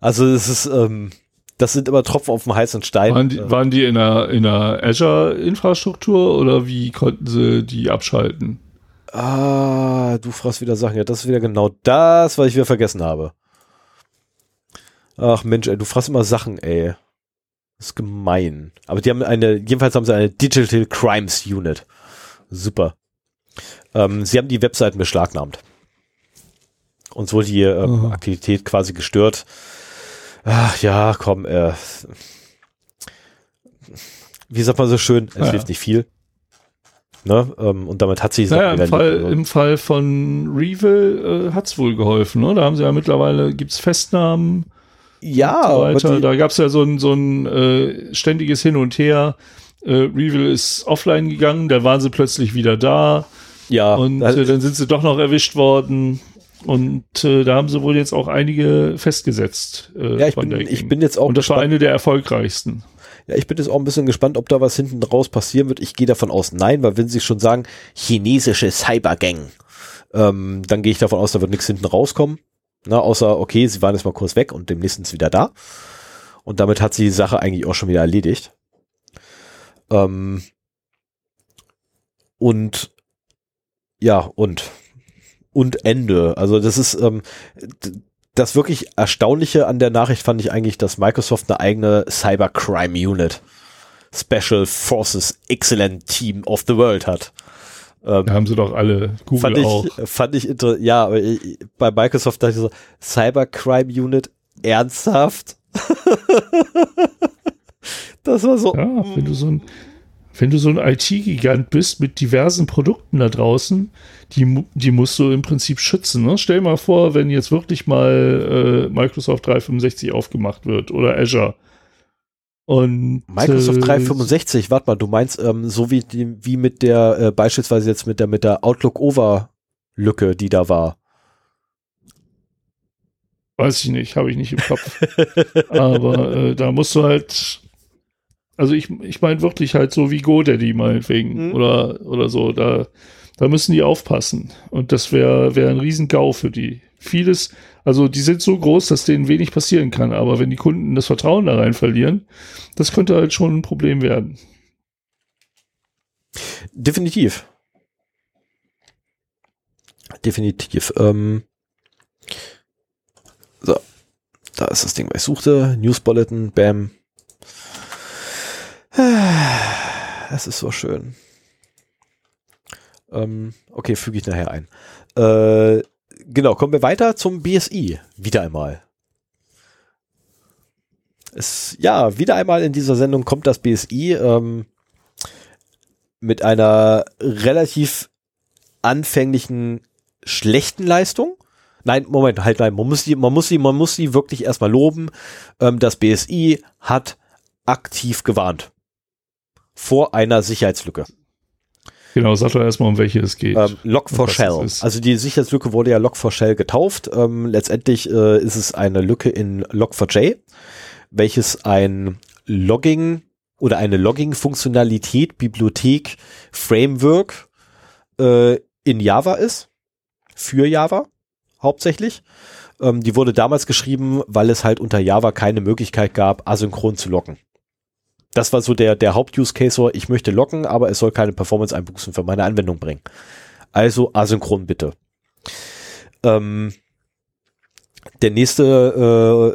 S1: Also es ist, ähm, das sind immer Tropfen auf dem heißen Stein.
S2: Waren die, waren die in einer, in einer Azure-Infrastruktur oder wie konnten sie die abschalten?
S1: Ah, du fragst wieder Sachen. Ja, das ist wieder genau das, was ich wieder vergessen habe. Ach Mensch, ey, du fragst immer Sachen, ey. Das ist gemein. Aber die haben eine, jedenfalls haben sie eine Digital Crimes Unit. Super. Ähm, sie haben die Webseiten beschlagnahmt. Und so die ähm. Aktivität quasi gestört. Ach ja, komm, äh, wie sagt man so schön, es ja. hilft nicht viel. Ne? Ähm, und damit hat sie
S2: naja, im, Fall, im Fall von Revil äh, hat es wohl geholfen. Ne? Da haben sie ja mittlerweile, gibt es Festnahmen.
S1: Ja,
S2: weiter. da gab es ja so ein, so ein äh, ständiges Hin und Her. Äh, Revil ist offline gegangen, da waren sie plötzlich wieder da.
S1: Ja.
S2: Und äh, dann sind sie doch noch erwischt worden. Und äh, da haben sie wohl jetzt auch einige festgesetzt.
S1: Äh, ja, ich bin, ich bin jetzt auch.
S2: Und das gespannt. war eine der erfolgreichsten.
S1: Ja, ich bin jetzt auch ein bisschen gespannt, ob da was hinten raus passieren wird. Ich gehe davon aus, nein, weil wenn sie schon sagen, chinesische Cybergang, ähm, dann gehe ich davon aus, da wird nichts hinten rauskommen. Na, außer, okay, sie waren jetzt mal kurz weg und demnächst sind sie wieder da. Und damit hat sie die Sache eigentlich auch schon wieder erledigt. Ähm, und ja, und und Ende. Also das ist ähm, das wirklich Erstaunliche an der Nachricht fand ich eigentlich, dass Microsoft eine eigene Cybercrime Unit Special Forces Excellent Team of the World hat.
S2: Ähm, haben sie doch alle.
S1: Google fand ich, auch. Fand ich interessant. Ja, ich, bei Microsoft dachte ich so, Cybercrime Unit, ernsthaft?
S2: das war so. Ja, wenn du so ein, wenn du so ein IT-Gigant bist mit diversen Produkten da draußen, die, die musst du im Prinzip schützen. Ne? Stell mal vor, wenn jetzt wirklich mal äh, Microsoft 365 aufgemacht wird oder Azure. Und,
S1: Microsoft äh, 365, warte mal, du meinst ähm, so wie, die, wie mit der, äh, beispielsweise jetzt mit der, mit der Outlook Over Lücke, die da war.
S2: Weiß ich nicht, habe ich nicht im Kopf. Aber äh, da musst du halt also ich, ich meine wirklich halt so wie GoDaddy meinetwegen mhm. oder, oder so. Da, da müssen die aufpassen. Und das wäre wär ein Riesengau für die. Vieles, also die sind so groß, dass denen wenig passieren kann. Aber wenn die Kunden das Vertrauen da rein verlieren, das könnte halt schon ein Problem werden.
S1: Definitiv. Definitiv. Ähm, so, da ist das Ding, was ich suchte. News Bulletin, bam, es ist so schön. Ähm, okay, füge ich nachher ein. Äh, genau, kommen wir weiter zum BSI. Wieder einmal. Es, ja, wieder einmal in dieser Sendung kommt das BSI ähm, mit einer relativ anfänglichen schlechten Leistung. Nein, Moment, halt, nein, man muss sie, man muss sie, man muss sie wirklich erstmal loben. Ähm, das BSI hat aktiv gewarnt vor einer Sicherheitslücke.
S2: Genau, sag doch erstmal, um welche es geht.
S1: Ähm, Log4Shell. Also die Sicherheitslücke wurde ja Log4Shell getauft. Ähm, letztendlich äh, ist es eine Lücke in Log4j, welches ein Logging oder eine Logging-Funktionalität, Bibliothek, Framework äh, in Java ist. Für Java hauptsächlich. Ähm, die wurde damals geschrieben, weil es halt unter Java keine Möglichkeit gab, asynchron zu loggen das war so der, der Haupt-Use-Case, ich möchte locken, aber es soll keine Performance-Einbußen für meine Anwendung bringen. Also asynchron bitte. Ähm, der nächste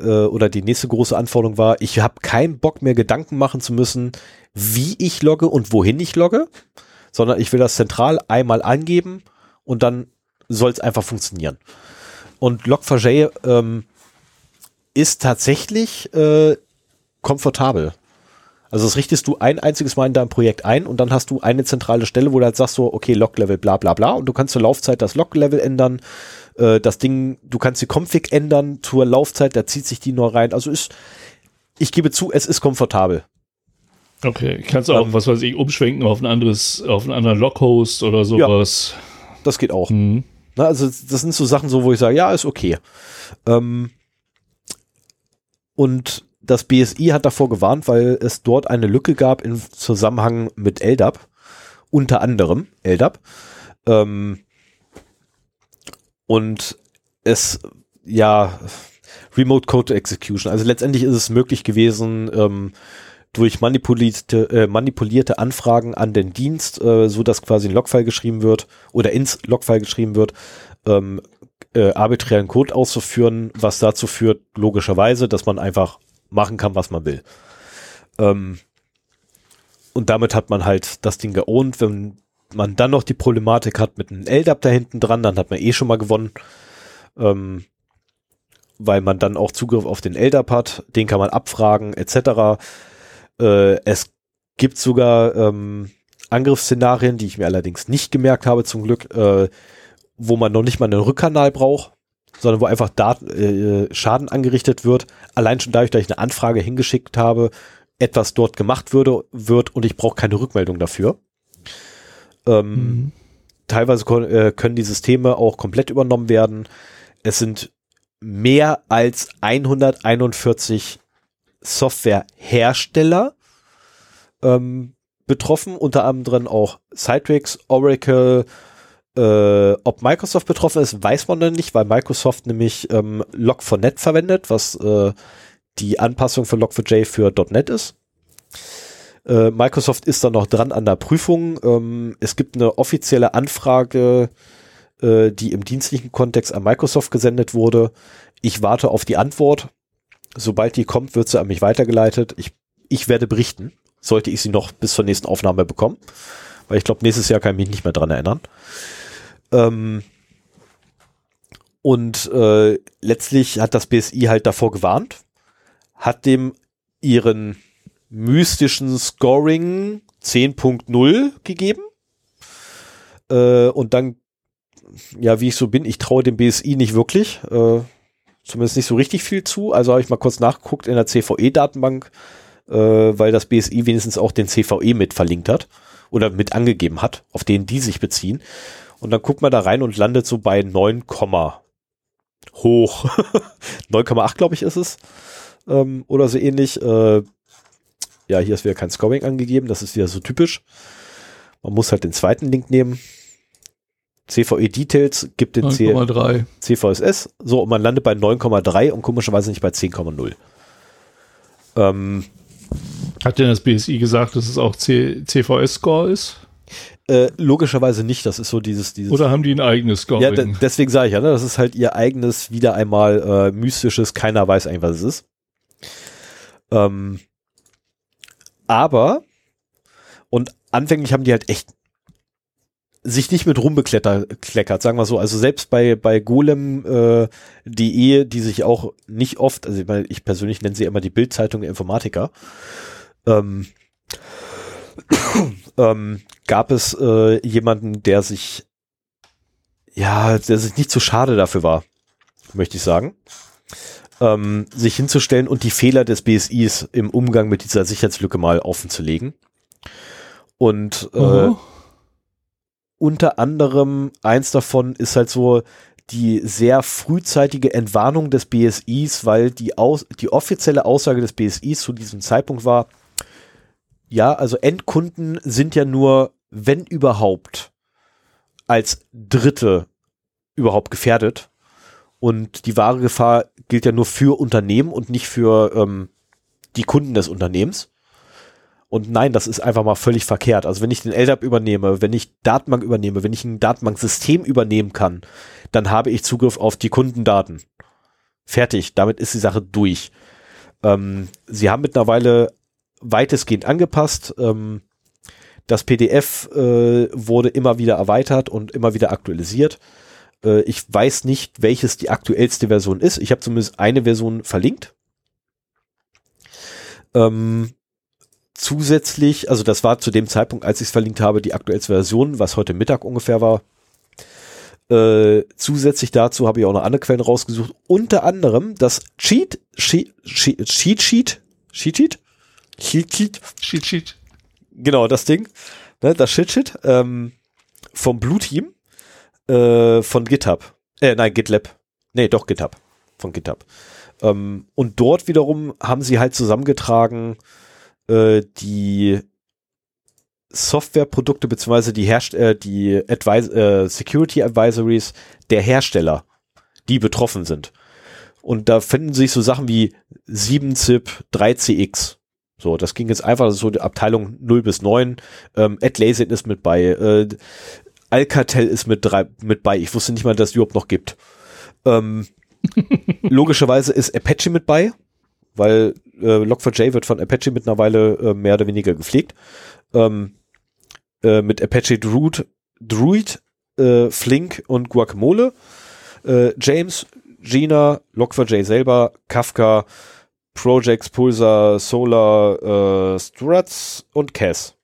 S1: äh, äh, oder die nächste große Anforderung war, ich habe keinen Bock mehr Gedanken machen zu müssen, wie ich logge und wohin ich logge, sondern ich will das zentral einmal angeben und dann soll es einfach funktionieren. Und Log4j ähm, ist tatsächlich äh, komfortabel. Also das richtest du ein einziges Mal in deinem Projekt ein und dann hast du eine zentrale Stelle, wo du halt sagst so, okay, Log-Level, bla bla bla und du kannst zur Laufzeit das Log-Level ändern, äh, das Ding, du kannst die Config ändern zur Laufzeit, da zieht sich die nur rein. Also ist, ich gebe zu, es ist komfortabel.
S2: Okay, kannst auch, ähm, was weiß ich, umschwenken auf ein anderes, auf einen anderen Log-Host oder sowas. Ja,
S1: das geht auch. Mhm. Na, also das sind so Sachen so, wo ich sage, ja, ist okay. Ähm, und das BSI hat davor gewarnt, weil es dort eine Lücke gab im Zusammenhang mit LDAP, unter anderem LDAP. Ähm, und es, ja, Remote Code Execution. Also letztendlich ist es möglich gewesen, ähm, durch manipulierte, äh, manipulierte Anfragen an den Dienst, äh, so dass quasi ein Logfile geschrieben wird oder ins Logfile geschrieben wird, ähm, äh, arbiträren Code auszuführen, was dazu führt, logischerweise, dass man einfach machen kann, was man will. Ähm, und damit hat man halt das Ding geohnt. Wenn man dann noch die Problematik hat mit einem LDAP da hinten dran, dann hat man eh schon mal gewonnen. Ähm, weil man dann auch Zugriff auf den LDAP hat. Den kann man abfragen, etc. Äh, es gibt sogar ähm, Angriffsszenarien, die ich mir allerdings nicht gemerkt habe, zum Glück, äh, wo man noch nicht mal einen Rückkanal braucht sondern wo einfach Daten, äh, Schaden angerichtet wird. Allein schon dadurch, dass ich eine Anfrage hingeschickt habe, etwas dort gemacht würde, wird und ich brauche keine Rückmeldung dafür. Ähm, mhm. Teilweise äh, können die Systeme auch komplett übernommen werden. Es sind mehr als 141 Softwarehersteller ähm, betroffen, unter anderem auch Citrix, Oracle, äh, ob Microsoft betroffen ist, weiß man noch nicht, weil Microsoft nämlich ähm, Log4net verwendet, was äh, die Anpassung für Log4j für .NET ist. Äh, Microsoft ist da noch dran an der Prüfung. Ähm, es gibt eine offizielle Anfrage, äh, die im dienstlichen Kontext an Microsoft gesendet wurde. Ich warte auf die Antwort. Sobald die kommt, wird sie an mich weitergeleitet. Ich, ich werde berichten, sollte ich sie noch bis zur nächsten Aufnahme bekommen. Weil ich glaube, nächstes Jahr kann ich mich nicht mehr dran erinnern. Ähm, und äh, letztlich hat das BSI halt davor gewarnt, hat dem ihren mystischen Scoring 10.0 gegeben. Äh, und dann, ja, wie ich so bin, ich traue dem BSI nicht wirklich, äh, zumindest nicht so richtig viel zu. Also habe ich mal kurz nachgeguckt in der CVE-Datenbank, äh, weil das BSI wenigstens auch den CVE mit verlinkt hat oder mit angegeben hat, auf den die sich beziehen. Und dann guckt man da rein und landet so bei 9, hoch. 9,8 glaube ich ist es. Ähm, oder so ähnlich. Äh, ja, hier ist wieder kein Scoring angegeben. Das ist wieder so typisch. Man muss halt den zweiten Link nehmen. CVE Details gibt den 9,3. CVSS. So, und man landet bei 9,3 und komischerweise nicht bei 10,0. Ähm,
S2: Hat denn das BSI gesagt, dass es auch CVS-Score ist?
S1: Äh, logischerweise nicht, das ist so dieses, dieses.
S2: Oder haben die ein eigenes
S1: Scoring? Ja, deswegen sage ich ja, ne, das ist halt ihr eigenes, wieder einmal äh, mystisches, keiner weiß eigentlich, was es ist. Ähm, aber, und anfänglich haben die halt echt sich nicht mit rumbekleckert, sagen wir so. Also selbst bei, bei golem.de, äh, die sich auch nicht oft, also ich, meine, ich persönlich nenne sie immer die Bildzeitung der Informatiker, ähm, ähm, gab es äh, jemanden, der sich ja, dass es nicht zu schade dafür war, möchte ich sagen, ähm, sich hinzustellen und die Fehler des BSIs im Umgang mit dieser Sicherheitslücke mal offenzulegen. Und äh, unter anderem eins davon ist halt so die sehr frühzeitige Entwarnung des BSIs, weil die, Aus die offizielle Aussage des BSIs zu diesem Zeitpunkt war, ja, also Endkunden sind ja nur, wenn überhaupt, als Dritte überhaupt gefährdet. Und die wahre Gefahr gilt ja nur für Unternehmen und nicht für ähm, die Kunden des Unternehmens. Und nein, das ist einfach mal völlig verkehrt. Also wenn ich den LDAP übernehme, wenn ich Datenbank übernehme, wenn ich ein Datenbanksystem übernehmen kann, dann habe ich Zugriff auf die Kundendaten. Fertig, damit ist die Sache durch. Ähm, sie haben mittlerweile weitestgehend angepasst. Ähm, das PDF äh, wurde immer wieder erweitert und immer wieder aktualisiert. Äh, ich weiß nicht, welches die aktuellste Version ist. Ich habe zumindest eine Version verlinkt. Ähm, zusätzlich, also das war zu dem Zeitpunkt, als ich es verlinkt habe, die aktuellste Version, was heute Mittag ungefähr war. Äh, zusätzlich dazu habe ich auch noch andere Quellen rausgesucht. Unter anderem das Cheat, Cheat, Cheat, Cheat, Cheat, Cheat, Cheat,
S2: Cheat, Cheat, Cheat, Cheat.
S1: Genau, das Ding, ne, das Shit, Shit ähm, vom Blue Team äh, von GitHub. Äh, nein, GitLab. Nee, doch GitHub. Von GitHub. Ähm, und dort wiederum haben sie halt zusammengetragen äh, die Softwareprodukte beziehungsweise die, Herst äh, die Advis äh, Security Advisories der Hersteller, die betroffen sind. Und da finden sich so Sachen wie 7-Zip, 3CX. So, das ging jetzt einfach so die Abteilung 0 bis 9. Ähm, AdLazen ist mit bei. Äh, Alcatel ist mit, drei, mit bei. Ich wusste nicht mal, dass es überhaupt noch gibt. Ähm, logischerweise ist Apache mit bei, weil äh, Log4j wird von Apache mittlerweile äh, mehr oder weniger gepflegt. Ähm, äh, mit Apache Druid, Druid äh, Flink und Guacamole. Äh, James, Gina, Log4j selber, Kafka, Projects, Pulsar, Solar, äh, Struts und Cass.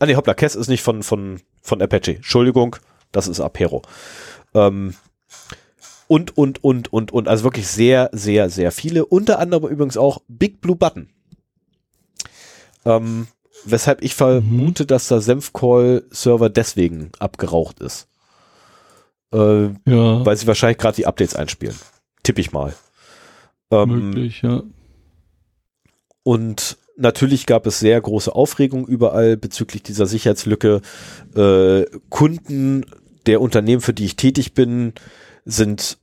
S1: Ah nee, hoppla, Cass ist nicht von, von, von Apache. Entschuldigung, das ist Apero. Ähm, und, und, und, und, und. Also wirklich sehr, sehr, sehr viele. Unter anderem übrigens auch Big Blue Button. Ähm, weshalb ich vermute, mhm. dass der Senfcall-Server deswegen abgeraucht ist. Äh, ja. Weil sie wahrscheinlich gerade die Updates einspielen. Tipp ich mal.
S2: Ähm, Möglich, ja.
S1: Und natürlich gab es sehr große Aufregung überall bezüglich dieser Sicherheitslücke. Äh, Kunden der Unternehmen, für die ich tätig bin, sind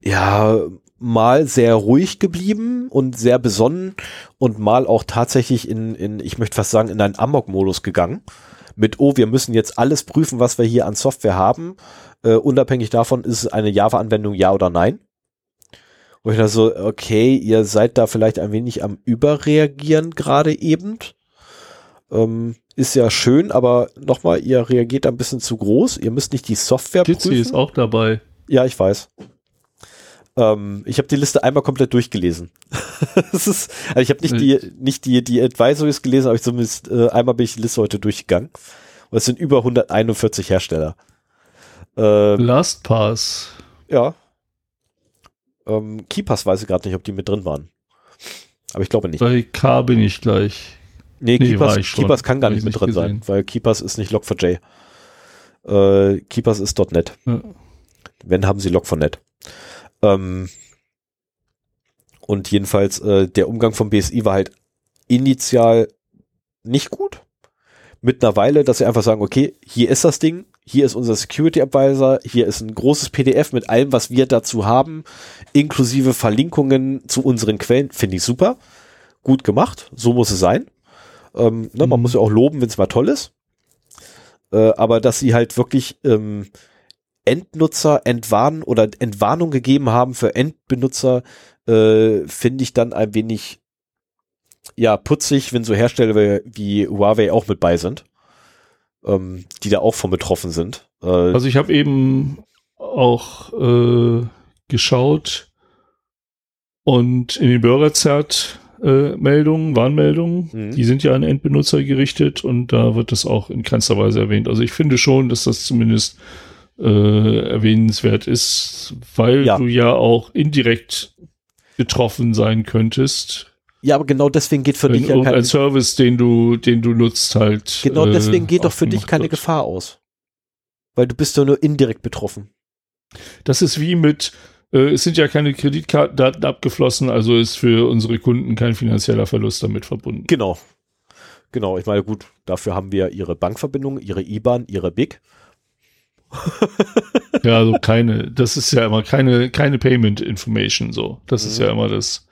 S1: ja mal sehr ruhig geblieben und sehr besonnen und mal auch tatsächlich in, in ich möchte fast sagen, in einen Amok-Modus gegangen. Mit, oh, wir müssen jetzt alles prüfen, was wir hier an Software haben. Äh, unabhängig davon, ist es eine Java-Anwendung, ja oder nein. Wo ich da so, okay, ihr seid da vielleicht ein wenig am Überreagieren gerade eben. Ähm, ist ja schön, aber nochmal, ihr reagiert ein bisschen zu groß. Ihr müsst nicht die Software
S2: Jitsi prüfen. ist auch dabei.
S1: Ja, ich weiß. Ähm, ich habe die Liste einmal komplett durchgelesen. ist, also ich habe nicht die, nicht die, die Advisories gelesen, aber ich zumindest äh, einmal bin ich die Liste heute durchgegangen. Und es sind über 141 Hersteller.
S2: Ähm, LastPass.
S1: Ja. Ähm, KeyPass weiß ich gerade nicht, ob die mit drin waren. Aber ich glaube nicht.
S2: Bei K bin ich gleich.
S1: Nee, nee KeyPass, KeyPass kann gar nicht mit drin gesehen. sein, weil KeyPass ist nicht Log4j. Äh, KeyPass ist .NET. Ja. Wenn, haben sie Log4net. Ähm, und jedenfalls, äh, der Umgang vom BSI war halt initial nicht gut. Mittlerweile, dass sie einfach sagen, okay, hier ist das Ding, hier ist unser Security Advisor, hier ist ein großes PDF mit allem, was wir dazu haben, inklusive Verlinkungen zu unseren Quellen, finde ich super. Gut gemacht, so muss es sein. Ähm, ne, man mhm. muss ja auch loben, wenn es mal toll ist. Äh, aber dass sie halt wirklich ähm, Endnutzer entwarnen oder Entwarnung gegeben haben für Endbenutzer, äh, finde ich dann ein wenig ja putzig, wenn so Hersteller wie Huawei auch mit bei sind, ähm, die da auch von betroffen sind.
S2: Äh, also ich habe eben auch äh, geschaut und in den Bürgerzert äh, Meldungen, Warnmeldungen, mhm. die sind ja an Endbenutzer gerichtet und da wird das auch in keinster Weise erwähnt. Also ich finde schon, dass das zumindest äh, erwähnenswert ist, weil
S1: Ja.
S2: du ja auch indirekt betroffen sein könntest.
S1: Ja, aber genau deswegen geht für
S2: Wenn
S1: dich ja kein,
S2: Service, den du, den du nutzt, halt.
S1: genau
S2: äh,
S1: deswegen geht doch für dich keine
S2: wird.
S1: Gefahr aus. Weil du bist ja nur indirekt betroffen.
S2: Das ist wie mit, äh, es sind ja keine Kreditkartendaten abgeflossen, also ist für unsere Kunden kein finanzieller Verlust damit verbunden.
S1: Genau. Genau, ich meine, gut, dafür haben wir ihre Bankverbindung, ihre IBAN, ihre BIC.
S2: Ja, also keine, das ist ja immer keine, keine Payment Information so. Das ist
S1: Mhm.
S2: ja immer das,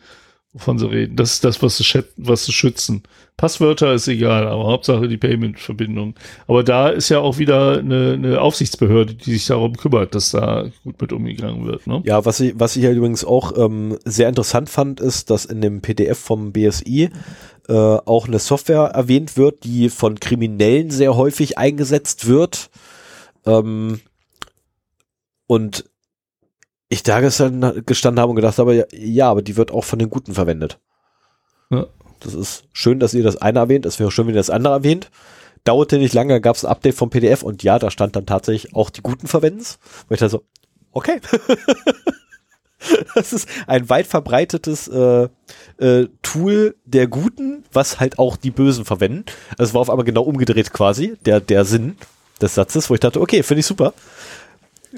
S2: wovon sie reden. Das ist das, was sie, was sie schützen. Passwörter ist egal, aber Hauptsache die Payment-Verbindung. Aber da ist ja auch wieder eine, eine Aufsichtsbehörde, die sich darum kümmert, dass da gut mit umgegangen wird. Ne?
S1: Ja, was ich, was ich ja übrigens auch ähm, sehr interessant fand, ist, dass in dem PDF vom BSI äh, auch eine Software erwähnt wird, die von Kriminellen sehr häufig eingesetzt wird. Ähm, und ich da gestanden, gestanden habe und gedacht habe, ja, ja, aber die wird auch von den Guten verwendet.
S2: Ja.
S1: Das ist schön, dass ihr das eine erwähnt. Es wäre schön, wenn ihr das andere erwähnt. Dauerte nicht lange, gab es ein Update vom PDF und ja, da stand dann tatsächlich auch die Guten verwenden's. Und ich dachte so, okay. das ist ein weit verbreitetes äh, äh, Tool der Guten, was halt auch die Bösen verwenden. Also es war auf einmal genau umgedreht quasi, der, der Sinn des Satzes, wo ich dachte, okay, finde ich super.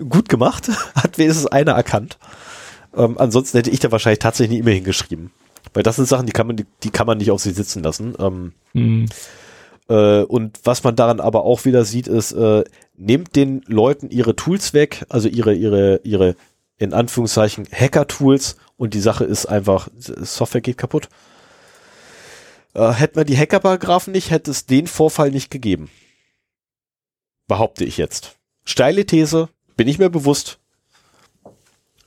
S1: Gut gemacht, hat wenigstens einer erkannt. Ähm, ansonsten hätte ich da wahrscheinlich tatsächlich eine E-Mail hingeschrieben. Weil das sind Sachen, die kann man, die, die kann man nicht auf sich sitzen lassen. Ähm,
S2: Hm.
S1: äh, und was man daran aber auch wieder sieht, ist, äh, nehmt den Leuten ihre Tools weg, also ihre, ihre, ihre, in Anführungszeichen, Hacker-Tools und die Sache ist einfach, Software geht kaputt. Äh, hätten wir die Hacker-Paragraphen nicht, hätte es den Vorfall nicht gegeben. Behaupte ich jetzt. Steile These, bin ich mir bewusst.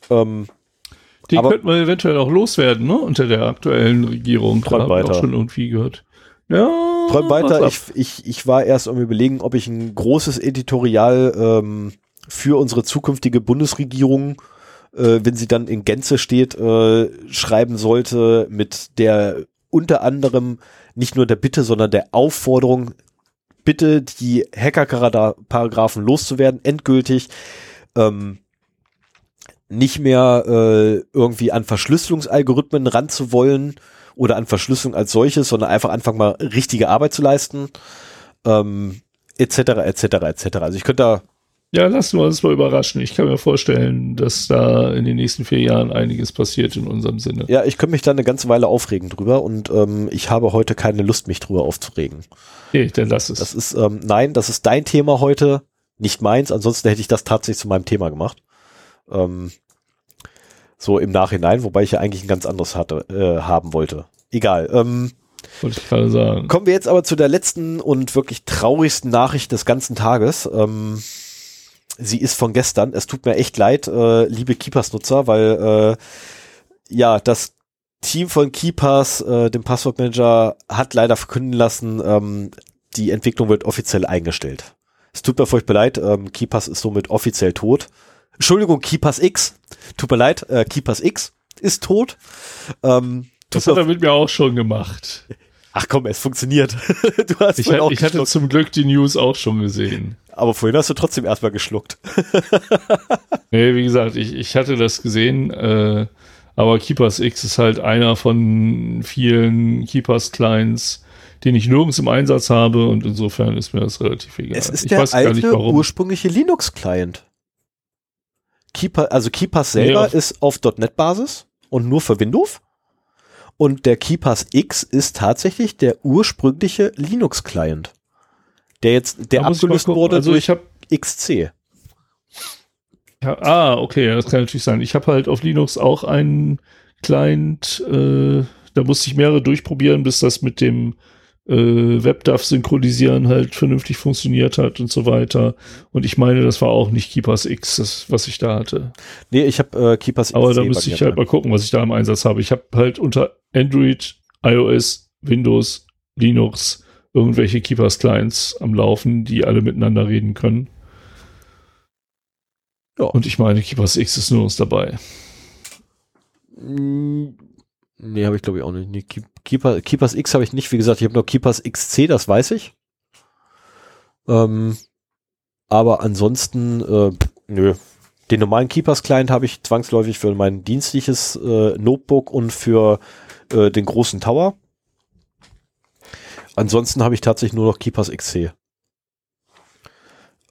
S1: Ähm,
S2: Die
S1: Aber-
S2: könnten wir eventuell auch loswerden, ne? Unter der aktuellen Regierung.
S1: Träum weiter.
S2: auch schon irgendwie gehört. Ja.
S1: Träum weiter. Ich, ich, ich war erst am überlegen, ob ich ein großes Editorial ähm, für unsere zukünftige Bundesregierung, äh, wenn sie dann in Gänze steht, äh, schreiben sollte mit der unter anderem nicht nur der Bitte, sondern der Aufforderung, bitte die Hacker-Paragraphen loszuwerden, endgültig. Ähm, nicht mehr äh, irgendwie an Verschlüsselungsalgorithmen ranzuwollen oder an Verschlüsselung als solches, sondern einfach anfangen mal richtige Arbeit zu leisten, ähm, etc., etc., etc. Also ich könnte da,
S2: Ja, lassen wir uns mal überraschen. Ich kann mir vorstellen, dass da in den nächsten vier Jahren einiges passiert in unserem Sinne.
S1: ja, ich könnte mich da eine ganze Weile aufregen drüber und ähm, ich habe heute keine Lust, mich drüber aufzuregen.
S2: Nee, dann lass es.
S1: Das ist, ähm, nein, das ist dein Thema heute, nicht meins, ansonsten hätte ich das tatsächlich zu meinem Thema gemacht. Ähm, so im Nachhinein, wobei ich ja eigentlich ein ganz anderes hatte, äh, haben wollte. Egal. Ähm,
S2: wollte ich gerade sagen.
S1: Kommen wir jetzt aber zu der letzten und wirklich traurigsten Nachricht des ganzen Tages. Ähm, sie ist von gestern. Es tut mir echt leid, äh, liebe Keepers-Nutzer, weil äh, ja, das Team von Keepers, äh, dem Passwortmanager, hat leider verkünden lassen, ähm, die Entwicklung wird offiziell eingestellt. Es tut mir furchtbar leid, ähm, Keepers ist somit offiziell tot. Entschuldigung, Keepers X. Tut mir leid, äh, Keepers X ist tot. Ähm,
S2: Das hat er mit mir auch schon gemacht.
S1: Ach komm, es funktioniert. du hast
S2: Ich, hat, ich hatte zum Glück die News auch schon gesehen.
S1: aber vorhin hast du trotzdem erstmal geschluckt.
S2: Nee, wie gesagt, ich, ich hatte das gesehen, äh, aber Keepers X ist halt einer von vielen Keepers Clients, den ich nirgends im Einsatz habe und insofern ist mir das relativ egal.
S1: Es ist
S2: ich
S1: der
S2: weiß gar
S1: alte, ursprüngliche Linux-Client. Keeper, also Keepers selber
S2: Nee, auf-
S1: ist auf .NET-Basis und nur für Windows. Und der Keepers X ist tatsächlich der ursprüngliche Linux-Client. Der jetzt, der
S2: Da
S1: abgelöst wurde
S2: Also
S1: durch
S2: ich habe
S1: XC.
S2: Ja, ah, okay, das kann natürlich sein. Ich habe halt auf Linux auch einen Client, äh, da musste ich mehrere durchprobieren, bis das mit dem äh, WebDAV synchronisieren halt vernünftig funktioniert hat und so weiter. Und ich meine, das war auch nicht Keepers X, das, was ich da hatte.
S1: Nee, ich habe äh, Keepers
S2: Aber
S1: XC
S2: da
S1: bei
S2: müsste ich halt mal gucken, was ich da im Einsatz habe. Ich habe halt unter Android, iOS, Windows, Linux irgendwelche Keepers Clients am Laufen, die alle miteinander reden können.
S1: Ja.
S2: Und ich meine, Keepers X ist nur uns dabei.
S1: Mm, Nee, habe ich glaube ich auch nicht. Nee, Keeper, Keepers X habe ich nicht. Wie gesagt, ich habe nur Keepers XC, das weiß ich. Ähm, Aber ansonsten, äh, nö. Den normalen Keepers Client habe ich zwangsläufig für mein dienstliches äh, Notebook und für äh, den großen Tower. Ansonsten habe ich tatsächlich nur noch Keepers XC.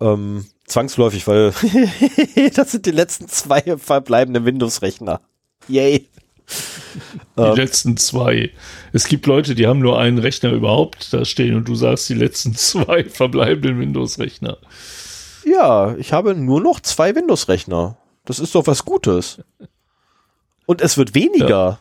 S1: Ähm, zwangsläufig, weil das sind die letzten zwei verbleibenden Windows-Rechner. Yay.
S2: Die ähm, letzten zwei. Es gibt Leute, die haben nur einen Rechner überhaupt da stehen und du sagst die letzten zwei verbleibenden Windows-Rechner.
S1: Ja, ich habe nur noch zwei Windows-Rechner. Das ist doch was Gutes. Und es wird weniger. Ja.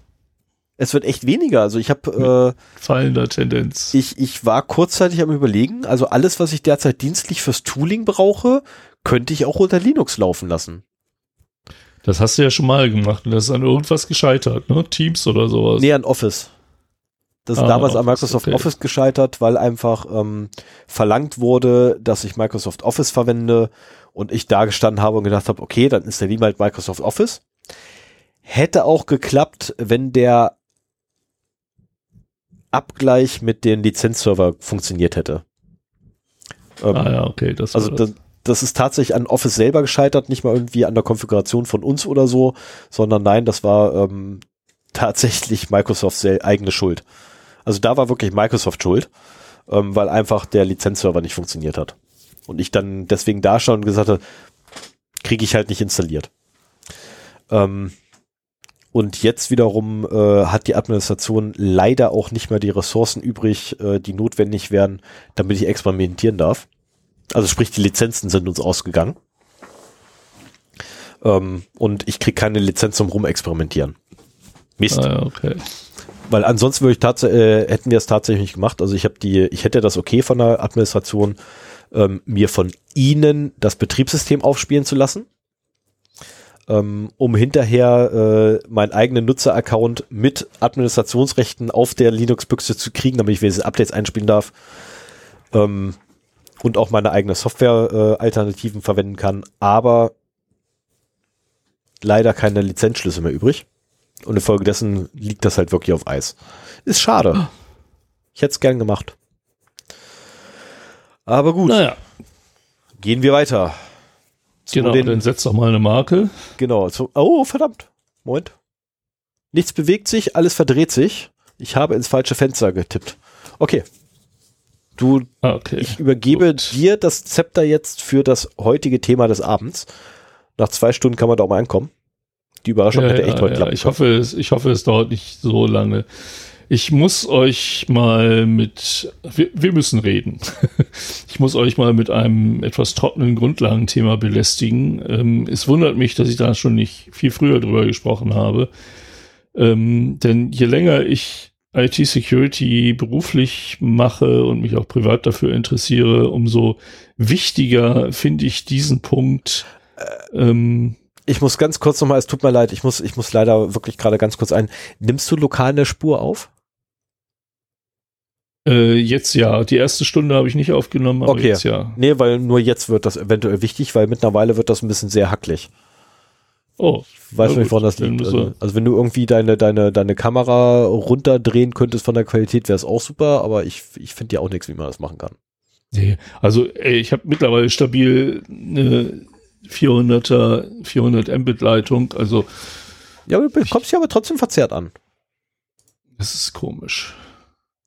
S1: Es wird echt weniger. Also ich habe
S2: äh, fallender Tendenz.
S1: Ich, ich war kurzzeitig am überlegen, also alles, was ich derzeit dienstlich fürs Tooling brauche, könnte ich auch unter Linux laufen lassen.
S2: Das hast du ja schon mal gemacht und das ist an irgendwas gescheitert, ne? Teams oder sowas.
S1: Nee, an Office. Das ist ah, damals an Microsoft okay. Office gescheitert, weil einfach ähm, verlangt wurde, dass ich Microsoft Office verwende und ich da gestanden habe und gedacht habe, okay, dann installieren wir halt Microsoft Office. Hätte auch geklappt, wenn der Abgleich mit den Lizenzserver funktioniert hätte.
S2: Ähm, ah ja, okay.
S1: Das also das. Das ist tatsächlich an Office selber gescheitert, nicht mal irgendwie an der Konfiguration von uns oder so, sondern nein, das war ähm, tatsächlich Microsofts eigene Schuld. Also da war wirklich Microsoft schuld, ähm, weil einfach der Lizenzserver nicht funktioniert hat. Und ich dann deswegen da schon gesagt habe, kriege ich halt nicht installiert. Ähm, und jetzt wiederum äh, hat die Administration leider auch nicht mehr die Ressourcen übrig, äh, die notwendig wären, damit ich experimentieren darf. Also sprich, die Lizenzen sind uns ausgegangen. Ähm, und ich kriege keine Lizenz zum Rumexperimentieren. Mist.
S2: Ah, okay.
S1: Weil ansonsten würde ich tatsächlich, äh, hätten wir es tatsächlich nicht gemacht. Also ich habe die, ich hätte das okay von der Administration, ähm, mir von ihnen das Betriebssystem aufspielen zu lassen ähm, um hinterher äh, meinen eigenen Nutzeraccount mit Administrationsrechten auf der Linux-Büchse zu kriegen, damit ich wenigstens Updates einspielen darf ähm, und auch meine eigene Software-Alternativen äh, verwenden kann, aber leider keine Lizenzschlüsse mehr übrig. Und infolgedessen liegt das halt wirklich auf Eis. Ist schade. Ich hätte es gern gemacht. Aber gut.
S2: Naja.
S1: Gehen wir weiter.
S2: Genau, den, dann setzt doch mal eine Marke.
S1: Genau. Zu, oh, verdammt. Moment. Nichts bewegt sich, alles verdreht sich. Ich habe ins falsche Fenster getippt. Okay. Du,
S2: ah, okay.
S1: ich übergebe Gut. dir das Zepter jetzt für das heutige Thema des Abends. Nach zwei Stunden kann man da auch mal ankommen. Die Überraschung ja, hätte echt ja, heute ja.
S2: klappen Ich hoffe, es, ich hoffe, es dauert nicht so lange. Ich muss euch mal mit, wir, wir müssen reden. ich muss euch mal mit einem etwas trockenen Grundlagenthema belästigen. Ähm, es wundert mich, dass ich da schon nicht viel früher drüber gesprochen habe. Ähm, denn je länger ich IT-Security beruflich mache und mich auch privat dafür interessiere, umso wichtiger finde ich diesen Punkt.
S1: Ähm, ich muss ganz kurz nochmal, es tut mir leid, ich muss, ich muss leider wirklich gerade ganz kurz ein. Nimmst du lokal eine Spur auf?
S2: Äh, jetzt ja. Die erste Stunde habe ich nicht aufgenommen,
S1: aber okay.
S2: jetzt ja.
S1: Nee, weil nur jetzt wird das eventuell wichtig, weil mittlerweile wird das ein bisschen sehr hacklig.
S2: Oh.
S1: Ich weiß nicht, woran das liegt. Also, also, wenn du irgendwie deine, deine, deine Kamera runterdrehen könntest von der Qualität, wäre es auch super, aber ich, ich finde ja auch nichts, wie man das machen kann.
S2: Nee, also ey, ich habe mittlerweile stabil eine 400er, 400 Mbit Leitung, also.
S1: Ja, du kommst ja aber trotzdem verzerrt an.
S2: Das ist komisch.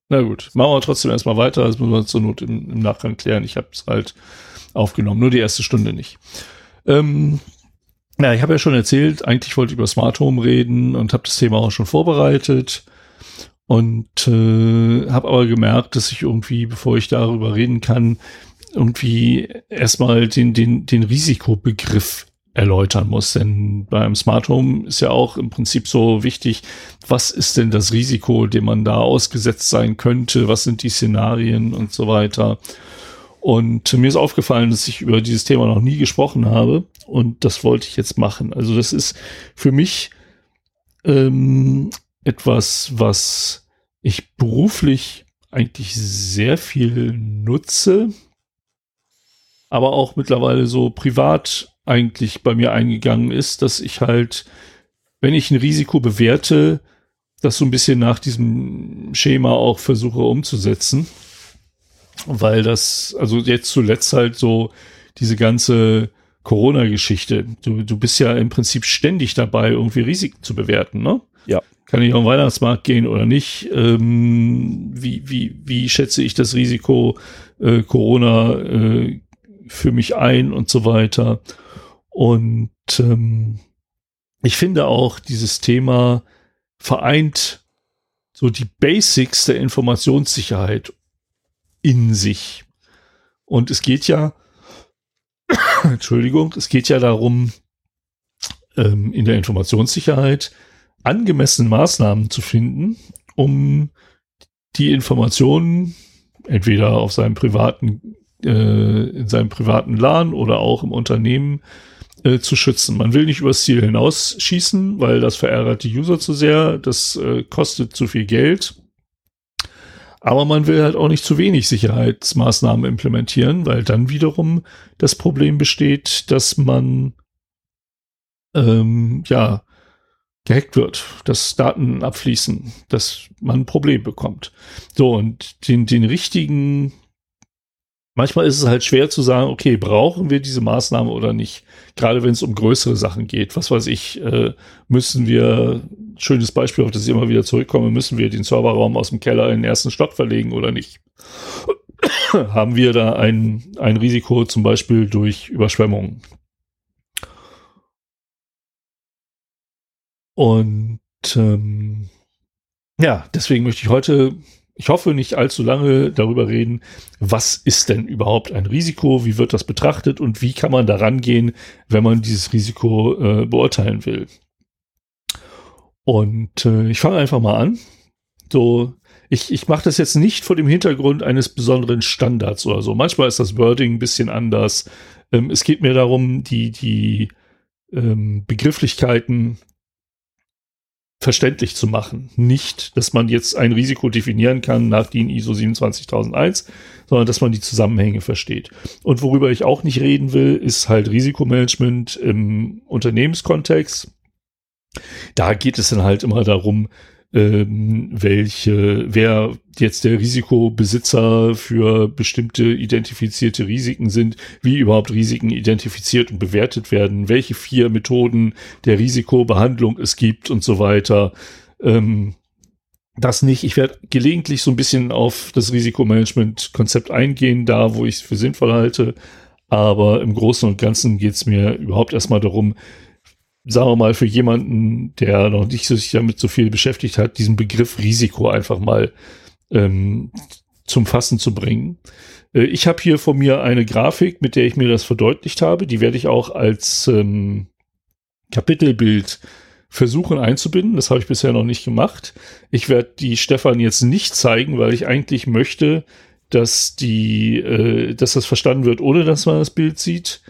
S2: Na gut, machen wir trotzdem erstmal weiter. Das müssen wir zur Not im, im Nachgang klären. Ich habe es halt aufgenommen, nur die erste Stunde nicht. Ähm, ja, ich habe ja schon erzählt, eigentlich wollte ich über Smart Home reden und habe das Thema auch schon vorbereitet und äh, habe aber gemerkt, dass ich irgendwie, bevor ich darüber reden kann, irgendwie erstmal den, den, den Risikobegriff erläutern muss. Denn beim Smart Home ist ja auch im Prinzip so wichtig, was ist denn das Risiko, dem man da ausgesetzt sein könnte, was sind die Szenarien und so weiter. Und mir ist aufgefallen, dass ich über dieses Thema noch nie gesprochen habe und das wollte ich jetzt machen. Also das ist für mich ähm, etwas, was ich beruflich eigentlich sehr viel nutze, aber auch mittlerweile so privat eigentlich bei mir eingegangen ist, dass ich halt, wenn ich ein Risiko bewerte, das so ein bisschen nach diesem Schema auch versuche umzusetzen. Weil das, also jetzt zuletzt halt so diese ganze Corona-Geschichte. Du, du bist ja im Prinzip ständig dabei, irgendwie Risiken zu bewerten, ne?
S1: Ja.
S2: Kann ich auf den Weihnachtsmarkt gehen oder nicht? Ähm, wie, wie, wie schätze ich das Risiko äh, Corona äh, für mich ein und so weiter? Und ähm, ich finde auch, dieses Thema vereint so die Basics der Informationssicherheit in sich. Und es geht ja, Entschuldigung, es geht ja darum, ähm, in der Informationssicherheit angemessene Maßnahmen zu finden, um die Informationen entweder auf seinem privaten, äh, in seinem privaten LAN oder auch im Unternehmen äh, zu schützen. Man will nicht übers Ziel hinausschießen, weil das verärgert die User zu sehr, das äh, kostet zu viel Geld. Aber man will halt auch nicht zu wenig Sicherheitsmaßnahmen implementieren, weil dann wiederum das Problem besteht, dass man ähm, ja gehackt wird, dass Daten abfließen, dass man ein Problem bekommt. So, und den, den richtigen manchmal ist es halt schwer zu sagen, okay, brauchen wir diese Maßnahme oder nicht? Gerade wenn es um größere Sachen geht. Was weiß ich, äh, müssen wir, schönes Beispiel, auf das ich immer wieder zurückkomme, müssen wir den Serverraum aus dem Keller in den ersten Stock verlegen oder nicht? Haben wir da ein, ein Risiko zum Beispiel durch Überschwemmungen? Und ähm, ja, deswegen möchte ich heute ich hoffe, nicht allzu lange darüber reden, was ist denn überhaupt ein Risiko, wie wird das betrachtet und wie kann man daran gehen, wenn man dieses Risiko äh, beurteilen will. Und äh, ich fange einfach mal an. So, ich, ich mache das jetzt nicht vor dem Hintergrund eines besonderen Standards oder so. Manchmal ist das Wording ein bisschen anders. Ähm, es geht mir darum, die, die ähm, Begrifflichkeiten verständlich zu machen. Nicht, dass man jetzt ein Risiko definieren kann nach DIN ISO 27001, sondern dass man die Zusammenhänge versteht. Und worüber ich auch nicht reden will, ist halt Risikomanagement im Unternehmenskontext. Da geht es dann halt immer darum, ähm, welche, wer jetzt der Risikobesitzer für bestimmte identifizierte Risiken sind, wie überhaupt Risiken identifiziert und bewertet werden, welche vier Methoden der Risikobehandlung es gibt und so weiter. Ähm, das nicht. Ich werde gelegentlich so ein bisschen auf das Risikomanagement-Konzept eingehen, da wo ich es für sinnvoll halte. Aber im Großen und Ganzen geht es mir überhaupt erstmal darum, sagen wir mal, für jemanden, der noch nicht sich damit so viel beschäftigt hat, diesen Begriff Risiko einfach mal ähm, zum Fassen zu bringen. Äh, ich habe hier vor mir eine Grafik, mit der ich mir das verdeutlicht habe. Die werde ich auch als ähm, Kapitelbild versuchen einzubinden. Das habe ich bisher noch nicht gemacht. Ich werde die Stefan jetzt nicht zeigen, weil ich eigentlich möchte, dass die, äh, dass das verstanden wird, ohne dass man das Bild sieht.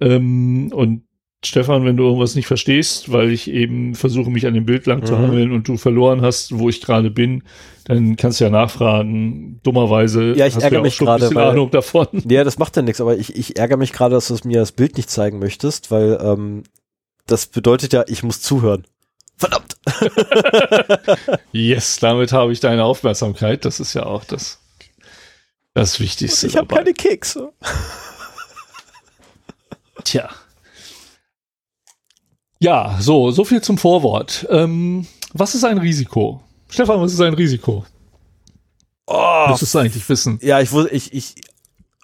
S2: Ähm, und Stefan, wenn du irgendwas nicht verstehst, weil ich eben versuche, mich an dem Bild lang mhm. zu hangeln und du verloren hast, wo ich gerade bin, dann kannst du ja nachfragen. Dummerweise
S1: ja, ich
S2: hast
S1: ärgere ja mich gerade,
S2: ein Ahnung davon.
S1: Ja, das macht ja nichts, aber ich, ich ärgere mich gerade, dass du mir das Bild nicht zeigen möchtest, weil ähm, das bedeutet ja, ich muss zuhören. Verdammt!
S2: yes, damit habe ich deine Aufmerksamkeit. Das ist ja auch das, das Wichtigste.
S1: Und ich habe keine Kekse.
S2: Tja. Ja, so, so viel zum Vorwort. Ähm, was ist ein Risiko? Stefan, was ist ein Risiko?
S1: Oh,
S2: Müsstest du eigentlich wissen.
S1: Ja, ich wusste, ich, ich,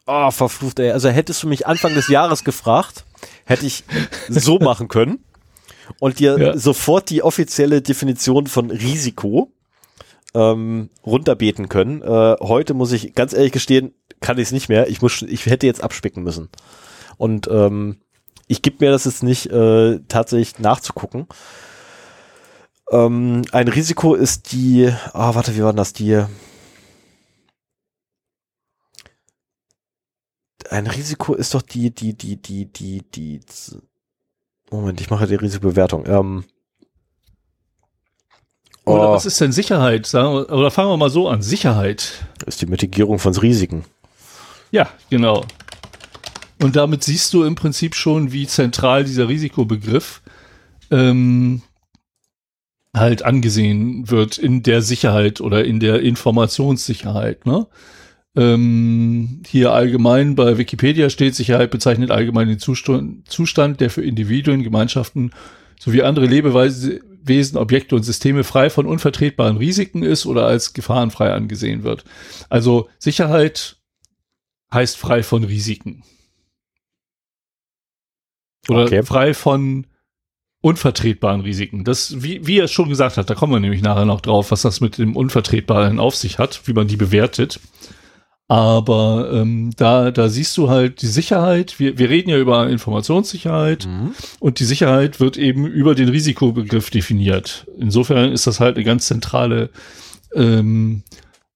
S1: oh, verflucht, ey. Also hättest du mich Anfang des Jahres gefragt, hätte ich so machen können und dir ja. sofort die offizielle Definition von Risiko ähm, runterbeten können. Äh, heute muss ich ganz ehrlich gestehen, kann ich es nicht mehr. Ich muss, ich hätte jetzt abspicken müssen. Und ähm, ich gebe mir das jetzt nicht äh, tatsächlich nachzugucken. Ähm, ein Risiko ist die, ah, warte, wie war denn das, die, ein Risiko ist doch die, die, die, die, die, die, Moment, ich mache die Risikobewertung. Ähm,
S2: Oder oh, was ist denn Sicherheit? Oder fangen wir mal so an. Sicherheit.
S1: Ist die Mitigierung von Risiken.
S2: Ja, genau. Und damit siehst du im Prinzip schon, wie zentral dieser Risikobegriff ähm, halt angesehen wird in der Sicherheit oder in der Informationssicherheit. Ne? ähm, hier allgemein bei Wikipedia steht, Sicherheit bezeichnet allgemein den Zustand, Zustand, der für Individuen, Gemeinschaften sowie andere Lebewesen, Objekte und Systeme frei von unvertretbaren Risiken ist oder als gefahrenfrei angesehen wird. Also Sicherheit heißt frei von Risiken. Oder okay. frei von unvertretbaren Risiken. Das, wie, wie er schon gesagt hat, da kommen wir nämlich nachher noch drauf, was das mit dem Unvertretbaren auf sich hat, wie man die bewertet. Aber ähm, da, da siehst du halt die Sicherheit. Wir, wir reden ja über Informationssicherheit mhm. und die Sicherheit wird eben über den Risikobegriff definiert. Insofern ist das halt eine ganz zentrale ähm,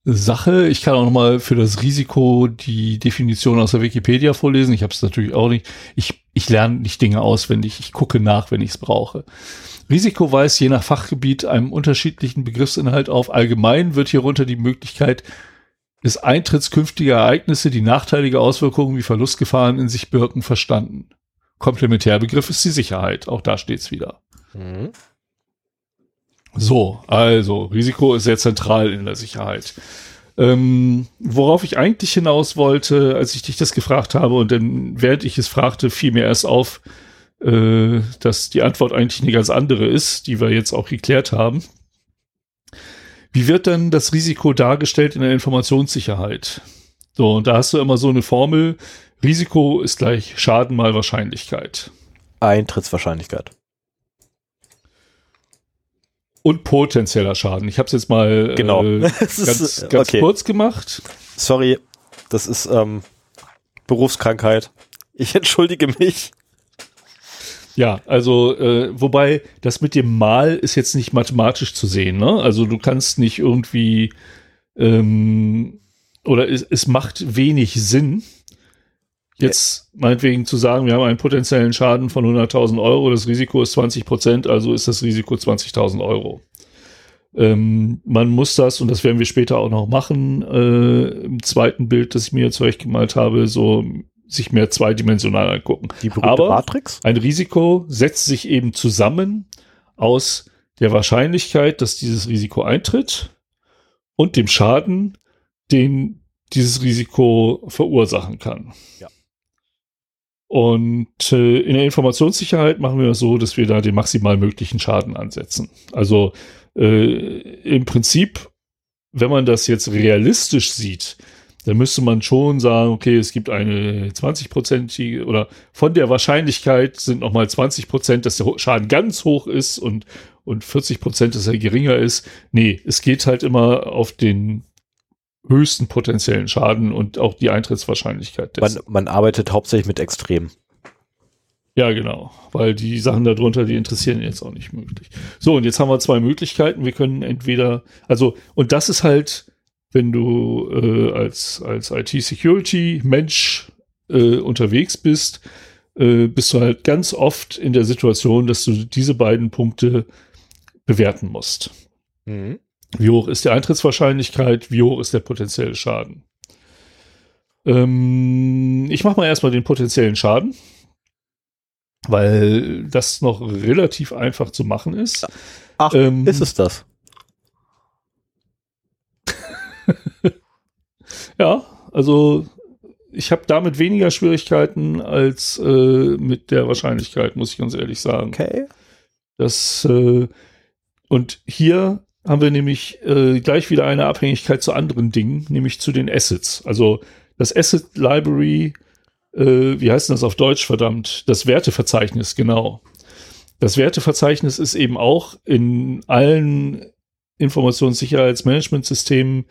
S2: Sache. Ich kann auch noch mal für das Risiko die Definition aus der Wikipedia vorlesen. Ich habe es natürlich auch nicht. Ich, ich lerne nicht Dinge auswendig. Ich gucke nach, wenn ich es brauche. Risiko weist je nach Fachgebiet einem unterschiedlichen Begriffsinhalt auf. Allgemein wird hierunter die Möglichkeit des Eintritts künftiger Ereignisse, die nachteilige Auswirkungen wie Verlustgefahren in sich birken, verstanden. Komplementärbegriff ist die Sicherheit. Auch da steht's wieder. Mhm. So, also Risiko ist sehr zentral in der Sicherheit. Ähm, worauf ich eigentlich hinaus wollte, als ich dich das gefragt habe und dann während ich es fragte, fiel mir erst auf, äh, dass die Antwort eigentlich eine ganz andere ist, die wir jetzt auch geklärt haben. Wie wird dann das Risiko dargestellt in der Informationssicherheit? So, und da hast du immer so eine Formel. Risiko ist gleich Schaden mal Wahrscheinlichkeit.
S1: Eintrittswahrscheinlichkeit.
S2: Und potenzieller Schaden. Ich habe es jetzt mal
S1: genau.
S2: äh, ganz, ganz okay. kurz gemacht.
S1: Sorry, das ist ähm, Berufskrankheit. Ich entschuldige mich.
S2: Ja, also äh, wobei das mit dem Mal ist jetzt nicht mathematisch zu sehen. Ne? Also du kannst nicht irgendwie ähm, oder es, es macht wenig Sinn, jetzt meinetwegen zu sagen, wir haben einen potenziellen Schaden von 100.000 Euro, das Risiko ist 20 Prozent, also ist das Risiko 20.000 Euro. Ähm, man muss das, und das werden wir später auch noch machen, äh, im zweiten Bild, das ich mir zurechtgemalt habe, so sich mehr zweidimensional angucken.
S1: Die Aber Matrix?
S2: ein Risiko setzt sich eben zusammen aus der Wahrscheinlichkeit, dass dieses Risiko eintritt und dem Schaden, den dieses Risiko verursachen kann. Ja. Und äh, in der Informationssicherheit machen wir das so, dass wir da den maximal möglichen Schaden ansetzen. Also äh, im Prinzip, wenn man das jetzt realistisch sieht, dann müsste man schon sagen, okay, es gibt eine 20-prozentige oder von der Wahrscheinlichkeit sind nochmal 20 Prozent, dass der Schaden ganz hoch ist und, und 40 Prozent, dass er geringer ist. Nee, es geht halt immer auf den höchsten potenziellen Schaden und auch die Eintrittswahrscheinlichkeit.
S1: Man, man arbeitet hauptsächlich mit Extremen.
S2: Ja, genau, weil die Sachen darunter, die interessieren jetzt auch nicht möglich. So, und jetzt haben wir zwei Möglichkeiten. Wir können entweder, also, und das ist halt, wenn du äh, als, als IT-Security-Mensch äh, unterwegs bist, äh, bist du halt ganz oft in der Situation, dass du diese beiden Punkte bewerten musst. Mhm. Wie hoch ist die Eintrittswahrscheinlichkeit? Wie hoch ist der potenzielle Schaden? Ähm, ich mache mal erstmal den potenziellen Schaden, weil das noch relativ einfach zu machen ist.
S1: Ach, ähm, ist es das?
S2: ja, also ich habe damit weniger Schwierigkeiten als äh, mit der Wahrscheinlichkeit, muss ich ganz ehrlich sagen.
S1: Okay.
S2: Das äh, und hier haben wir nämlich äh, gleich wieder eine Abhängigkeit zu anderen Dingen, nämlich zu den Assets. Also das Asset Library, äh, wie heißt das auf Deutsch, verdammt? Das Werteverzeichnis, genau. Das Werteverzeichnis ist eben auch in allen Informationssicherheitsmanagementsystemen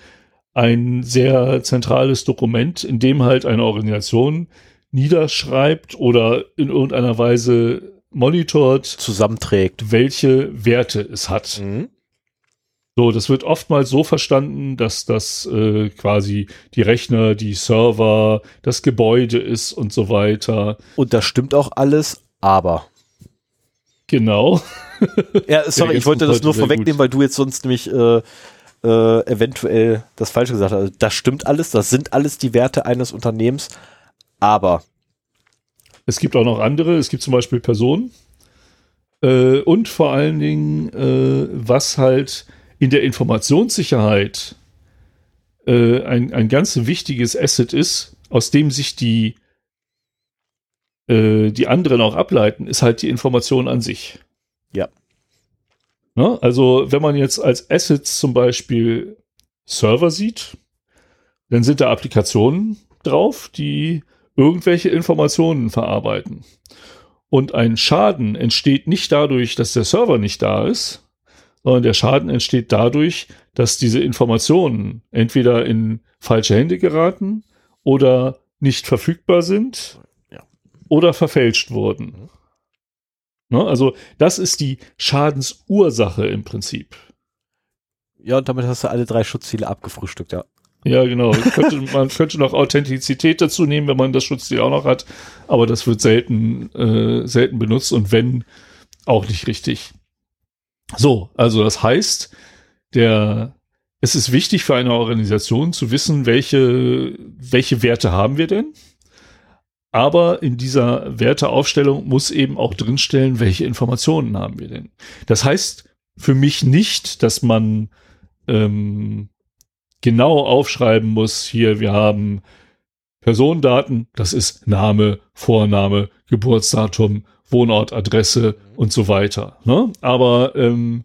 S2: ein sehr zentrales Dokument, in dem halt eine Organisation niederschreibt oder in irgendeiner Weise monitort,
S1: zusammenträgt,
S2: welche Werte es hat. Mhm. So, das wird oftmals so verstanden, dass das äh, quasi die Rechner, die Server, das Gebäude ist und so weiter.
S1: Und das stimmt auch alles, aber.
S2: Genau.
S1: ja, sorry, ich wollte das nur vorwegnehmen, weil du jetzt sonst nämlich äh, äh, eventuell das Falsche gesagt hast. Das stimmt alles, das sind alles die Werte eines Unternehmens, aber.
S2: Es gibt auch noch andere, es gibt zum Beispiel Personen. Äh, und vor allen Dingen, äh, was halt in der Informationssicherheit äh, ein, ein ganz wichtiges Asset ist, aus dem sich die, äh, die anderen auch ableiten, ist halt die Information an sich.
S1: Ja.
S2: Ne? Also, wenn man jetzt als Assets zum Beispiel Server sieht, dann sind da Applikationen drauf, die irgendwelche Informationen verarbeiten. Und ein Schaden entsteht nicht dadurch, dass der Server nicht da ist, sondern der Schaden entsteht dadurch, dass diese Informationen entweder in falsche Hände geraten oder nicht verfügbar sind
S1: Ja.
S2: oder verfälscht wurden. Ne? Also das ist die Schadensursache im Prinzip.
S1: Ja, und damit hast du alle drei Schutzziele abgefrühstückt, ja.
S2: Ja, genau. Könnte, man könnte noch Authentizität dazu nehmen, wenn man das Schutzziel auch noch hat, aber das wird selten, äh, selten benutzt und wenn, auch nicht richtig. So, also das heißt, der, es ist wichtig für eine Organisation zu wissen, welche, welche Werte haben wir denn? Aber in dieser Werteaufstellung muss eben auch drinstellen, welche Informationen haben wir denn. Das heißt für mich nicht, dass man ähm, genau aufschreiben muss, hier, wir haben Personendaten, das ist Name, Vorname, Geburtsdatum, Wohnort, Adresse und so weiter. Ne? Aber ähm,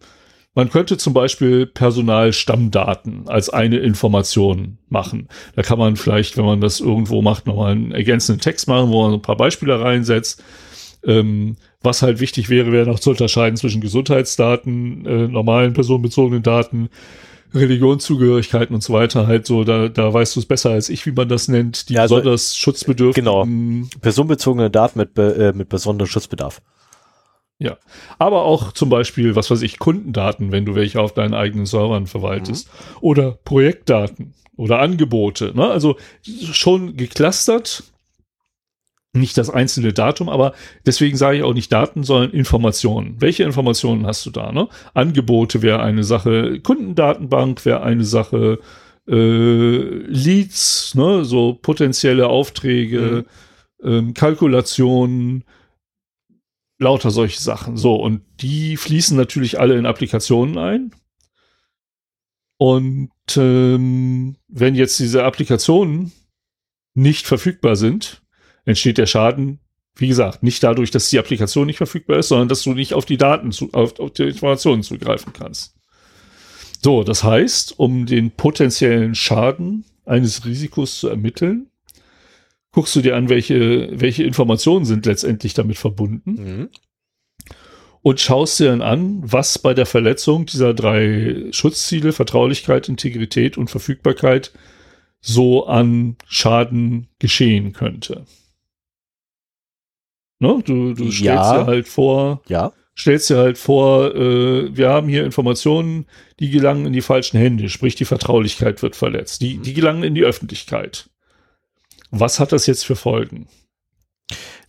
S2: man könnte zum Beispiel Personalstammdaten als eine Information machen. Da kann man vielleicht, wenn man das irgendwo macht, nochmal einen ergänzenden Text machen, wo man ein paar Beispiele reinsetzt. Ähm, was halt wichtig wäre, wäre noch zu unterscheiden zwischen Gesundheitsdaten, äh, normalen personenbezogenen Daten, Religionszugehörigkeiten und so weiter. Halt so, da, da weißt du es besser als ich, wie man das nennt. Die
S1: Ja, also,
S2: besonders schutzbedürftigen
S1: Personenbezogene Daten mit, äh, mit besonderem Schutzbedarf.
S2: Ja, aber auch zum Beispiel, was weiß ich, Kundendaten, wenn du welche auf deinen eigenen Servern verwaltest. Oder Projektdaten oder Angebote. Ne? Also schon geclustert. Nicht das einzelne Datum, aber deswegen sage ich auch nicht Daten, sondern Informationen. Welche Informationen hast du da? Ne? Angebote wäre eine Sache, Kundendatenbank wäre eine Sache, äh, Leads, ne? so potenzielle Aufträge, ähm, Kalkulationen, lauter solche Sachen. So, und die fließen natürlich alle in Applikationen ein. Und ähm, wenn jetzt diese Applikationen nicht verfügbar sind, entsteht der Schaden, wie gesagt, nicht dadurch, dass die Applikation nicht verfügbar ist, sondern dass du nicht auf die Daten, zu, auf, auf die Informationen zugreifen kannst. So, das heißt, um den potenziellen Schaden eines Risikos zu ermitteln, guckst du dir an, welche, welche Informationen sind letztendlich damit verbunden
S1: Mhm.
S2: und schaust dir dann an, was bei der Verletzung dieser drei Schutzziele, Vertraulichkeit, Integrität und Verfügbarkeit so an Schaden geschehen könnte. Ne? Du, du stellst
S1: Ja.
S2: dir halt vor,
S1: Ja.
S2: stellst dir halt vor, äh, wir haben hier Informationen, die gelangen in die falschen Hände, sprich die Vertraulichkeit wird verletzt, die, die gelangen in die Öffentlichkeit. Was hat das jetzt für Folgen?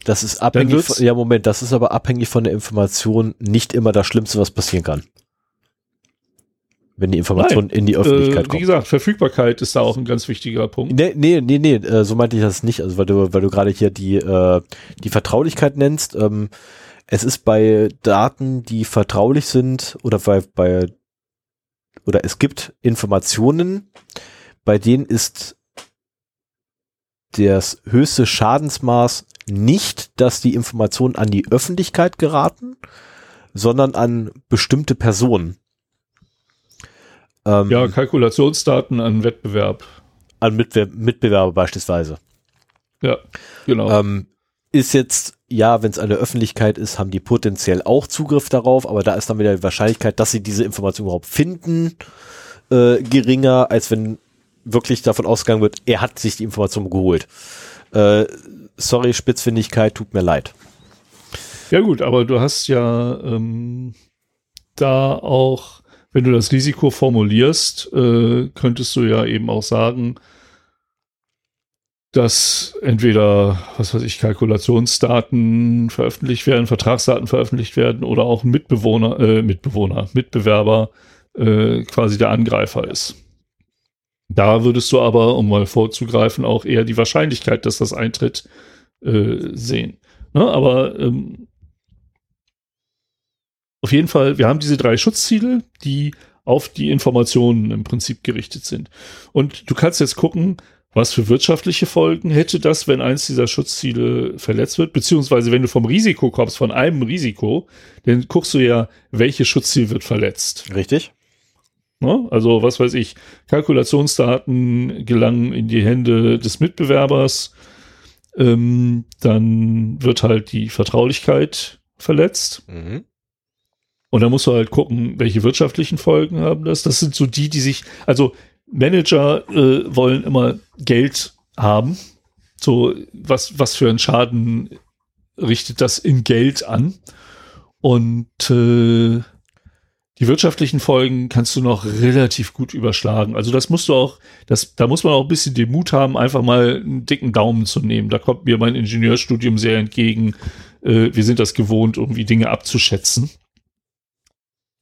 S1: Das ist abhängig von, ja Moment, das ist aber abhängig von der Information nicht immer das Schlimmste, was passieren kann. Wenn die Information in die Öffentlichkeit
S2: Äh, wie
S1: kommt.
S2: gesagt, Verfügbarkeit ist da auch ein ganz wichtiger Punkt.
S1: Nee, nee, nee, nee, äh, so meinte ich das nicht, also weil du, weil du gerade hier die, äh, die Vertraulichkeit nennst. Ähm, es ist bei Daten, die vertraulich sind, oder bei, bei oder es gibt Informationen, bei denen ist das höchste Schadensmaß nicht, dass die Informationen an die Öffentlichkeit geraten, sondern an bestimmte Personen. Ähm,
S2: Ja, Kalkulationsdaten an Wettbewerb.
S1: an Mitwe Mitbewerber beispielsweise.
S2: Ja, genau.
S1: Ähm, ist jetzt, ja, wenn es an der Öffentlichkeit ist, haben die potenziell auch Zugriff darauf, aber da ist dann wieder die Wahrscheinlichkeit, dass sie diese Information überhaupt finden, äh, geringer, als wenn wirklich davon ausgegangen wird, er hat sich die Information geholt. Äh, sorry, Spitzfindigkeit, tut mir leid.
S2: Ja gut, aber du hast ja ähm, da auch, wenn du das Risiko formulierst, äh, könntest du ja eben auch sagen, dass entweder, was weiß ich, Kalkulationsdaten veröffentlicht werden, Vertragsdaten veröffentlicht werden oder auch ein Mitbewohner, äh, Mitbewohner, Mitbewerber äh, quasi der Angreifer ist. Da würdest du aber, um mal vorzugreifen, auch eher die Wahrscheinlichkeit, dass das eintritt, äh, sehen. Ne? Aber ähm, auf jeden Fall, wir haben diese drei Schutzziele, die auf die Informationen im Prinzip gerichtet sind. Und du kannst jetzt gucken, was für wirtschaftliche Folgen hätte das, wenn eins dieser Schutzziele verletzt wird, beziehungsweise wenn du vom Risiko kommst, von einem Risiko, dann guckst du ja, welches Schutzziel wird verletzt.
S1: Richtig.
S2: Ne? Also, was weiß ich, Kalkulationsdaten gelangen in die Hände des Mitbewerbers, ähm, dann wird halt die Vertraulichkeit verletzt. Mhm. Und dann musst du halt gucken, welche wirtschaftlichen Folgen haben das. Das sind so die, die sich, also Manager äh, wollen immer Geld haben. So, was, was für einen Schaden richtet das in Geld an? Und äh, die wirtschaftlichen Folgen kannst du noch relativ gut überschlagen. Also das musst du auch, das, da muss man auch ein bisschen den Mut haben, einfach mal einen dicken Daumen zu nehmen. Da kommt mir mein Ingenieurstudium sehr entgegen. Äh, wir sind das gewohnt, irgendwie Dinge abzuschätzen.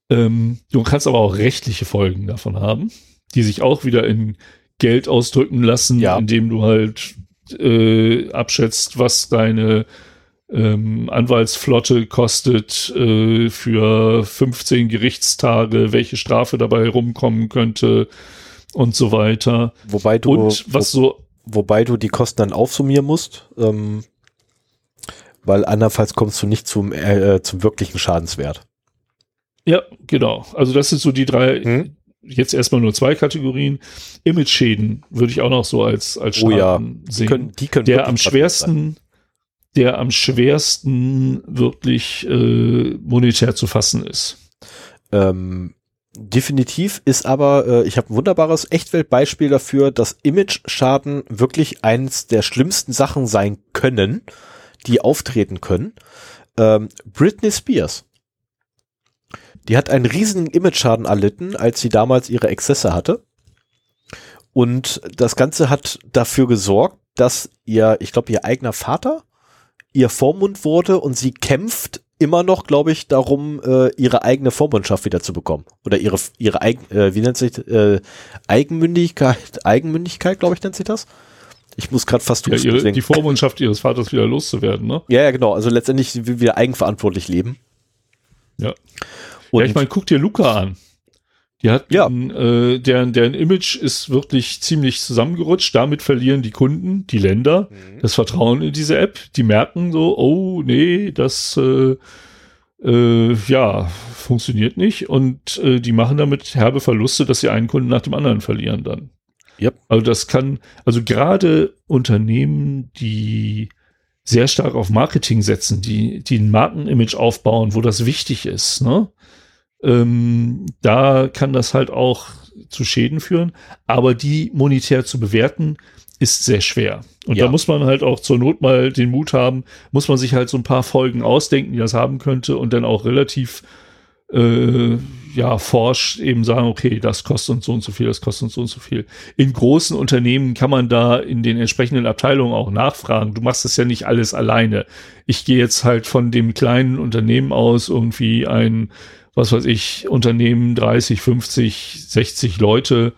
S2: Ähm, du kannst aber auch rechtliche Folgen davon haben, die sich auch wieder in Geld ausdrücken lassen, ja. indem du halt äh, abschätzt, was deine ähm, Anwaltsflotte kostet äh, für 15 Gerichtstage, welche Strafe dabei herumkommen könnte und so weiter.
S1: Wobei du,
S2: und was wo, so,
S1: wobei du die Kosten dann aufsummieren musst, ähm, weil andernfalls kommst du nicht zum, äh, zum wirklichen Schadenswert.
S2: Ja, genau. Also das sind so die drei, hm? jetzt erstmal nur zwei Kategorien. Image-Schäden würde ich auch noch so als, als
S1: Schaden oh ja.
S2: sehen. Die
S1: können, die können
S2: der am schwersten, der am schwersten wirklich äh, monetär zu fassen ist.
S1: Ähm, definitiv ist aber, äh, ich habe ein wunderbares Echtweltbeispiel dafür, dass Image-Schaden wirklich eines der schlimmsten Sachen sein können, die auftreten können. Ähm, Britney Spears. Die hat einen riesigen Image-Schaden erlitten, als sie damals ihre Exzesse hatte. Und das Ganze hat dafür gesorgt, dass ihr, ich glaube, ihr eigener Vater ihr Vormund wurde und sie kämpft immer noch, glaube ich, darum, äh, ihre eigene Vormundschaft wieder zu bekommen. Oder ihre, ihre Eigen, äh, wie nennt sich äh, Eigenmündigkeit, Eigenmündigkeit, glaube ich, nennt sich das. Ich muss gerade fast
S2: ja, ihre, die Vormundschaft ihres Vaters wieder loszuwerden, ne?
S1: Ja, ja, genau. Also letztendlich wieder eigenverantwortlich leben.
S2: Ja. Und ja, ich meine, guck dir Luca an. Die hat, ja. äh, deren, deren Image ist wirklich ziemlich zusammengerutscht. Damit verlieren die Kunden, die Länder, mhm. das Vertrauen in diese App. Die merken so, oh nee, das äh, äh, ja funktioniert nicht. Und äh, die machen damit herbe Verluste, dass sie einen Kunden nach dem anderen verlieren dann.
S1: Yep.
S2: Also das kann, also gerade Unternehmen, die sehr stark auf Marketing setzen, die, die ein Markenimage aufbauen, wo das wichtig ist, ne? Ähm, da kann das halt auch zu Schäden führen. Aber die monetär zu bewerten, ist sehr schwer. Und ja. da muss man halt auch zur Not mal den Mut haben, muss man sich halt so ein paar Folgen ausdenken, die das haben könnte und dann auch relativ äh, ja, forscht, eben sagen, okay, das kostet uns so und so viel, das kostet uns so und so viel. In großen Unternehmen kann man da in den entsprechenden Abteilungen auch nachfragen. Du machst das ja nicht alles alleine. Ich gehe jetzt halt von dem kleinen Unternehmen aus, irgendwie ein was weiß ich, Unternehmen 30, 50, 60 Leute.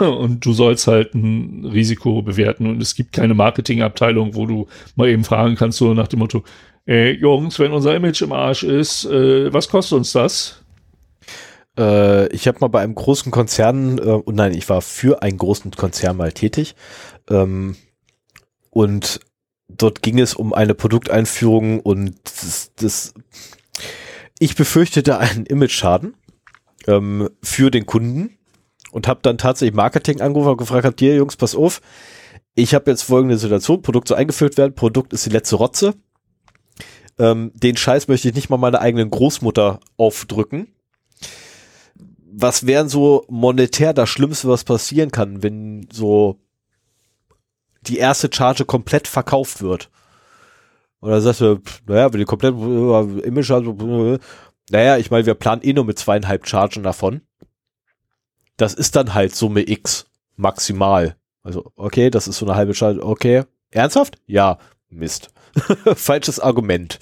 S2: Und du sollst halt ein Risiko bewerten. Und es gibt keine Marketingabteilung, wo du mal eben fragen kannst, so nach dem Motto, ey, Jungs, wenn unser Image im Arsch ist, äh, was kostet uns das?
S1: Äh, ich habe mal bei einem großen Konzern, äh, und nein, ich war für einen großen Konzern mal tätig. Ähm, und dort ging es um eine Produkteinführung und das, das ich befürchtete einen Image-Schaden ähm, für den Kunden und habe dann tatsächlich Marketing angerufen und gefragt, habt ihr Jungs, pass auf, ich habe jetzt folgende Situation, Produkt soll eingeführt werden, Produkt ist die letzte Rotze. Ähm, den Scheiß möchte ich nicht mal meiner eigenen Großmutter aufdrücken. Was wären so monetär das Schlimmste, was passieren kann, wenn so die erste Charge komplett verkauft wird? Und dann sagst du, naja, wenn die komplett äh, Image hat, äh, naja, ich meine, wir planen eh nur mit zweieinhalb Chargen davon. Das ist dann halt Summe X maximal. Also, okay, das ist so eine halbe Charge. Okay. Ernsthaft? Ja. Mist. Falsches Argument.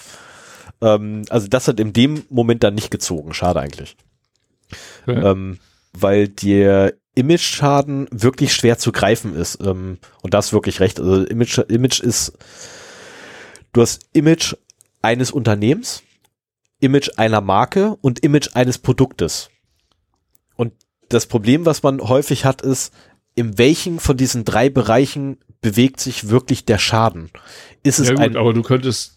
S1: Ähm, also das hat in dem Moment dann nicht gezogen. Schade eigentlich. Ja. Ähm, weil der Image-Schaden wirklich schwer zu greifen ist. Ähm, und das wirklich recht. Also Image, Image ist Du hast Image eines Unternehmens, Image einer Marke und Image eines Produktes. und das Problem, was man häufig hat, ist, in welchen von diesen drei Bereichen bewegt sich wirklich der Schaden? Ist es
S2: ja gut,
S1: ein,
S2: aber du könntest,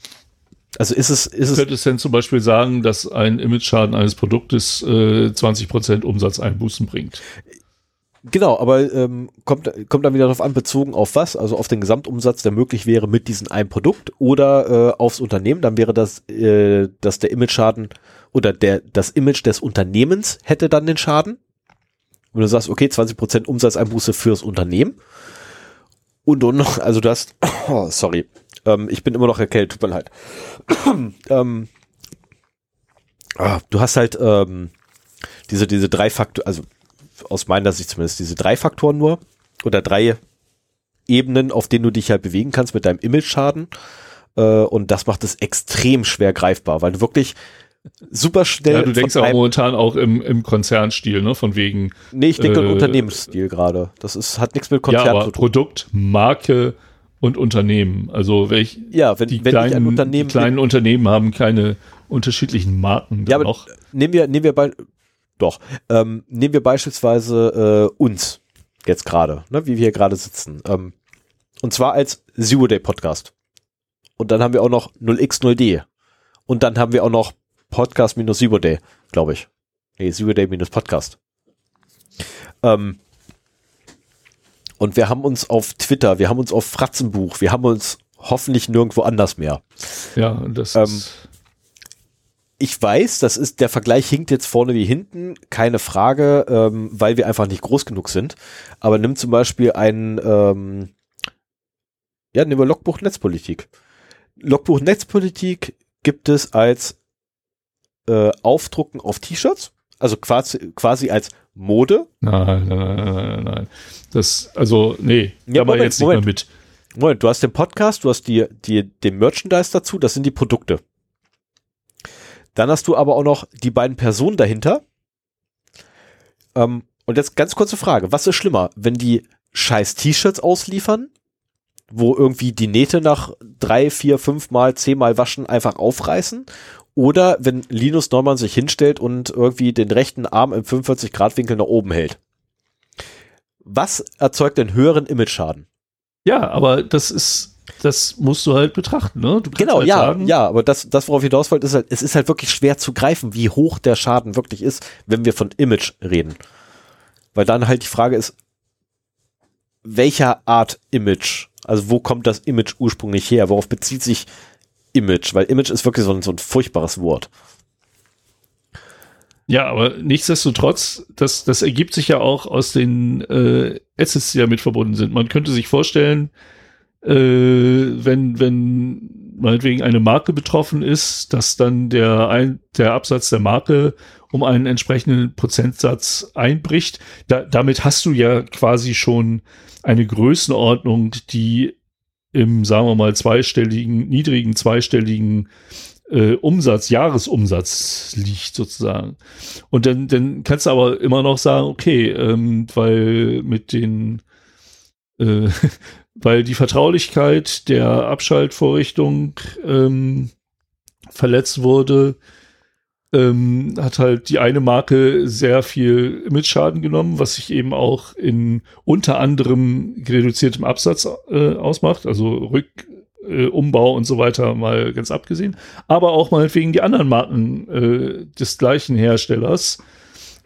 S1: also ist es, ist
S2: du
S1: es,
S2: könntest denn zum Beispiel sagen, dass ein Image-Schaden eines Produktes äh, 20% Umsatzeinbußen bringt.
S1: Genau, aber ähm, kommt, kommt dann wieder darauf an, bezogen auf was? Also auf den Gesamtumsatz, der möglich wäre mit diesem einen Produkt oder äh, aufs Unternehmen, dann wäre das, äh, dass der Image-Schaden oder der, das Image des Unternehmens hätte dann den Schaden. Und du sagst, okay, 20% Umsatzeinbuße fürs Unternehmen. Und dann noch, also du hast, oh, sorry, ähm, ich bin immer noch erkältet, tut mir leid. ähm, ah, du hast halt ähm, diese, diese drei Faktoren, also aus meiner Sicht zumindest, diese drei Faktoren nur oder drei Ebenen, auf denen du dich halt bewegen kannst mit deinem Image-Schaden. Äh, und das macht es extrem schwer greifbar, weil du wirklich super schnell.
S2: Ja, du denkst auch momentan auch im, im Konzernstil, ne? Von wegen,
S1: Nee, ich denke
S2: äh,
S1: an Unternehmensstil gerade. Das ist, hat nichts mit
S2: ja,
S1: Konzern
S2: aber
S1: zu tun.
S2: Produkt, Marke und Unternehmen. Also welch,
S1: Ja, wenn,
S2: die
S1: wenn ich ein
S2: kleinen,
S1: Unternehmen
S2: die kleinen Unternehmen haben keine unterschiedlichen Marken
S1: Ja, aber
S2: noch.
S1: nehmen wir, nehmen wir doch, ähm, nehmen wir beispielsweise äh, uns jetzt gerade, ne, wie wir hier gerade sitzen. Ähm, und zwar als Zero Day Podcast. Und dann haben wir auch noch 0x0d. Und dann haben wir auch noch Podcast minus Zero Day, glaube ich. Nee, Zero Day minus Podcast. Ähm, und wir haben uns auf Twitter, wir haben uns auf Fratzenbuch, wir haben uns hoffentlich nirgendwo anders mehr.
S2: Ja, das
S1: Ähm,
S2: ist,
S1: ich weiß, das ist, der Vergleich hinkt jetzt vorne wie hinten, keine Frage, ähm, weil wir einfach nicht groß genug sind. Aber nimm zum Beispiel ein, ähm, ja, nehmen wir Logbuch Netzpolitik. Logbuch Netzpolitik gibt es als äh, Aufdrucken auf T-Shirts, also quasi, quasi als Mode.
S2: nein, nein, nein, nein, nein, nein. Das, also, nee,
S1: Ja, Moment,
S2: jetzt nicht
S1: Moment.
S2: mehr mit.
S1: Moment, du hast den Podcast, du hast die, die, den Merchandise dazu, das sind die Produkte. Dann hast du aber auch noch die beiden Personen dahinter. Ähm, und jetzt ganz kurze Frage, was ist schlimmer, wenn die scheiß T-Shirts ausliefern, wo irgendwie die Nähte nach drei, vier, fünf Mal, zehn Mal waschen einfach aufreißen? Oder wenn Linus Neumann sich hinstellt und irgendwie den rechten Arm im 45-Grad-Winkel nach oben hält? Was erzeugt den höheren Image-Schaden?
S2: Ja, aber das ist, das musst du halt betrachten, ne?
S1: Genau,
S2: halt
S1: ja,
S2: sagen,
S1: ja, aber das, das worauf hinaus wollte, ist halt, es ist halt wirklich schwer zu greifen, wie hoch der Schaden wirklich ist, wenn wir von Image reden. Weil dann halt die Frage ist, welcher Art Image? Also wo kommt das Image ursprünglich her? Worauf bezieht sich Image? Weil Image ist wirklich so ein, so ein furchtbares Wort.
S2: Ja, aber nichtsdestotrotz, das, das ergibt sich ja auch aus den äh, Assets, die damit verbunden sind. Man könnte sich vorstellen, äh, wenn, wenn meinetwegen eine Marke betroffen ist, dass dann der, ein, der Absatz der Marke um einen entsprechenden Prozentsatz einbricht. Da, damit hast du ja quasi schon eine Größenordnung, die im, sagen wir mal, zweistelligen, niedrigen zweistelligen äh, Umsatz, Jahresumsatz liegt sozusagen. Und dann, dann kannst du aber immer noch sagen, okay, ähm, weil mit den, äh, weil die Vertraulichkeit der Abschaltvorrichtung ähm, verletzt wurde, ähm, hat halt die eine Marke sehr viel Image-Schaden genommen, was sich eben auch in unter anderem reduziertem Absatz äh, ausmacht, also Rück, äh, und so weiter mal ganz abgesehen, aber auch meinetwegen die anderen Marken äh, des gleichen Herstellers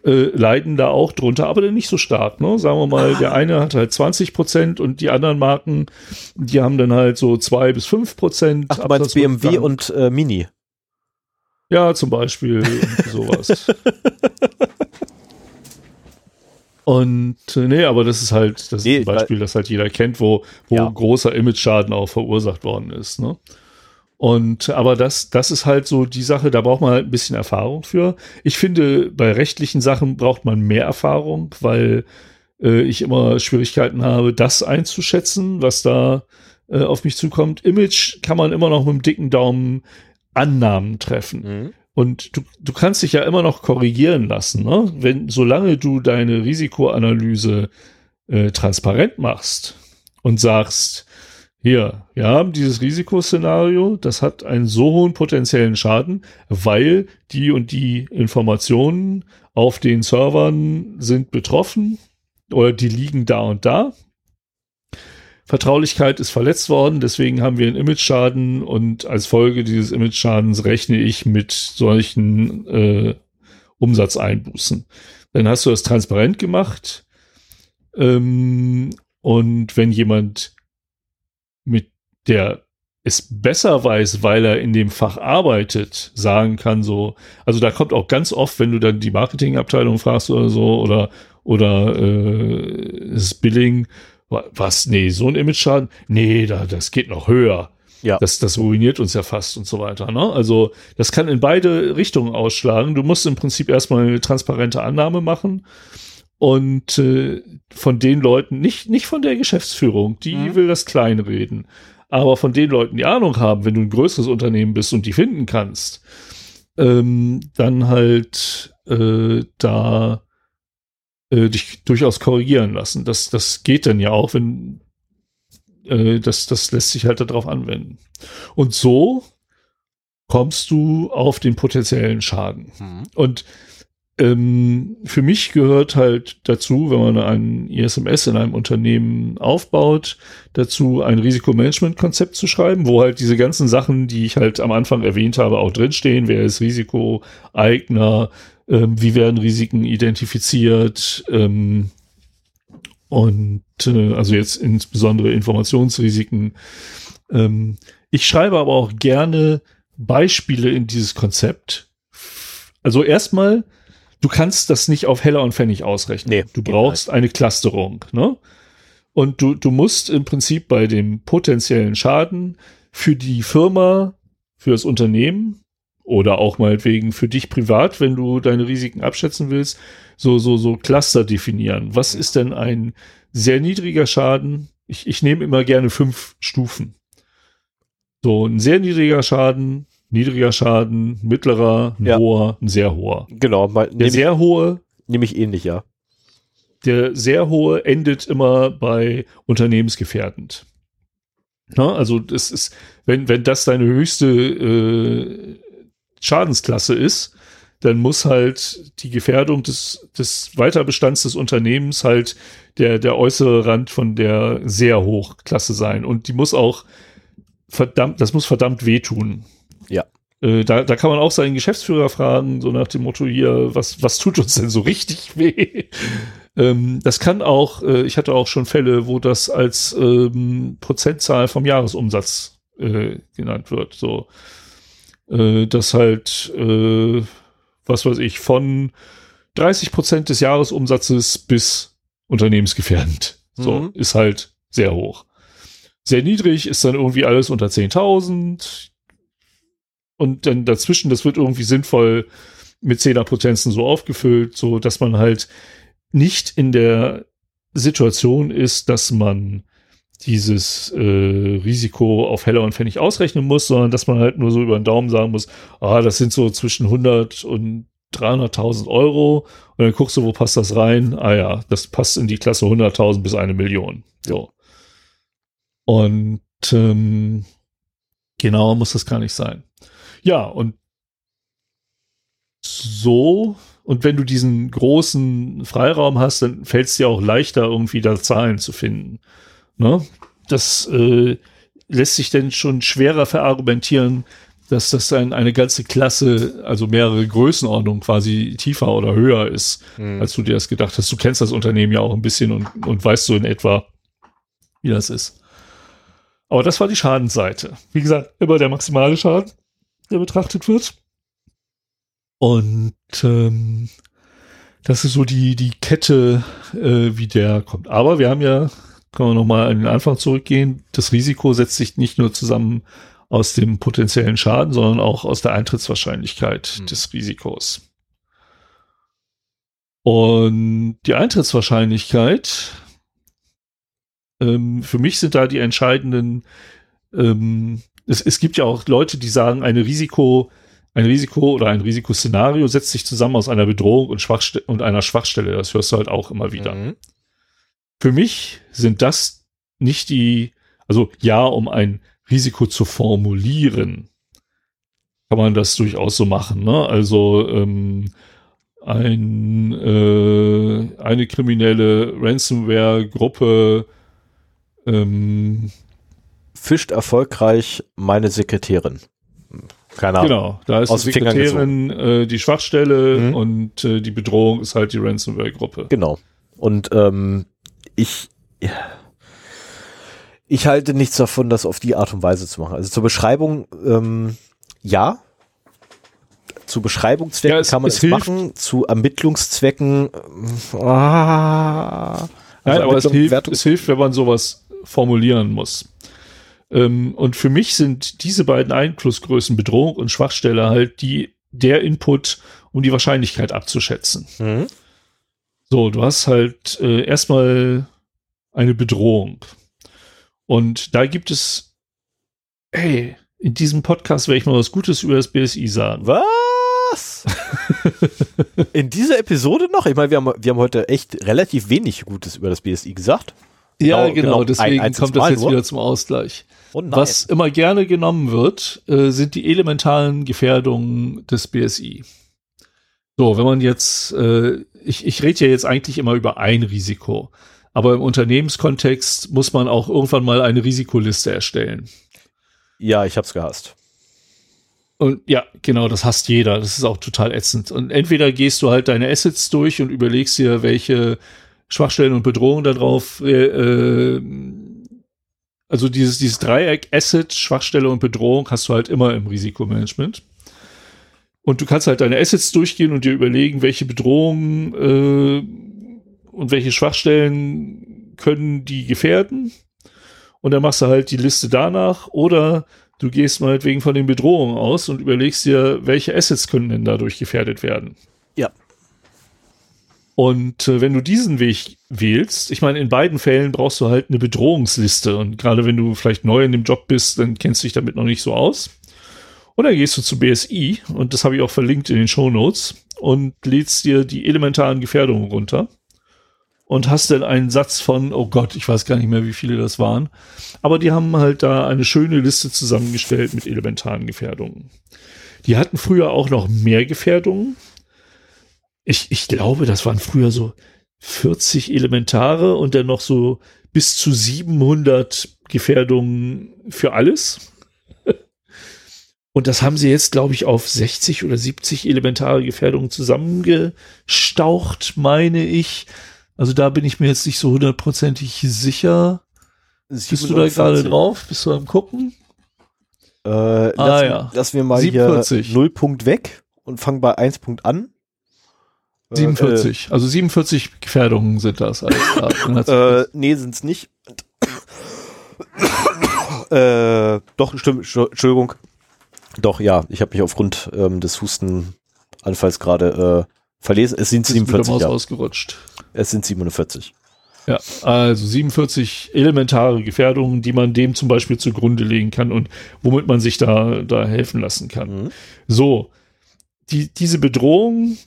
S2: äh, leiden da auch drunter, aber dann nicht so stark. Ne? Sagen wir mal, der eine hat halt 20 Prozent und die anderen Marken, die haben dann halt so zwei bis fünf Prozent.
S1: Ach, du meinst BMW und äh, Mini.
S2: Ja, zum Beispiel sowas. Und äh, nee, aber das ist halt, das
S1: Nee,
S2: ist ein Beispiel, das halt jeder kennt, wo, wo
S1: Ja.
S2: großer Image-Schaden auch verursacht worden ist. Ne? Und aber das, das ist halt so die Sache, da braucht man halt ein bisschen Erfahrung für. Ich finde, bei rechtlichen Sachen braucht man mehr Erfahrung, weil äh, ich immer Schwierigkeiten habe, das einzuschätzen, was da äh, auf mich zukommt. Image kann man immer noch mit dem dicken Daumen Annahmen treffen.
S1: Mhm.
S2: Und du, du kannst dich ja immer noch korrigieren lassen, ne? Wenn, solange du deine Risikoanalyse äh, transparent machst und sagst, hier, wir haben dieses Risikoszenario, das hat einen so hohen potenziellen Schaden, weil die und die Informationen auf den Servern sind betroffen oder die liegen da und da. Vertraulichkeit ist verletzt worden, deswegen haben wir einen Image-Schaden und als Folge dieses Image-Schadens rechne ich mit solchen äh, Umsatzeinbußen. Dann hast du das transparent gemacht ähm, und wenn jemand mit der es besser weiß, weil er in dem Fach arbeitet, sagen kann so, also da kommt auch ganz oft, wenn du dann die Marketingabteilung fragst oder so oder oder äh, das Billing, was, nee, so ein Image-Schaden, nee, da, das geht noch höher. Ja. Das, das ruiniert uns ja fast und so weiter. Ne? Also das kann in beide Richtungen ausschlagen. Du musst im Prinzip erstmal eine transparente Annahme machen und äh, von den Leuten, nicht, nicht von der Geschäftsführung, die mhm. will das kleinreden, aber von den Leuten, die Ahnung haben, wenn du ein größeres Unternehmen bist und die finden kannst, ähm, dann halt äh, da äh, dich durchaus korrigieren lassen. Das, das geht dann ja auch, wenn äh, das, das lässt sich halt darauf anwenden. Und so kommst du auf den potenziellen Schaden. Mhm. Und ähm, für mich gehört halt dazu, wenn man ein ISMS in einem Unternehmen aufbaut, dazu ein Risikomanagementkonzept zu schreiben, wo halt diese ganzen Sachen, die ich halt am Anfang erwähnt habe, auch drinstehen. Wer ist Risikoeigner? Ähm, wie werden Risiken identifiziert? Ähm, und äh, also jetzt insbesondere Informationsrisiken. Ähm, ich schreibe aber auch gerne Beispiele in dieses Konzept. Also erstmal du kannst das nicht auf Heller und Pfennig ausrechnen. Nee, du brauchst halt. eine Clusterung. Ne? Und du, du musst im Prinzip bei dem potenziellen Schaden für die Firma, für das Unternehmen oder auch meinetwegen für dich privat, wenn du deine Risiken abschätzen willst, so, so, so Cluster definieren. Was ist denn ein sehr niedriger Schaden? Ich, ich nehme immer gerne fünf Stufen. So, ein sehr niedriger Schaden niedriger Schaden, mittlerer, ein ja. hoher, ein sehr hoher.
S1: Genau.
S2: Mal, der sehr ich, hohe.
S1: Nehme ich ähnlich, ja.
S2: Der sehr hohe endet immer bei unternehmensgefährdend. Na, also das ist, wenn, wenn das deine höchste äh, Schadensklasse ist, dann muss halt die Gefährdung des, des Weiterbestands des Unternehmens halt der, der äußere Rand von der sehr Hochklasse sein. Und die muss auch verdammt, das muss verdammt wehtun.
S1: Ja.
S2: Äh, da, da kann man auch seinen Geschäftsführer fragen, so nach dem Motto hier, was, was tut uns denn so richtig weh? ähm, das kann auch, äh, ich hatte auch schon Fälle, wo das als ähm, Prozentzahl vom Jahresumsatz äh, genannt wird. So, äh, dass halt, äh, was weiß ich, von 30 Prozent des Jahresumsatzes bis unternehmensgefährdend. So, mhm. ist halt sehr hoch. Sehr niedrig ist dann irgendwie alles unter 10.000 und dann dazwischen, das wird irgendwie sinnvoll mit Zehnerpotenzen so aufgefüllt, so dass man halt nicht in der Situation ist, dass man dieses äh, Risiko auf Heller und Pfennig ausrechnen muss, sondern dass man halt nur so über den Daumen sagen muss, ah, das sind so zwischen 100 und 300.000 Euro und dann guckst du, wo passt das rein? Ah ja, das passt in die Klasse 100.000 bis eine Million. So. Und ähm, genau muss das gar nicht sein. Ja, und so, und wenn du diesen großen Freiraum hast, dann fällt es dir auch leichter, irgendwie da Zahlen zu finden. Ne? Das äh, lässt sich denn schon schwerer verargumentieren, dass das ein, eine ganze Klasse, also mehrere Größenordnungen quasi tiefer oder höher ist, hm. als du dir das gedacht hast. Du kennst das Unternehmen ja auch ein bisschen und, und weißt so in etwa, wie das ist. Aber das war die Schadenseite. Wie gesagt, immer der maximale Schaden der betrachtet wird. Und ähm, das ist so die, die Kette, äh, wie der kommt. Aber wir haben ja, können wir nochmal an den Anfang zurückgehen, das Risiko setzt sich nicht nur zusammen aus dem potenziellen Schaden, sondern auch aus der Eintrittswahrscheinlichkeit hm. des Risikos. Und die Eintrittswahrscheinlichkeit, ähm, für mich sind da die entscheidenden ähm, es, es gibt ja auch Leute, die sagen, eine Risiko, ein Risiko oder ein Risikoszenario setzt sich zusammen aus einer Bedrohung und, Schwachste und einer Schwachstelle. Das hörst du halt auch immer wieder. Mhm. Für mich sind das nicht die Also ja, um ein Risiko zu formulieren, kann man das durchaus so machen. Ne? Also ähm, ein, äh, eine kriminelle Ransomware-Gruppe ähm,
S1: Fischt erfolgreich meine Sekretärin.
S2: Keine Ahnung. Genau, da ist
S1: Aus
S2: die Sekretärin äh, die Schwachstelle mhm. und äh, die Bedrohung ist halt die Ransomware-Gruppe.
S1: Genau. Und ähm, ich, ich halte nichts davon, das auf die Art und Weise zu machen. Also zur Beschreibung, ähm, ja. Zu Beschreibungszwecken ja, es, kann man es, es machen, zu Ermittlungszwecken. Äh,
S2: ah, also Nein, aber es hilft, es hilft, wenn man sowas formulieren muss. Ähm, und für mich sind diese beiden Einflussgrößen Bedrohung und Schwachstelle halt die, der Input, um die Wahrscheinlichkeit abzuschätzen. Mhm. So, du hast halt äh, erstmal eine Bedrohung. Und da gibt es, hey, in diesem Podcast werde ich mal was Gutes über das BSI sagen.
S1: Was? in dieser Episode noch? Ich meine, wir haben, wir haben heute echt relativ wenig Gutes über das BSI gesagt.
S2: Ja, genau, genau deswegen ein, kommt das jetzt nur. wieder zum Ausgleich. Oh Was immer gerne genommen wird, äh, sind die elementaren Gefährdungen des BSI. So, wenn man jetzt, äh, ich, ich rede ja jetzt eigentlich immer über ein Risiko, aber im Unternehmenskontext muss man auch irgendwann mal eine Risikoliste erstellen.
S1: Ja, ich hab's gehasst.
S2: Und ja, genau, das hasst jeder. Das ist auch total ätzend. Und entweder gehst du halt deine Assets durch und überlegst dir, welche Schwachstellen und Bedrohungen darauf, äh, äh, also dieses, dieses Dreieck Asset, Schwachstelle und Bedrohung hast du halt immer im Risikomanagement. Und du kannst halt deine Assets durchgehen und dir überlegen, welche Bedrohungen äh, und welche Schwachstellen können die gefährden. Und dann machst du halt die Liste danach. Oder du gehst meinetwegen von den Bedrohungen aus und überlegst dir, welche Assets können denn dadurch gefährdet werden.
S1: Ja.
S2: Und äh, wenn du diesen Weg wählst, ich meine, in beiden Fällen brauchst du halt eine Bedrohungsliste. Und gerade wenn du vielleicht neu in dem Job bist, dann kennst du dich damit noch nicht so aus. Und dann gehst du zu BSI, und das habe ich auch verlinkt in den Show Notes, und lädst dir die elementaren Gefährdungen runter. Und hast dann einen Satz von, oh Gott, ich weiß gar nicht mehr, wie viele das waren. Aber die haben halt da eine schöne Liste zusammengestellt mit elementaren Gefährdungen. Die hatten früher auch noch mehr Gefährdungen ich, ich glaube, das waren früher so 40 Elementare und dann noch so bis zu 700 Gefährdungen für alles. Und das haben sie jetzt, glaube ich, auf 60 oder 70 elementare Gefährdungen zusammengestaucht, meine ich. Also da bin ich mir jetzt nicht so hundertprozentig sicher. Bist du da gerade drauf? Bist du am gucken?
S1: Äh, ah, lass, ja. Lassen wir mal 47. hier 0 Punkt weg und fangen bei 1 Punkt an.
S2: 47. Äh, also 47 Gefährdungen sind das.
S1: Alles äh, nee, sind es nicht. äh, doch, stimmt, Entschuldigung. Doch, ja, ich habe mich aufgrund ähm, des Hustenanfalls gerade äh, verlesen. Es sind 47.
S2: Ja. ausgerutscht.
S1: Es sind 47.
S2: Ja, also 47 elementare Gefährdungen, die man dem zum Beispiel zugrunde legen kann und womit man sich da, da helfen lassen kann. Mhm. So, die, diese Bedrohung,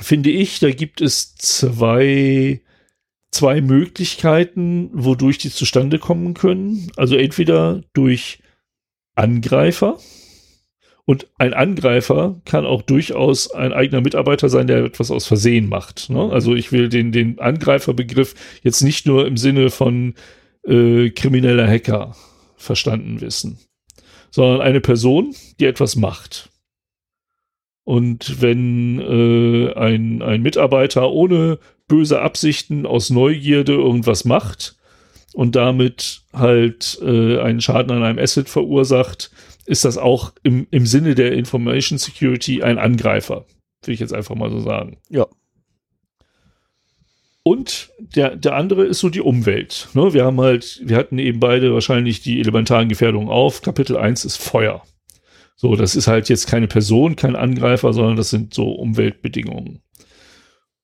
S2: finde ich, da gibt es zwei, zwei Möglichkeiten, wodurch die zustande kommen können. Also entweder durch Angreifer. Und ein Angreifer kann auch durchaus ein eigener Mitarbeiter sein, der etwas aus Versehen macht. Ne? Also ich will den, den Angreiferbegriff jetzt nicht nur im Sinne von äh, krimineller Hacker verstanden wissen, sondern eine Person, die etwas macht. Und wenn äh, ein, ein Mitarbeiter ohne böse Absichten aus Neugierde irgendwas macht und damit halt äh, einen Schaden an einem Asset verursacht, ist das auch im, im Sinne der Information Security ein Angreifer. Will ich jetzt einfach mal so sagen.
S1: Ja.
S2: Und der, der andere ist so die Umwelt. Ne? Wir haben halt, wir hatten eben beide wahrscheinlich die elementaren Gefährdungen auf. Kapitel 1 ist Feuer. So, das ist halt jetzt keine Person, kein Angreifer, sondern das sind so Umweltbedingungen.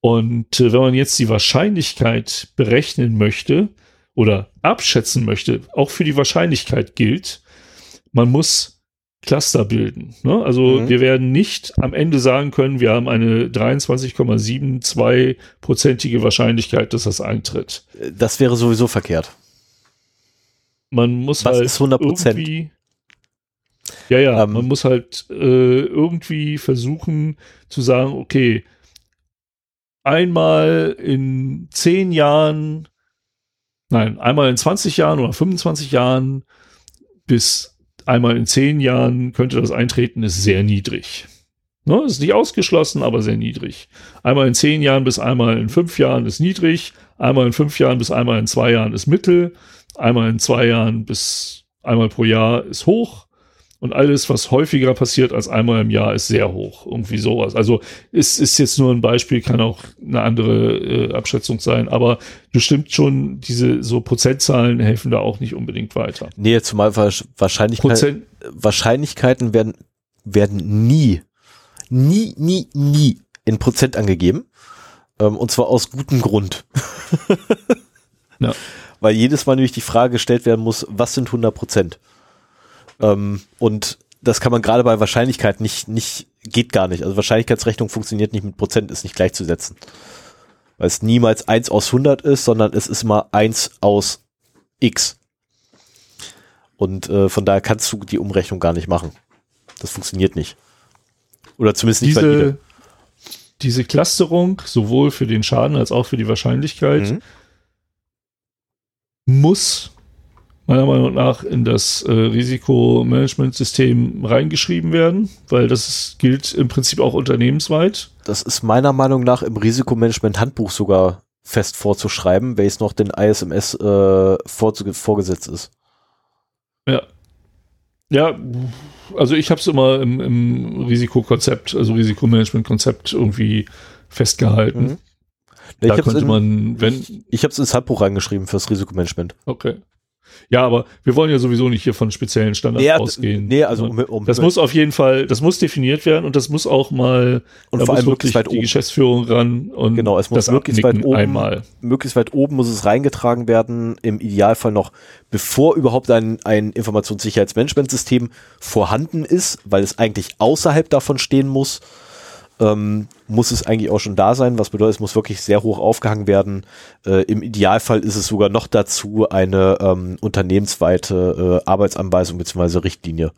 S2: Und äh, wenn man jetzt die Wahrscheinlichkeit berechnen möchte oder abschätzen möchte, auch für die Wahrscheinlichkeit gilt, man muss Cluster bilden. Ne? Also mhm. wir werden nicht am Ende sagen können, wir haben eine 23,72-prozentige Wahrscheinlichkeit, dass das eintritt.
S1: Das wäre sowieso verkehrt.
S2: man muss
S1: Was
S2: halt
S1: ist 100%?
S2: irgendwie ja, ja,
S1: Ähm,
S2: man muss halt äh, irgendwie versuchen zu sagen, okay, einmal in zehn Jahren, nein, einmal in 20 Jahren oder 25 Jahren bis einmal in zehn Jahren könnte das eintreten, ist sehr niedrig. Ne, ist nicht ausgeschlossen, aber sehr niedrig. Einmal in zehn Jahren bis einmal in fünf Jahren ist niedrig, einmal in fünf Jahren bis einmal in zwei Jahren ist mittel, einmal in zwei Jahren bis einmal pro Jahr ist hoch und alles, was häufiger passiert als einmal im Jahr, ist sehr hoch. Irgendwie sowas. Also es ist jetzt nur ein Beispiel, kann auch eine andere äh, Abschätzung sein, aber bestimmt schon, diese so Prozentzahlen helfen da auch nicht unbedingt weiter.
S1: Nee, zumal Wahrsch- Wahrscheinlichkeit,
S2: Prozent,
S1: Wahrscheinlichkeiten werden, werden nie, nie, nie, nie in Prozent angegeben. Ähm, und zwar aus gutem Grund.
S2: Ja.
S1: Weil jedes Mal nämlich die Frage gestellt werden muss, was sind 100 Prozent? Ähm, und das kann man gerade bei Wahrscheinlichkeit nicht, nicht, geht gar nicht. Also Wahrscheinlichkeitsrechnung funktioniert nicht mit Prozent, ist nicht gleichzusetzen. Weil es niemals eins aus 100 ist, sondern es ist immer eins aus x. Und äh, von daher kannst du die Umrechnung gar nicht machen. Das funktioniert nicht. Oder zumindest nicht valide.
S2: diese, diese Clusterung, sowohl für den Schaden als auch für die Wahrscheinlichkeit,
S1: Mhm.
S2: muss meiner Meinung nach in das äh, Risikomanagementsystem reingeschrieben werden, weil das ist, gilt im Prinzip auch unternehmensweit.
S1: Das ist meiner Meinung nach im Risikomanagement-Handbuch sogar fest vorzuschreiben, welches noch den ISMS äh, vorgesetzt ist.
S2: Ja. Ja, also ich habe es immer im, im Risikokonzept, also Risikomanagementkonzept irgendwie festgehalten.
S1: Mhm. Ich
S2: Da
S1: habe
S2: könnte
S1: es
S2: man, wenn,
S1: ins Handbuch reingeschrieben fürs Risikomanagement.
S2: okay. Ja, aber wir wollen ja sowieso nicht hier von speziellen Standards
S1: Nee,
S2: ausgehen.
S1: nee, also
S2: Ne?
S1: um, um,
S2: Das muss auf jeden Fall, das muss definiert werden und das muss auch mal,
S1: und vor allem
S2: wirklich
S1: möglichst weit
S2: die
S1: oben.
S2: Geschäftsführung ran und
S1: Genau, es muss
S2: das
S1: möglichst weit oben
S2: einmal.
S1: möglichst weit oben muss es reingetragen werden, im Idealfall noch bevor überhaupt ein, ein Informationssicherheitsmanagementsystem vorhanden ist, weil es eigentlich außerhalb davon stehen muss, ähm, muss es eigentlich auch schon da sein, was bedeutet, es muss wirklich sehr hoch aufgehangen werden. Äh, Im Idealfall ist es sogar noch dazu eine ähm, unternehmensweite äh, Arbeitsanweisung bzw. Richtlinie.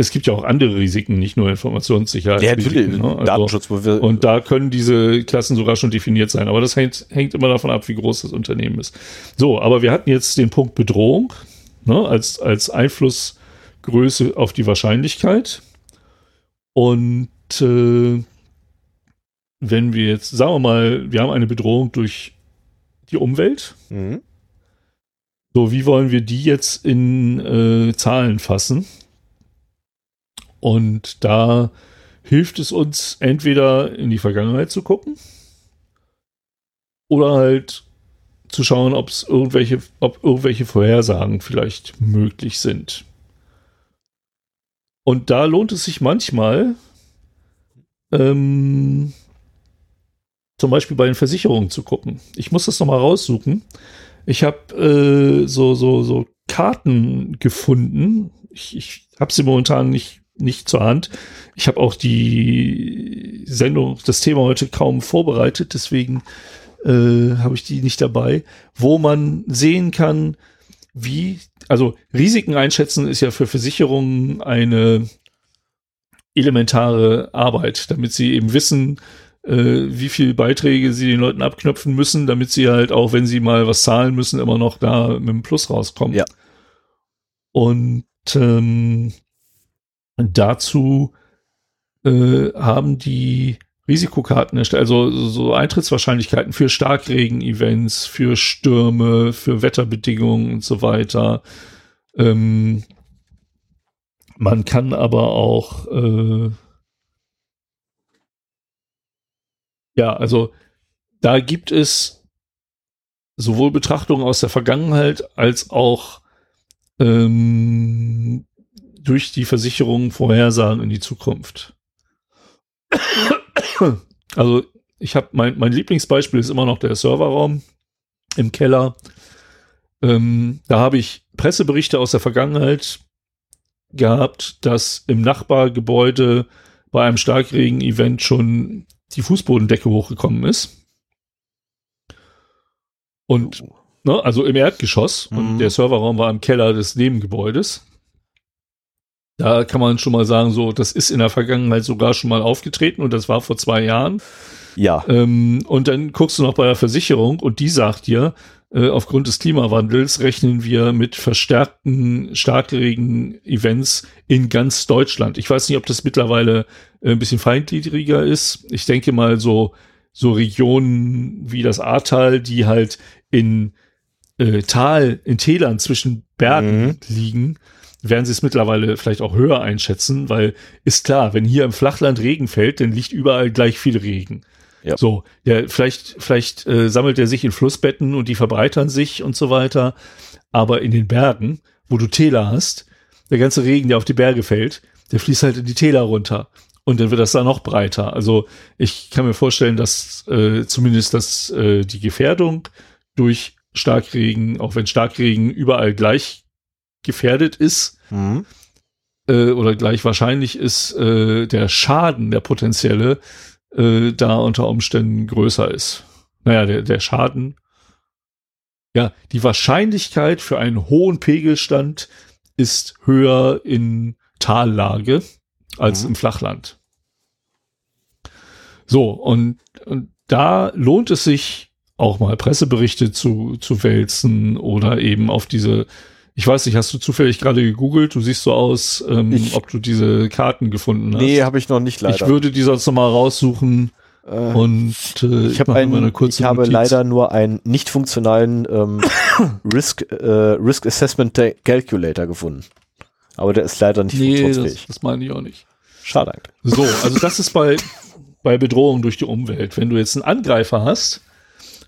S2: Es gibt ja auch andere Risiken, nicht nur Informationssicherheit.
S1: Ja, natürlich,
S2: Ne? Also,
S1: Datenschutz,
S2: und da können diese Klassen sogar schon definiert sein. Aber das hängt, hängt immer davon ab, wie groß das Unternehmen ist. So, aber wir hatten jetzt den Punkt Bedrohung ne, als, als Einflussgröße auf die Wahrscheinlichkeit. Und äh, wenn wir jetzt, sagen wir mal, wir haben eine Bedrohung durch die Umwelt.
S1: Mhm.
S2: So, wie wollen wir die jetzt in äh, Zahlen fassen? Und da hilft es uns entweder in die Vergangenheit zu gucken oder halt zu schauen, ob es irgendwelche, ob irgendwelche Vorhersagen vielleicht möglich sind. Und da lohnt es sich manchmal, ähm, zum Beispiel bei den Versicherungen zu gucken. Ich muss das nochmal raussuchen. Ich habe äh, so, so, so Karten gefunden. Ich, ich habe sie momentan nicht, nicht zur Hand. Ich habe auch die Sendung, das Thema heute kaum vorbereitet, deswegen äh, habe ich die nicht dabei, wo man sehen kann, wie, also Risiken einschätzen ist ja für Versicherungen eine elementare Arbeit, damit sie eben wissen, äh, wie viel Beiträge sie den Leuten abknöpfen müssen, damit sie halt auch, wenn sie mal was zahlen müssen, immer noch da mit einem Plus rauskommen.
S1: Ja.
S2: Und ähm, dazu äh, haben die Risikokarten erstellt, also so Eintrittswahrscheinlichkeiten für Starkregen-Events, für Stürme, für Wetterbedingungen und so weiter. Ähm, man kann aber auch äh, ja, also da gibt es sowohl Betrachtungen aus der Vergangenheit als auch ähm, durch die Versicherung Vorhersagen in die Zukunft. Also ich habe mein, mein Lieblingsbeispiel ist immer noch der Serverraum im Keller. Ähm, da habe ich Presseberichte aus der Vergangenheit gehabt, dass im Nachbargebäude bei einem Starkregen-Event schon die Fußbodendecke hochgekommen ist. Und Ne? Also im Erdgeschoss. Mhm. Und der Serverraum war im Keller des Nebengebäudes. Da kann man schon mal sagen, so, das ist in der Vergangenheit sogar schon mal aufgetreten und das war vor zwei Jahren.
S1: Ja.
S2: Ähm, und dann guckst du noch bei der Versicherung und die sagt dir, äh, aufgrund des Klimawandels rechnen wir mit verstärkten Starkregen-Events in ganz Deutschland. Ich weiß nicht, ob das mittlerweile äh, ein bisschen feingliedriger ist. Ich denke mal so, so Regionen wie das Ahrtal, die halt in äh, Tal, in Tälern zwischen Bergen mhm. liegen, werden sie es mittlerweile vielleicht auch höher einschätzen, weil ist klar, wenn hier im Flachland Regen fällt, dann liegt überall gleich viel Regen. Ja. So, ja, vielleicht, vielleicht äh, sammelt er sich in Flussbetten und die verbreitern sich und so weiter. Aber in den Bergen, wo du Täler hast, der ganze Regen, der auf die Berge fällt, der fließt halt in die Täler runter. Und dann wird das da noch breiter. Also ich kann mir vorstellen, dass äh, zumindest dass äh, die Gefährdung durch Starkregen, auch wenn Starkregen überall gleich gefährdet ist mhm. äh, oder gleich wahrscheinlich ist, äh, der Schaden, der potenzielle, äh, da unter Umständen größer ist. Naja, der, der Schaden, ja, die Wahrscheinlichkeit für einen hohen Pegelstand ist höher in Tallage als mhm. im Flachland. So, und, und da lohnt es sich auch mal Presseberichte zu, zu wälzen oder eben auf diese ich weiß nicht, hast du zufällig gerade gegoogelt? Du siehst so aus, ähm, ich, ob du diese Karten gefunden hast.
S1: Nee, habe ich noch nicht leider.
S2: Ich würde die sonst noch mal raussuchen. Äh, und
S1: äh, ich, hab einen, eine kurze ich habe Notiz. leider nur einen nicht funktionalen ähm, Risk, äh, Risk Assessment Calculator gefunden. Aber der ist leider nicht
S2: nee, funktionsfähig. Das, das meine ich auch nicht.
S1: Schade eigentlich.
S2: So, also das ist bei, bei Bedrohung durch die Umwelt. Wenn du jetzt einen Angreifer hast,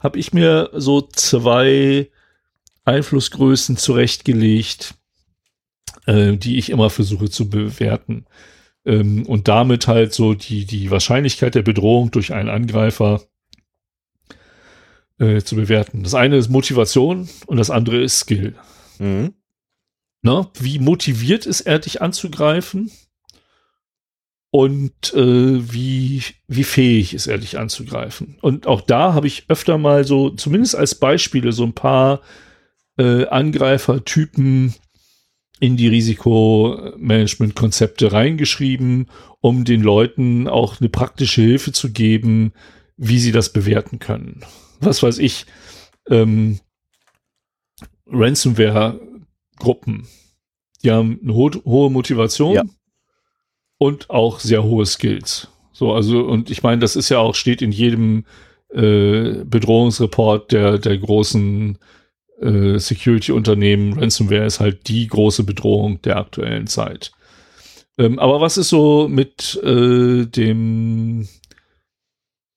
S2: habe ich mir so zwei Einflussgrößen zurechtgelegt, äh, die ich immer versuche zu bewerten. Ähm, und damit halt so die, die Wahrscheinlichkeit der Bedrohung durch einen Angreifer äh, zu bewerten. Das eine ist Motivation und das andere ist Skill. Mhm. Na, wie motiviert ist er, dich anzugreifen? Und äh, wie, wie fähig ist er, dich anzugreifen? Und auch da habe ich öfter mal so, zumindest als Beispiele, so ein paar äh, Angreifertypen in die Risikomanagement-Konzepte reingeschrieben, um den Leuten auch eine praktische Hilfe zu geben, wie sie das bewerten können. Was weiß ich, ähm, Ransomware-Gruppen, die haben eine ho hohe Motivation ja. und auch sehr hohe Skills. So, also, und ich meine, das ist ja auch, steht in jedem äh, Bedrohungsreport der, der großen äh, Security-Unternehmen. Ransomware ist halt die große Bedrohung der aktuellen Zeit. Ähm, aber was ist so mit äh, dem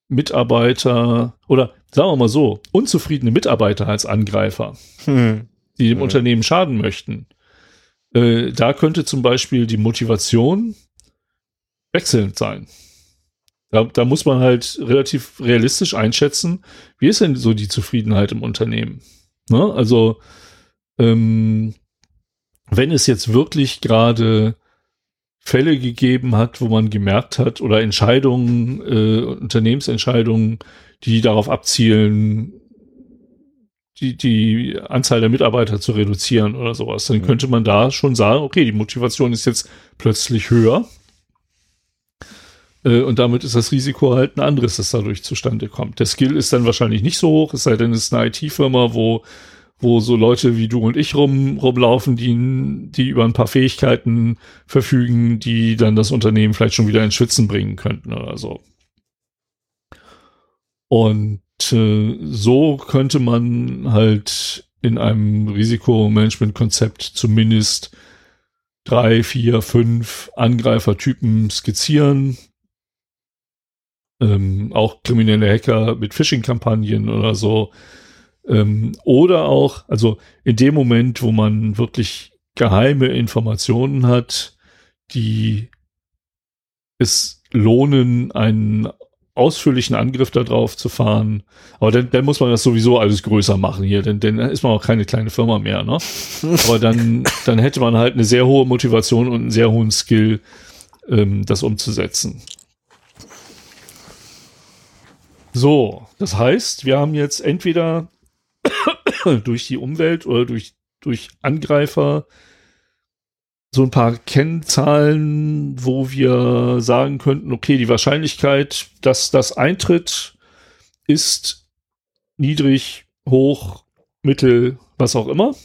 S2: Mitarbeiter oder sagen wir mal so, unzufriedene Mitarbeiter als Angreifer, hm. die dem hm. Unternehmen schaden möchten? Äh, da könnte zum Beispiel die Motivation wechselnd sein. Da, da muss man halt relativ realistisch einschätzen, wie ist denn so die Zufriedenheit im Unternehmen? Ne? Also, ähm, wenn es jetzt wirklich gerade Fälle gegeben hat, wo man gemerkt hat, oder Entscheidungen, äh, Unternehmensentscheidungen, die darauf abzielen, die, die Anzahl der Mitarbeiter zu reduzieren oder sowas, dann mhm. könnte man da schon sagen, okay, die Motivation ist jetzt plötzlich höher. Äh, und damit ist das Risiko halt ein anderes, das dadurch zustande kommt. Der Skill ist dann wahrscheinlich nicht so hoch, es sei denn, es ist eine IT-Firma, wo wo so Leute wie du und ich rum, rumlaufen, die, die über ein paar Fähigkeiten verfügen, die dann das Unternehmen vielleicht schon wieder ins Schwitzen bringen könnten oder so. Und äh, so könnte man halt in einem Risikomanagement-Konzept zumindest drei, vier, fünf Angreifertypen skizzieren. Ähm, auch kriminelle Hacker mit Phishing-Kampagnen oder so ähm, oder auch, also in dem Moment, wo man wirklich geheime Informationen hat, die es lohnen, einen ausführlichen Angriff darauf zu fahren. Aber dann, dann muss man das sowieso alles größer machen hier, denn dann ist man auch keine kleine Firma mehr, ne? Aber dann, dann hätte man halt eine sehr hohe Motivation und einen sehr hohen Skill, ähm, das umzusetzen. So, das heißt, wir haben jetzt entweder durch die Umwelt oder durch, durch Angreifer so ein paar Kennzahlen, wo wir sagen könnten, okay, die Wahrscheinlichkeit, dass das eintritt, ist niedrig, hoch, mittel, was auch immer.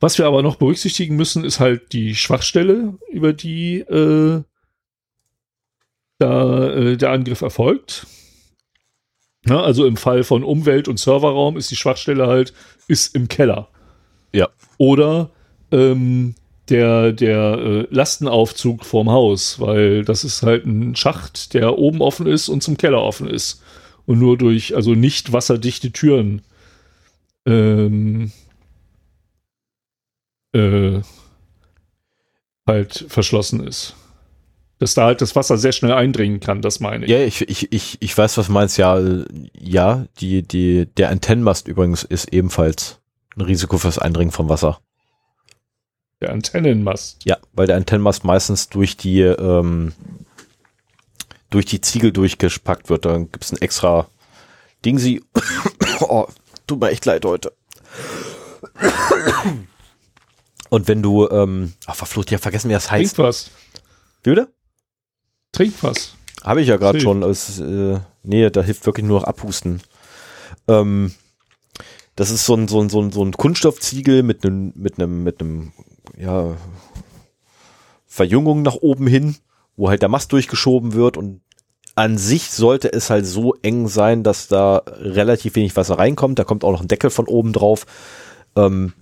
S2: Was wir aber noch berücksichtigen müssen, ist halt die Schwachstelle, über die äh, da äh, der Angriff erfolgt. Ja, also im Fall von Umwelt- und Serverraum ist die Schwachstelle halt, ist im Keller.
S1: Ja.
S2: Oder ähm, der, der äh, Lastenaufzug vorm Haus, weil das ist halt ein Schacht, der oben offen ist und zum Keller offen ist. Und nur durch, also nicht wasserdichte Türen ähm, äh, halt verschlossen ist. Dass da halt das Wasser sehr schnell eindringen kann, das meine ich.
S1: Ja, ich, ich, ich, ich weiß, was du meinst. Ja, ja, die, die, der Antennenmast übrigens ist ebenfalls ein Risiko fürs Eindringen vom Wasser.
S2: Der Antennenmast.
S1: Ja, weil der Antennenmast meistens durch die, ähm, durch die Ziegel durchgepackt wird. Dann gibt's ein extra Ding sie. oh, tut mir echt leid heute. Und wenn du, ähm, ach, verflucht, ja, vergessen, wie das heißt.
S2: Trink was.
S1: Wie bitte?
S2: Trink was.
S1: Habe ich ja gerade schon. Es, äh, nee, da hilft wirklich nur noch abhusten. Ähm, das ist so ein, so ein, so ein, so ein Kunststoffziegel mit einem, mit einem, mit einem, ja, Verjüngung nach oben hin, wo halt der Mast durchgeschoben wird und an sich sollte es halt so eng sein, dass da relativ wenig Wasser reinkommt. Da kommt auch noch ein Deckel von oben drauf. Ähm,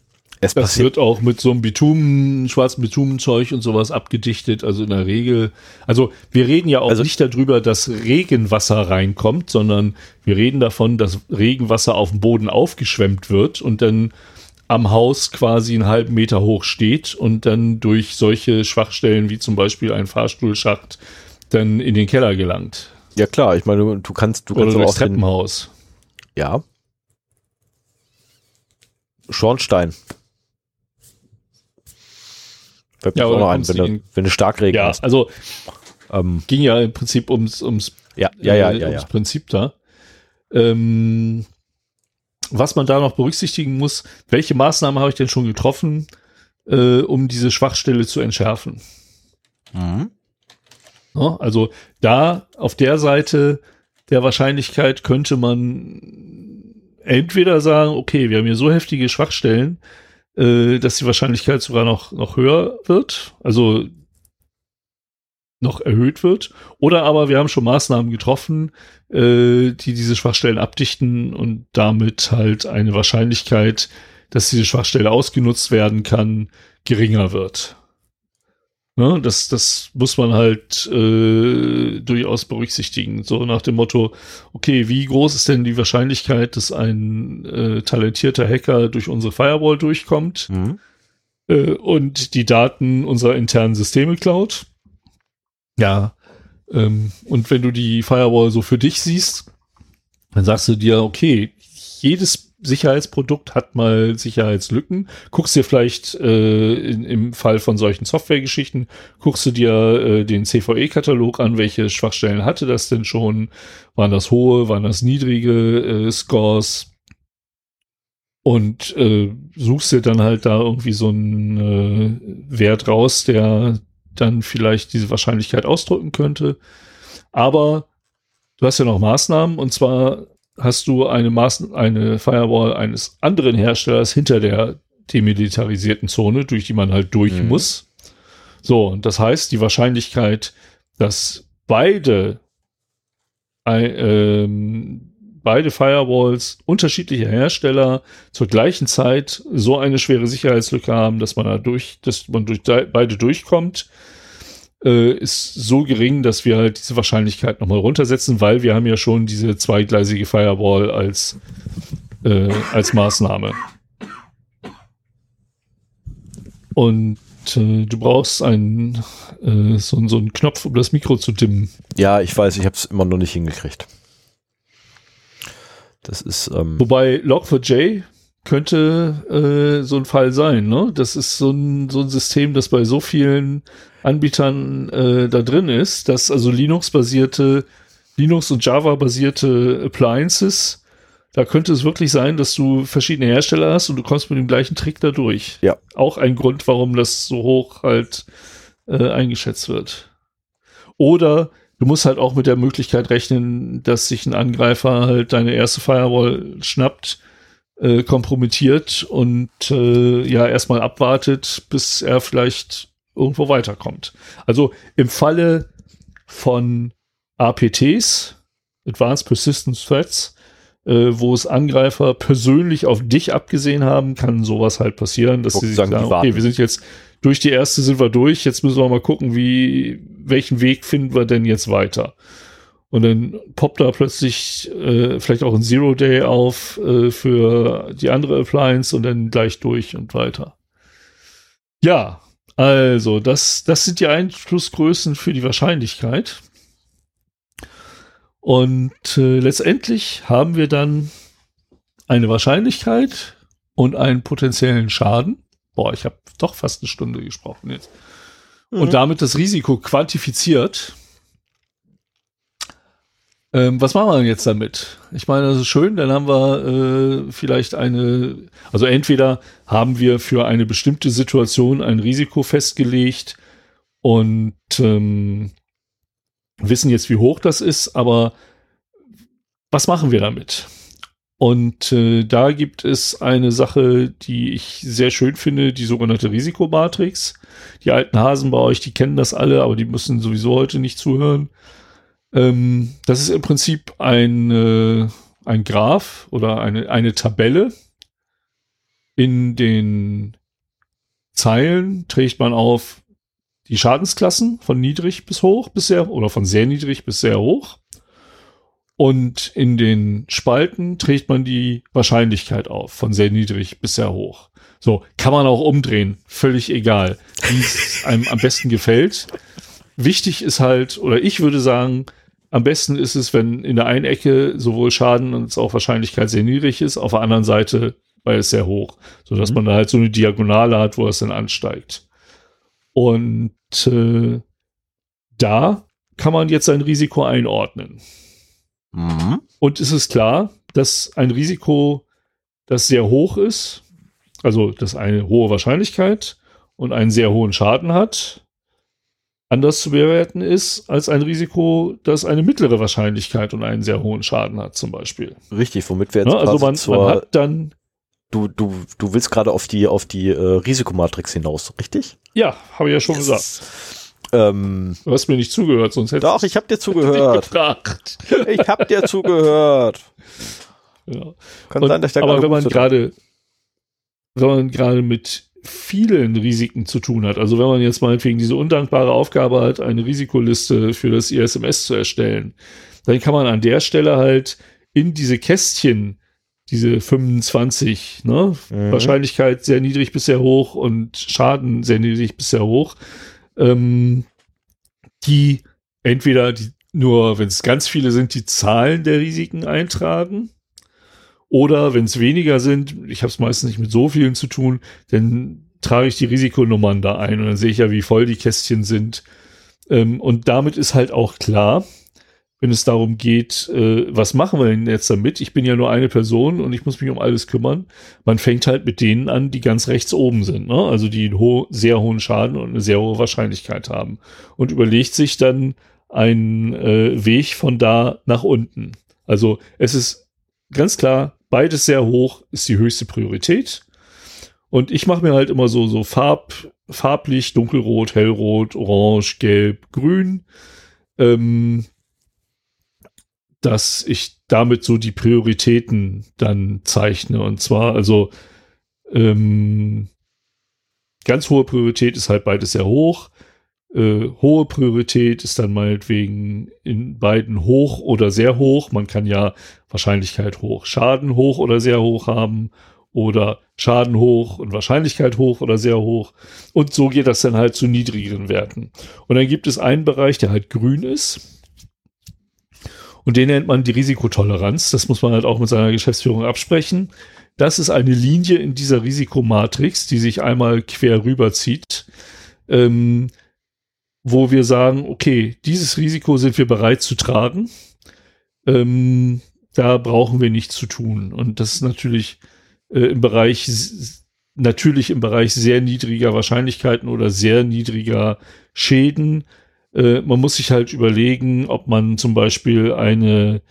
S1: es
S2: Das
S1: passiert
S2: wird auch mit so einem Bitumen, schwarzen Bitumenzeug und sowas abgedichtet. Also in der Regel, also wir reden ja auch
S1: Also-
S2: nicht darüber, dass Regenwasser reinkommt, sondern wir reden davon, dass Regenwasser auf dem Boden aufgeschwemmt wird und dann am Haus quasi einen halben Meter hoch steht und dann durch solche Schwachstellen wie zum Beispiel ein Fahrstuhlschacht dann in den Keller gelangt.
S1: ja klar. Ich meine, du, kannst, du
S2: Oder
S1: kannst
S2: durchs
S1: auch den,
S2: Treppenhaus.
S1: ja Schornstein. Fällt mir
S2: Ja,
S1: auch noch ein, wenn
S2: du
S1: wenn du Starkregen
S2: Ja,
S1: hast.
S2: also
S1: Ähm,
S2: ging ja im Prinzip ums, ums
S1: ja, ja, ja,
S2: äh,
S1: ja,
S2: ums
S1: ja.
S2: Prinzip da. Ähm, was man da noch berücksichtigen muss, welche Maßnahmen habe ich denn schon getroffen, äh, um diese Schwachstelle zu entschärfen?
S1: Mhm.
S2: Ja, also da auf der Seite der Wahrscheinlichkeit könnte man entweder sagen, okay, wir haben hier so heftige Schwachstellen, äh, dass die Wahrscheinlichkeit sogar noch, noch höher wird, also noch erhöht wird, oder aber wir haben schon Maßnahmen getroffen, äh, die diese Schwachstellen abdichten und damit halt eine Wahrscheinlichkeit, dass diese Schwachstelle ausgenutzt werden kann, geringer wird. Ne, das, das muss man halt äh, durchaus berücksichtigen. So nach dem Motto, okay, wie groß ist denn die Wahrscheinlichkeit, dass ein äh, talentierter Hacker durch unsere Firewall durchkommt
S1: Mhm.
S2: äh, und die Daten unserer internen Systeme klaut? Ja. Ähm, und wenn du die Firewall so für dich siehst, dann sagst du dir, okay, jedes Sicherheitsprodukt hat mal Sicherheitslücken. Guckst dir vielleicht äh, in, im Fall von solchen Softwaregeschichten, guckst du dir äh, den CVE-Katalog an, welche Schwachstellen hatte das denn schon? Waren das hohe, waren das niedrige äh, Scores? Und äh, suchst dir dann halt da irgendwie so einen äh, Wert raus, der dann vielleicht diese Wahrscheinlichkeit ausdrücken könnte. Aber du hast ja noch Maßnahmen und zwar hast du eine, Maß eine Firewall eines anderen Herstellers hinter der demilitarisierten Zone, durch die man halt durch
S1: Mhm.
S2: muss. So, und das heißt, die Wahrscheinlichkeit, dass beide, ähm, beide Firewalls unterschiedlicher Hersteller zur gleichen Zeit so eine schwere Sicherheitslücke haben, dass man da durch, dass man durch de- beide durchkommt, äh, ist so gering, dass wir halt diese Wahrscheinlichkeit nochmal runtersetzen, weil wir haben ja schon diese zweigleisige Firewall als, äh, als Maßnahme. Und äh, du brauchst einen, äh, so, so einen Knopf, um das Mikro zu dimmen.
S1: Ja, ich weiß, ich habe es immer noch nicht hingekriegt. Das ist, ähm,
S2: Wobei Log4j könnte äh, so ein Fall sein, ne? Das ist so ein, so ein System, das bei so vielen Anbietern äh, da drin ist, dass also Linux-basierte, Linux- und Java-basierte Appliances da könnte es wirklich sein, dass du verschiedene Hersteller hast und du kommst mit dem gleichen Trick da durch.
S1: Ja.
S2: Auch ein Grund, warum das so hoch halt äh, eingeschätzt wird. Oder du musst halt auch mit der Möglichkeit rechnen, dass sich ein Angreifer halt deine erste Firewall schnappt, äh, kompromittiert und äh, ja erstmal abwartet, bis er vielleicht irgendwo weiterkommt. Also im Falle von APTs, Advanced Persistent Threats, äh, wo es Angreifer persönlich auf dich abgesehen haben, kann sowas halt passieren, dass sie sich sagen, sagen okay, wir sind jetzt durch die erste sind wir durch, jetzt müssen wir mal gucken, wie, welchen Weg finden wir denn jetzt weiter. Und dann poppt da plötzlich äh, vielleicht auch ein Zero Day auf äh, für die andere Appliance und dann gleich durch und weiter. Ja, also das, das sind die Einflussgrößen für die Wahrscheinlichkeit. Und äh, letztendlich haben wir dann eine Wahrscheinlichkeit und einen potenziellen Schaden. Boah, ich habe doch fast eine Stunde gesprochen jetzt. Mhm. Und damit das Risiko quantifiziert. Ähm, was machen wir denn jetzt damit? Ich meine, das ist schön, dann haben wir äh, vielleicht eine, also entweder haben wir für eine bestimmte Situation ein Risiko festgelegt und ähm, wissen jetzt, wie hoch das ist, aber was machen wir damit? Und äh, da gibt es eine Sache, die ich sehr schön finde, die sogenannte Risikomatrix. Die alten Hasen bei euch, die kennen das alle, aber die müssen sowieso heute nicht zuhören. Ähm, das ist im Prinzip ein, äh, ein Graph oder eine, eine Tabelle. In den Zeilen trägt man auf die Schadensklassen von niedrig bis hoch bis sehr oder von sehr niedrig bis sehr hoch. Und in den Spalten trägt man die Wahrscheinlichkeit auf, von sehr niedrig bis sehr hoch. So, kann man auch umdrehen, völlig egal, wie es einem am besten gefällt. Wichtig ist halt, oder ich würde sagen, am besten ist es, wenn in der einen Ecke sowohl Schaden als auch Wahrscheinlichkeit sehr niedrig ist, auf der anderen Seite weil es sehr hoch, so dass mhm. man da halt so eine Diagonale hat, wo es dann ansteigt. Und äh, da kann man jetzt sein Risiko einordnen. Mhm. Und es ist klar, dass ein Risiko, das sehr hoch ist, also das eine hohe Wahrscheinlichkeit und einen sehr hohen Schaden hat, anders zu bewerten ist als ein Risiko, das eine mittlere Wahrscheinlichkeit und einen sehr hohen Schaden hat, zum Beispiel.
S1: Richtig, womit wir jetzt
S2: ja, also man, man hat dann
S1: Du, du, du willst gerade auf die, auf die äh, Risikomatrix hinaus, richtig?
S2: Ja, habe ich ja schon yes. gesagt. Ähm, du hast mir nicht zugehört, sonst hätte
S1: Doch, ich habe dir zugehört. ich habe dir zugehört.
S2: Ja. Kann Und, sein, dass ich da aber wenn man gerade, wenn man gerade mit vielen Risiken zu tun hat, also wenn man jetzt meinetwegen diese undankbare Aufgabe hat, eine Risikoliste für das ISMS zu erstellen, dann kann man an der Stelle halt in diese Kästchen diese 25, ne? Mhm. Wahrscheinlichkeit sehr niedrig bis sehr hoch und Schaden sehr niedrig bis sehr hoch ähm, die entweder die, nur, wenn es ganz viele sind, die Zahlen der Risiken eintragen. Oder wenn es weniger sind, ich habe es meistens nicht mit so vielen zu tun, dann trage ich die Risikonummern da ein und dann sehe ich ja, wie voll die Kästchen sind. Ähm, und damit ist halt auch klar, wenn es darum geht, äh, was machen wir denn jetzt damit? Ich bin ja nur eine Person und ich muss mich um alles kümmern. Man fängt halt mit denen an, die ganz rechts oben sind, ne? also die einen ho sehr hohen Schaden und eine sehr hohe Wahrscheinlichkeit haben und überlegt sich dann einen äh, Weg von da nach unten. Also es ist ganz klar, beides sehr hoch ist die höchste Priorität. Und ich mache mir halt immer so, so Farb, farblich, dunkelrot, hellrot, orange, gelb, grün. Ähm, dass ich damit so die Prioritäten dann zeichne. Und zwar, also ähm, ganz hohe Priorität ist halt beides sehr hoch. Äh, hohe Priorität ist dann meinetwegen in beiden hoch oder sehr hoch. Man kann ja Wahrscheinlichkeit hoch, Schaden hoch oder sehr hoch haben oder Schaden hoch und Wahrscheinlichkeit hoch oder sehr hoch. Und so geht das dann halt zu niedrigeren Werten. Und dann gibt es einen Bereich, der halt grün ist. Und den nennt man die Risikotoleranz. Das muss man halt auch mit seiner Geschäftsführung absprechen. Das ist eine Linie in dieser Risikomatrix, die sich einmal quer rüberzieht, ähm, wo wir sagen, okay, dieses Risiko sind wir bereit zu tragen. Ähm, da brauchen wir nichts zu tun. Und das ist natürlich äh, im Bereich, natürlich im Bereich sehr niedriger Wahrscheinlichkeiten oder sehr niedriger Schäden. Äh, man muss sich halt überlegen, ob man zum Beispiel eine,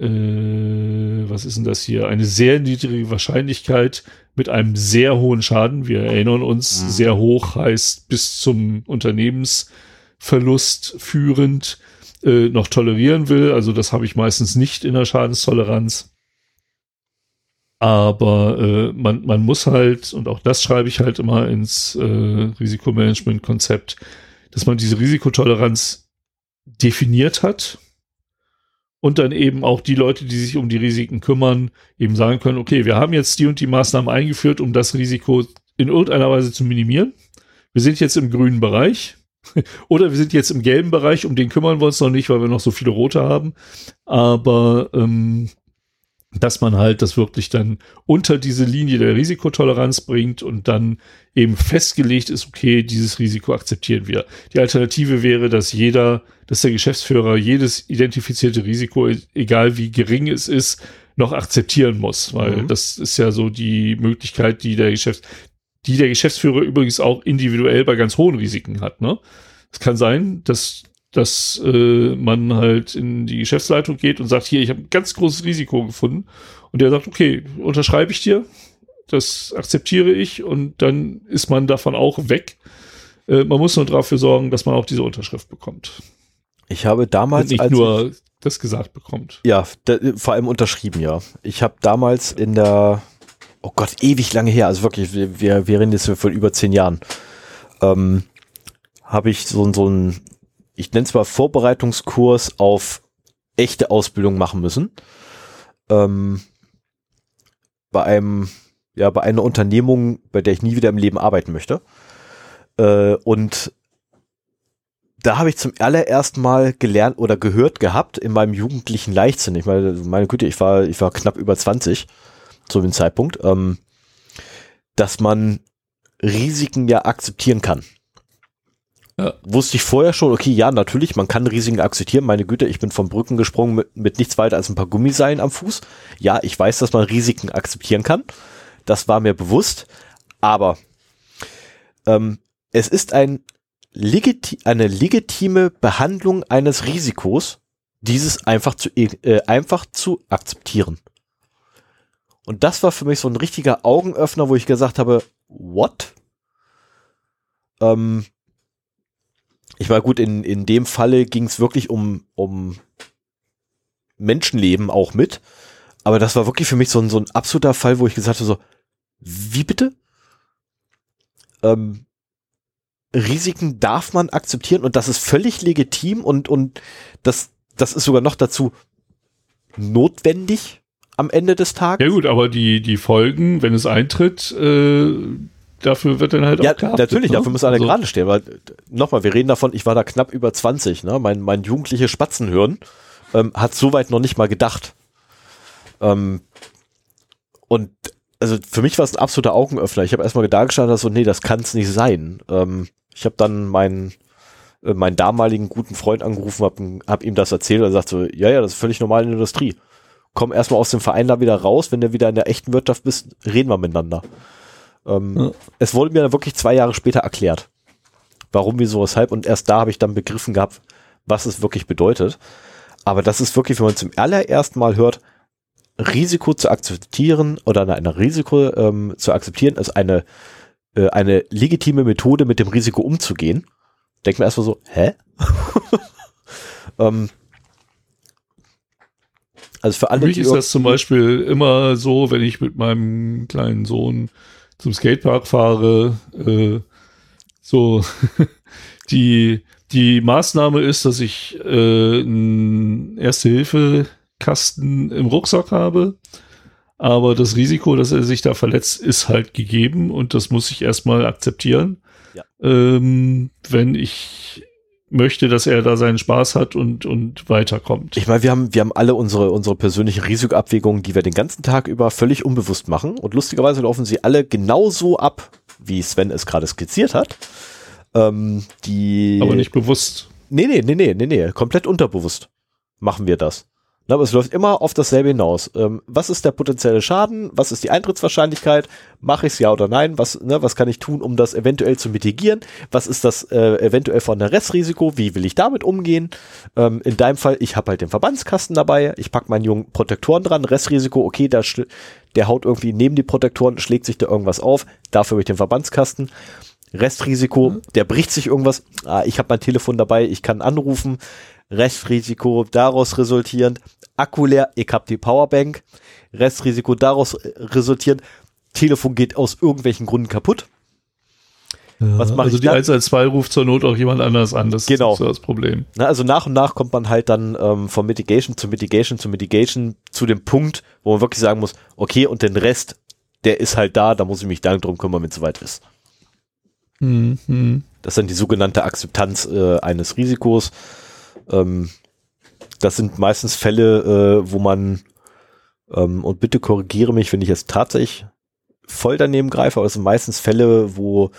S2: äh, was ist denn das hier, eine sehr niedrige Wahrscheinlichkeit mit einem sehr hohen Schaden, wir erinnern uns, mhm. sehr hoch heißt bis zum Unternehmensverlust führend, äh, noch tolerieren will. Also das habe ich meistens nicht in der Schadenstoleranz. Aber äh, man, man muss halt, und auch das schreibe ich halt immer ins äh, Risikomanagement-Konzept, dass man diese Risikotoleranz definiert hat und dann eben auch die Leute, die sich um die Risiken kümmern, eben sagen können, okay, wir haben jetzt die und die Maßnahmen eingeführt, um das Risiko in irgendeiner Weise zu minimieren. Wir sind jetzt im grünen Bereich. Oder wir sind jetzt im gelben Bereich, um den kümmern wir uns noch nicht, weil wir noch so viele rote haben. Aber ähm, dass man halt das wirklich dann unter diese Linie der Risikotoleranz bringt und dann eben festgelegt ist, okay, dieses Risiko akzeptieren wir. Die Alternative wäre, dass jeder, dass der Geschäftsführer jedes identifizierte Risiko, egal wie gering es ist, noch akzeptieren muss, weil mhm. das ist ja so die Möglichkeit, die der Geschäfts die der Geschäftsführer übrigens auch individuell bei ganz hohen Risiken hat. Ne? Es kann sein, dass, dass äh, man halt in die Geschäftsleitung geht und sagt, hier, ich habe ein ganz großes Risiko gefunden. Und der sagt, okay, unterschreibe ich dir, das akzeptiere ich und dann ist man davon auch weg. Äh, man muss nur dafür sorgen, dass man auch diese Unterschrift bekommt.
S1: Ich habe damals.
S2: Und nicht nur das gesagt bekommt.
S1: Ja, vor allem unterschrieben, ja. Ich habe damals in der oh Gott, ewig lange her, also wirklich, wir, wir, wir reden jetzt von über zehn Jahren, ähm, habe ich so, so ein, ich nenne es mal Vorbereitungskurs auf echte Ausbildung machen müssen. Ähm, bei einem, ja, bei einer Unternehmung, bei der ich nie wieder im Leben arbeiten möchte. Äh, und da habe ich zum allerersten Mal gelernt oder gehört gehabt in meinem jugendlichen Leichtsinn. Ich meine, meine Güte, ich war, ich war knapp über 20 zu dem Zeitpunkt, ähm, dass man Risiken ja akzeptieren kann. Ja. Wusste ich vorher schon, okay, ja, natürlich, man kann Risiken akzeptieren. Meine Güte, ich bin von Brücken gesprungen mit, mit nichts weiter als ein paar Gummiseilen am Fuß. Ja, ich weiß, dass man Risiken akzeptieren kann. Das war mir bewusst. Aber ähm, es ist ein legiti eine legitime Behandlung eines Risikos, dieses einfach zu, äh, einfach zu akzeptieren. Und das war für mich so ein richtiger Augenöffner, wo ich gesagt habe, what? Ähm, ich war gut, in, in dem Falle ging es wirklich um, um Menschenleben auch mit. Aber das war wirklich für mich so ein, so ein absoluter Fall, wo ich gesagt habe, so, wie bitte? Ähm, Risiken darf man akzeptieren und das ist völlig legitim und, und das, das ist sogar noch dazu notwendig, am Ende des Tages.
S2: Ja gut, aber die, die Folgen, wenn es eintritt, äh, dafür wird dann halt
S1: ja, auch geachtet, natürlich, ne? dafür muss einer also. gerade stehen, weil nochmal, wir reden davon, ich war da knapp über 20, ne? mein, mein jugendliches Spatzenhirn ähm, hat soweit noch nicht mal gedacht. Ähm, und also für mich war es ein absoluter Augenöffner. Ich habe erstmal da gestanden, so, nee, das kann es nicht sein. Ähm, ich habe dann meinen äh, meinen damaligen guten Freund angerufen, habe hab ihm das erzählt und er sagt so, ja, ja, das ist völlig normal in der Industrie komm erstmal aus dem Verein da wieder raus, wenn du wieder in der echten Wirtschaft bist, reden wir miteinander. Ähm, ja. Es wurde mir dann wirklich zwei Jahre später erklärt, warum, wieso, weshalb und erst da habe ich dann begriffen gehabt, was es wirklich bedeutet. Aber das ist wirklich, wenn man zum allerersten Mal hört, Risiko zu akzeptieren oder ein Risiko ähm, zu akzeptieren, ist eine, äh, eine legitime Methode, mit dem Risiko umzugehen. Denkt man erstmal so, hä? ähm,
S2: also für alle. Für mich ist das zum Beispiel immer so, wenn ich mit meinem kleinen Sohn zum Skatepark fahre, äh, so die die Maßnahme ist, dass ich äh, einen Erste-Hilfe-Kasten im Rucksack habe. Aber das Risiko, dass er sich da verletzt, ist halt gegeben und das muss ich erstmal akzeptieren. Ja. Ähm, wenn ich möchte, dass er da seinen Spaß hat und, und weiterkommt.
S1: Ich meine, wir haben, wir haben alle unsere, unsere persönliche Risikoabwägungen, die wir den ganzen Tag über völlig unbewusst machen. Und lustigerweise laufen sie alle genauso ab, wie Sven es gerade skizziert hat. Ähm, die.
S2: Aber nicht bewusst.
S1: Nee, nee, nee, nee, nee, nee, komplett unterbewusst machen wir das. Aber es läuft immer auf dasselbe hinaus. Ähm, was ist der potenzielle Schaden? Was ist die Eintrittswahrscheinlichkeit? Mache ich es ja oder nein? Was, ne, was kann ich tun, um das eventuell zu mitigieren? Was ist das äh, eventuell von der Restrisiko? Wie will ich damit umgehen? Ähm, in deinem Fall, ich habe halt den Verbandskasten dabei. Ich pack meinen jungen Protektoren dran. Restrisiko, okay, der, der haut irgendwie neben die Protektoren, schlägt sich da irgendwas auf. Dafür habe ich den Verbandskasten. Restrisiko, mhm. der bricht sich irgendwas. Ah, ich habe mein Telefon dabei, ich kann anrufen. Restrisiko daraus resultierend, Akku leer, ich habe die Powerbank. Restrisiko daraus resultierend, Telefon geht aus irgendwelchen Gründen kaputt.
S2: Ja, Was mache also ich die 112 ruft zur Not auch jemand anders an, das
S1: genau.
S2: ist so das Problem.
S1: Na, also nach und nach kommt man halt dann ähm, von Mitigation zu Mitigation zu Mitigation zu dem Punkt, wo man wirklich sagen muss, okay, und den Rest, der ist halt da, da muss ich mich dann drum kümmern, wenn es soweit ist. Mhm. Das ist dann die sogenannte Akzeptanz äh, eines Risikos. Ähm, das sind meistens Fälle, äh, wo man, ähm, und bitte korrigiere mich, wenn ich jetzt tatsächlich voll daneben greife, aber es sind meistens Fälle, wo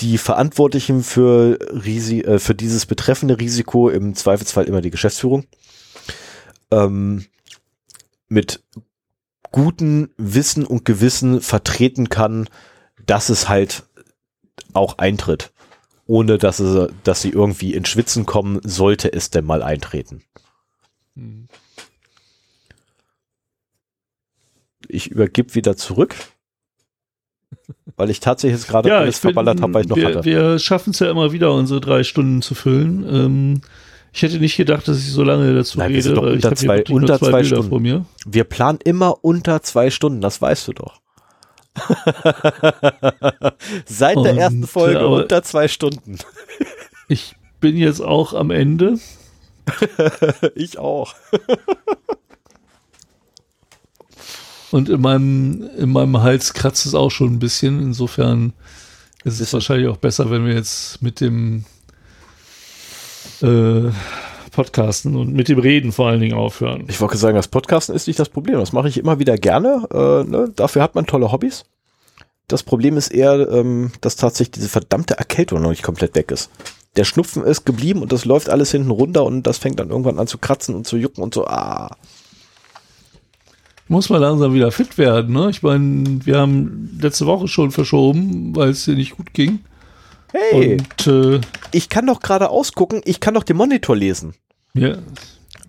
S1: die Verantwortlichen für, Risi äh, für dieses betreffende Risiko, im Zweifelsfall immer die Geschäftsführung, ähm, mit gutem Wissen und Gewissen vertreten kann, dass es halt auch eintritt ohne dass, es, dass sie irgendwie in Schwitzen kommen, sollte es denn mal eintreten. Hm. Ich übergib wieder zurück, weil ich tatsächlich jetzt gerade
S2: ja, alles verballert habe, weil ich noch wir, hatte. Wir schaffen es ja immer wieder, unsere drei Stunden zu füllen. Ähm, ich hätte nicht gedacht, dass ich so lange dazu
S1: Nein,
S2: rede.
S1: Wir sind doch unter zwei, unter zwei, zwei Stunden. Wir planen immer unter zwei Stunden, das weißt du doch. Seit und, der ersten Folge unter zwei Stunden.
S2: ich bin jetzt auch am Ende.
S1: ich auch.
S2: und in meinem, in meinem Hals kratzt es auch schon ein bisschen. Insofern ist es wahrscheinlich auch besser, wenn wir jetzt mit dem äh, Podcasten und mit dem Reden vor allen Dingen aufhören.
S1: Ich wollte sagen, das Podcasten ist nicht das Problem. Das mache ich immer wieder gerne. Äh, ne? Dafür hat man tolle Hobbys. Das Problem ist eher, ähm, dass tatsächlich diese verdammte Erkältung noch nicht komplett weg ist. Der Schnupfen ist geblieben und das läuft alles hinten runter und das fängt dann irgendwann an zu kratzen und zu jucken und so, ah.
S2: Muss man langsam wieder fit werden, ne? Ich meine, wir haben letzte Woche schon verschoben, weil es dir nicht gut ging.
S1: Hey, und, äh, ich kann doch gerade ausgucken, ich kann doch den Monitor lesen.
S2: Ja.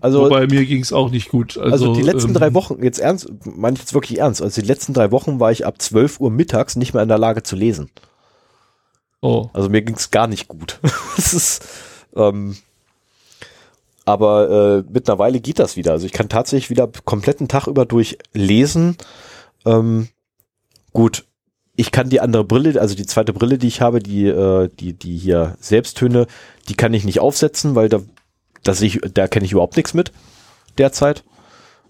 S2: Also, Wobei mir ging es auch nicht gut.
S1: Also, also die letzten ähm, drei Wochen, jetzt ernst, meine ich jetzt wirklich ernst, also die letzten drei Wochen war ich ab 12 Uhr mittags nicht mehr in der Lage zu lesen. Oh. Also mir ging es gar nicht gut. das ist, ähm, aber äh, mittlerweile geht das wieder. Also ich kann tatsächlich wieder kompletten Tag über durch lesen. Ähm, gut, ich kann die andere Brille, also die zweite Brille, die ich habe, die, äh, die, die hier Selbsttöne, die kann ich nicht aufsetzen, weil da, da sehe ich, da kenne ich überhaupt nichts mit derzeit.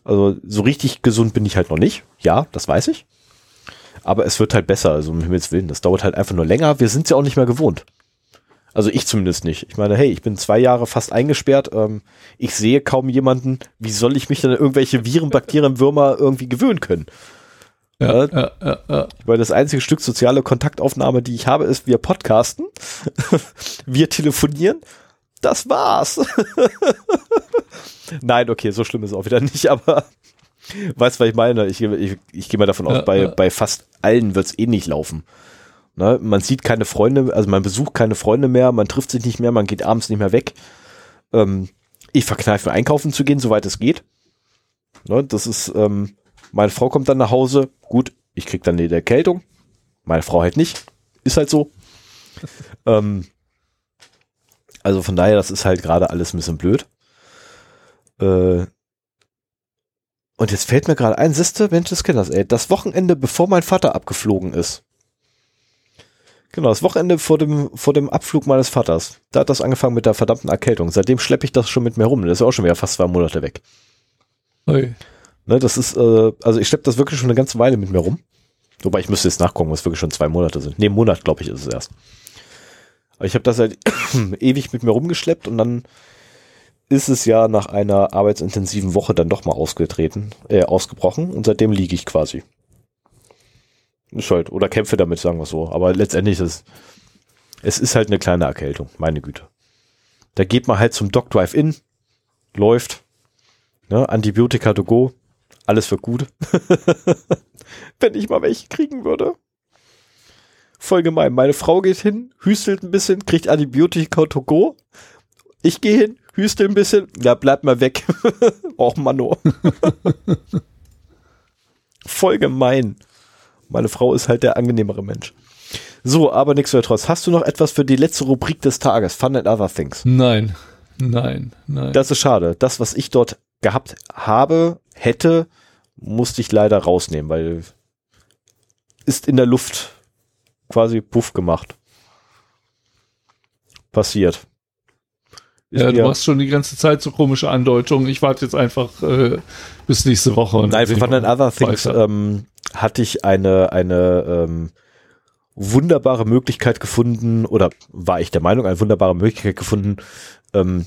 S1: Also so richtig gesund bin ich halt noch nicht. Ja, das weiß ich. Aber es wird halt besser, also um Himmels Willen. Das dauert halt einfach nur länger. Wir sind ja auch nicht mehr gewohnt. Also ich zumindest nicht. Ich meine, hey, ich bin zwei Jahre fast eingesperrt. Ähm, ich sehe kaum jemanden. Wie soll ich mich denn an irgendwelche Viren, Bakterien, Würmer irgendwie gewöhnen können? Ja, ja, ja, ja. Weil das einzige Stück soziale Kontaktaufnahme, die ich habe, ist wir podcasten, wir telefonieren. Das war's. Nein, okay, so schlimm ist es auch wieder nicht, aber weißt du, was ich meine? Ich, ich, ich gehe mal davon aus, bei, bei fast allen wird's eh nicht laufen. Ne? Man sieht keine Freunde, also man besucht keine Freunde mehr, man trifft sich nicht mehr, man geht abends nicht mehr weg. Ähm, ich verkneife einkaufen zu gehen, soweit es geht. Ne? Das ist, ähm, meine Frau kommt dann nach Hause, gut, ich krieg dann die Erkältung. Meine Frau halt nicht. Ist halt so. ähm, also von daher, das ist halt gerade alles ein bisschen blöd. Äh, und jetzt fällt mir gerade ein, siehste, Mensch, kennt das, ey. Das Wochenende, bevor mein Vater abgeflogen ist. Genau, das Wochenende vor dem, vor dem Abflug meines Vaters. Da hat das angefangen mit der verdammten Erkältung. Seitdem schleppe ich das schon mit mir rum. Das ist auch schon wieder fast zwei Monate weg. Hey. Ne, das ist, äh, also ich schleppe das wirklich schon eine ganze Weile mit mir rum. Wobei ich müsste jetzt nachgucken, was wirklich schon zwei Monate sind. Nee, Monat, glaube ich, ist es erst. Ich habe das seit ewig mit mir rumgeschleppt und dann ist es ja nach einer arbeitsintensiven Woche dann doch mal ausgetreten, äh, ausgebrochen und seitdem liege ich quasi. Ist halt, oder kämpfe damit, sagen wir so. Aber letztendlich ist es ist halt eine kleine Erkältung, meine Güte. Da geht man halt zum Doc Drive-In, läuft, Ne? Antibiotika to go, alles wird gut. Wenn ich mal welche kriegen würde. Voll gemein. Meine Frau geht hin, hüstelt ein bisschen, kriegt Antibiotika to go. Ich gehe hin, hüstel ein bisschen, ja, bleib mal weg. Och, Mano. Voll gemein. Meine Frau ist halt der angenehmere Mensch. So, aber nichtsdestotrotz. Hast du noch etwas für die letzte Rubrik des Tages? Fun and Other Things.
S2: Nein, nein, nein.
S1: Das ist schade. Das, was ich dort gehabt habe, hätte, musste ich leider rausnehmen, weil ist in der Luft quasi puff gemacht. Passiert. Ist
S2: ja, du machst schon die ganze Zeit so komische Andeutungen. Ich warte jetzt einfach äh, bis nächste Woche. und
S1: Nein, and
S2: ich
S1: Other Things ähm, hatte ich eine, eine ähm, wunderbare Möglichkeit gefunden, oder war ich der Meinung, eine wunderbare Möglichkeit gefunden, ähm,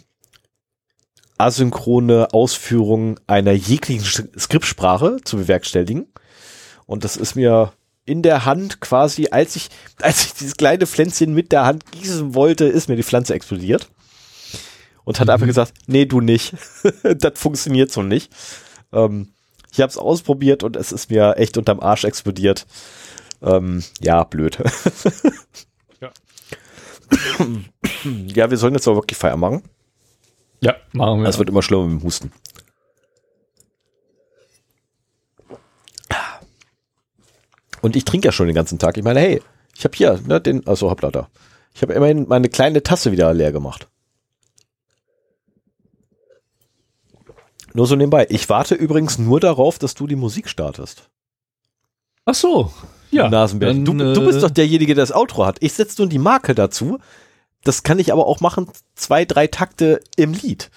S1: asynchrone Ausführung einer jeglichen Skriptsprache zu bewerkstelligen. Und das ist mir in der Hand quasi, als ich, als ich dieses kleine Pflänzchen mit der Hand gießen wollte, ist mir die Pflanze explodiert. Und hat
S2: Mhm.
S1: einfach gesagt, nee, du nicht. das funktioniert so nicht. Ähm, ich habe es ausprobiert und es ist mir echt unterm Arsch explodiert. Ähm, ja, blöd.
S2: Ja.
S1: ja, wir sollen jetzt aber wirklich Feier machen.
S2: Ja, machen wir.
S1: Es wird immer schlimmer mit dem Husten. Und ich trinke ja schon den ganzen Tag. Ich meine, hey, ich habe hier, ne, den, also hoppla da. Ich habe immerhin meine kleine Tasse wieder leer gemacht. Nur so nebenbei. Ich warte übrigens nur darauf, dass du die Musik startest.
S2: Ach so, ja.
S1: Nasenbärchen. Du,
S2: dann,
S1: du bist
S2: äh,
S1: doch derjenige, der das Outro hat. Ich setze nur die Marke dazu. Das kann ich aber auch machen, zwei, drei Takte im Lied.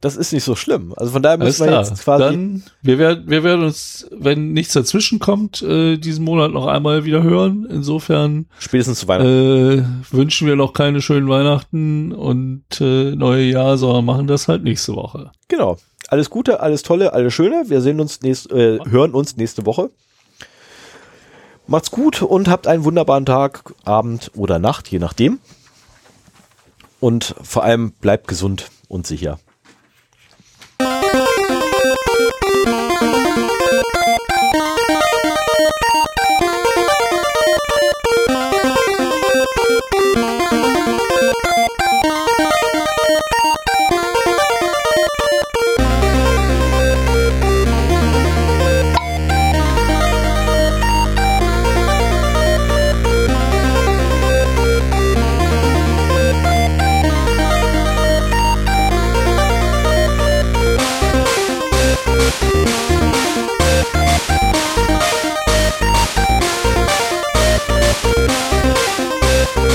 S1: Das ist nicht so schlimm. Also von daher
S2: Alles
S1: müssen wir
S2: klar.
S1: jetzt quasi.
S2: Dann, wir werden, wir werden uns, wenn nichts dazwischen kommt, äh, diesen Monat noch einmal wieder hören. Insofern
S1: spätestens zu Weihnachten.
S2: äh, wünschen wir noch keine schönen Weihnachten und äh, neue Jahr, sondern machen das halt nächste Woche.
S1: Genau. Alles Gute, alles Tolle, alles Schöne. Wir sehen uns nächst, äh, hören uns nächste Woche. Macht's gut und habt einen wunderbaren Tag, Abend oder Nacht, je nachdem. Und vor allem bleibt gesund und sicher.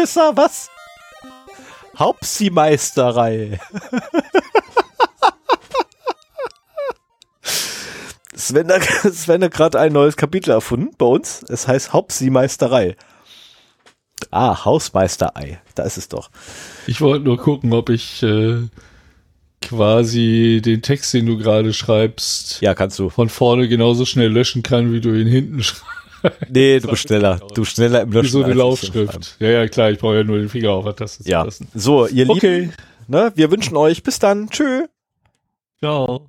S1: Hauptpisser, was? Hauptsimeisterei. Sven, hat- Sven hat gerade ein neues Kapitel erfunden bei uns. Es heißt Hauptsimeisterei. Ah, Hausmeisterei. Da ist es doch.
S2: Ich wollte nur gucken, ob ich äh, quasi den Text, den du gerade schreibst,
S1: Ja, kannst du.
S2: von vorne genauso schnell löschen kann, wie du ihn hinten schreibst.
S1: Nee, du bist schneller. Du bist schneller im
S2: Wie
S1: Löschen.
S2: so eine. Laufschrift. Ja, ja, klar, ich brauche ja nur den Finger auf der Taste zu
S1: Ja.
S2: lassen.
S1: So, ihr
S2: Okay.
S1: Lieben, ne, wir wünschen euch bis dann. Tschö.
S2: Ciao.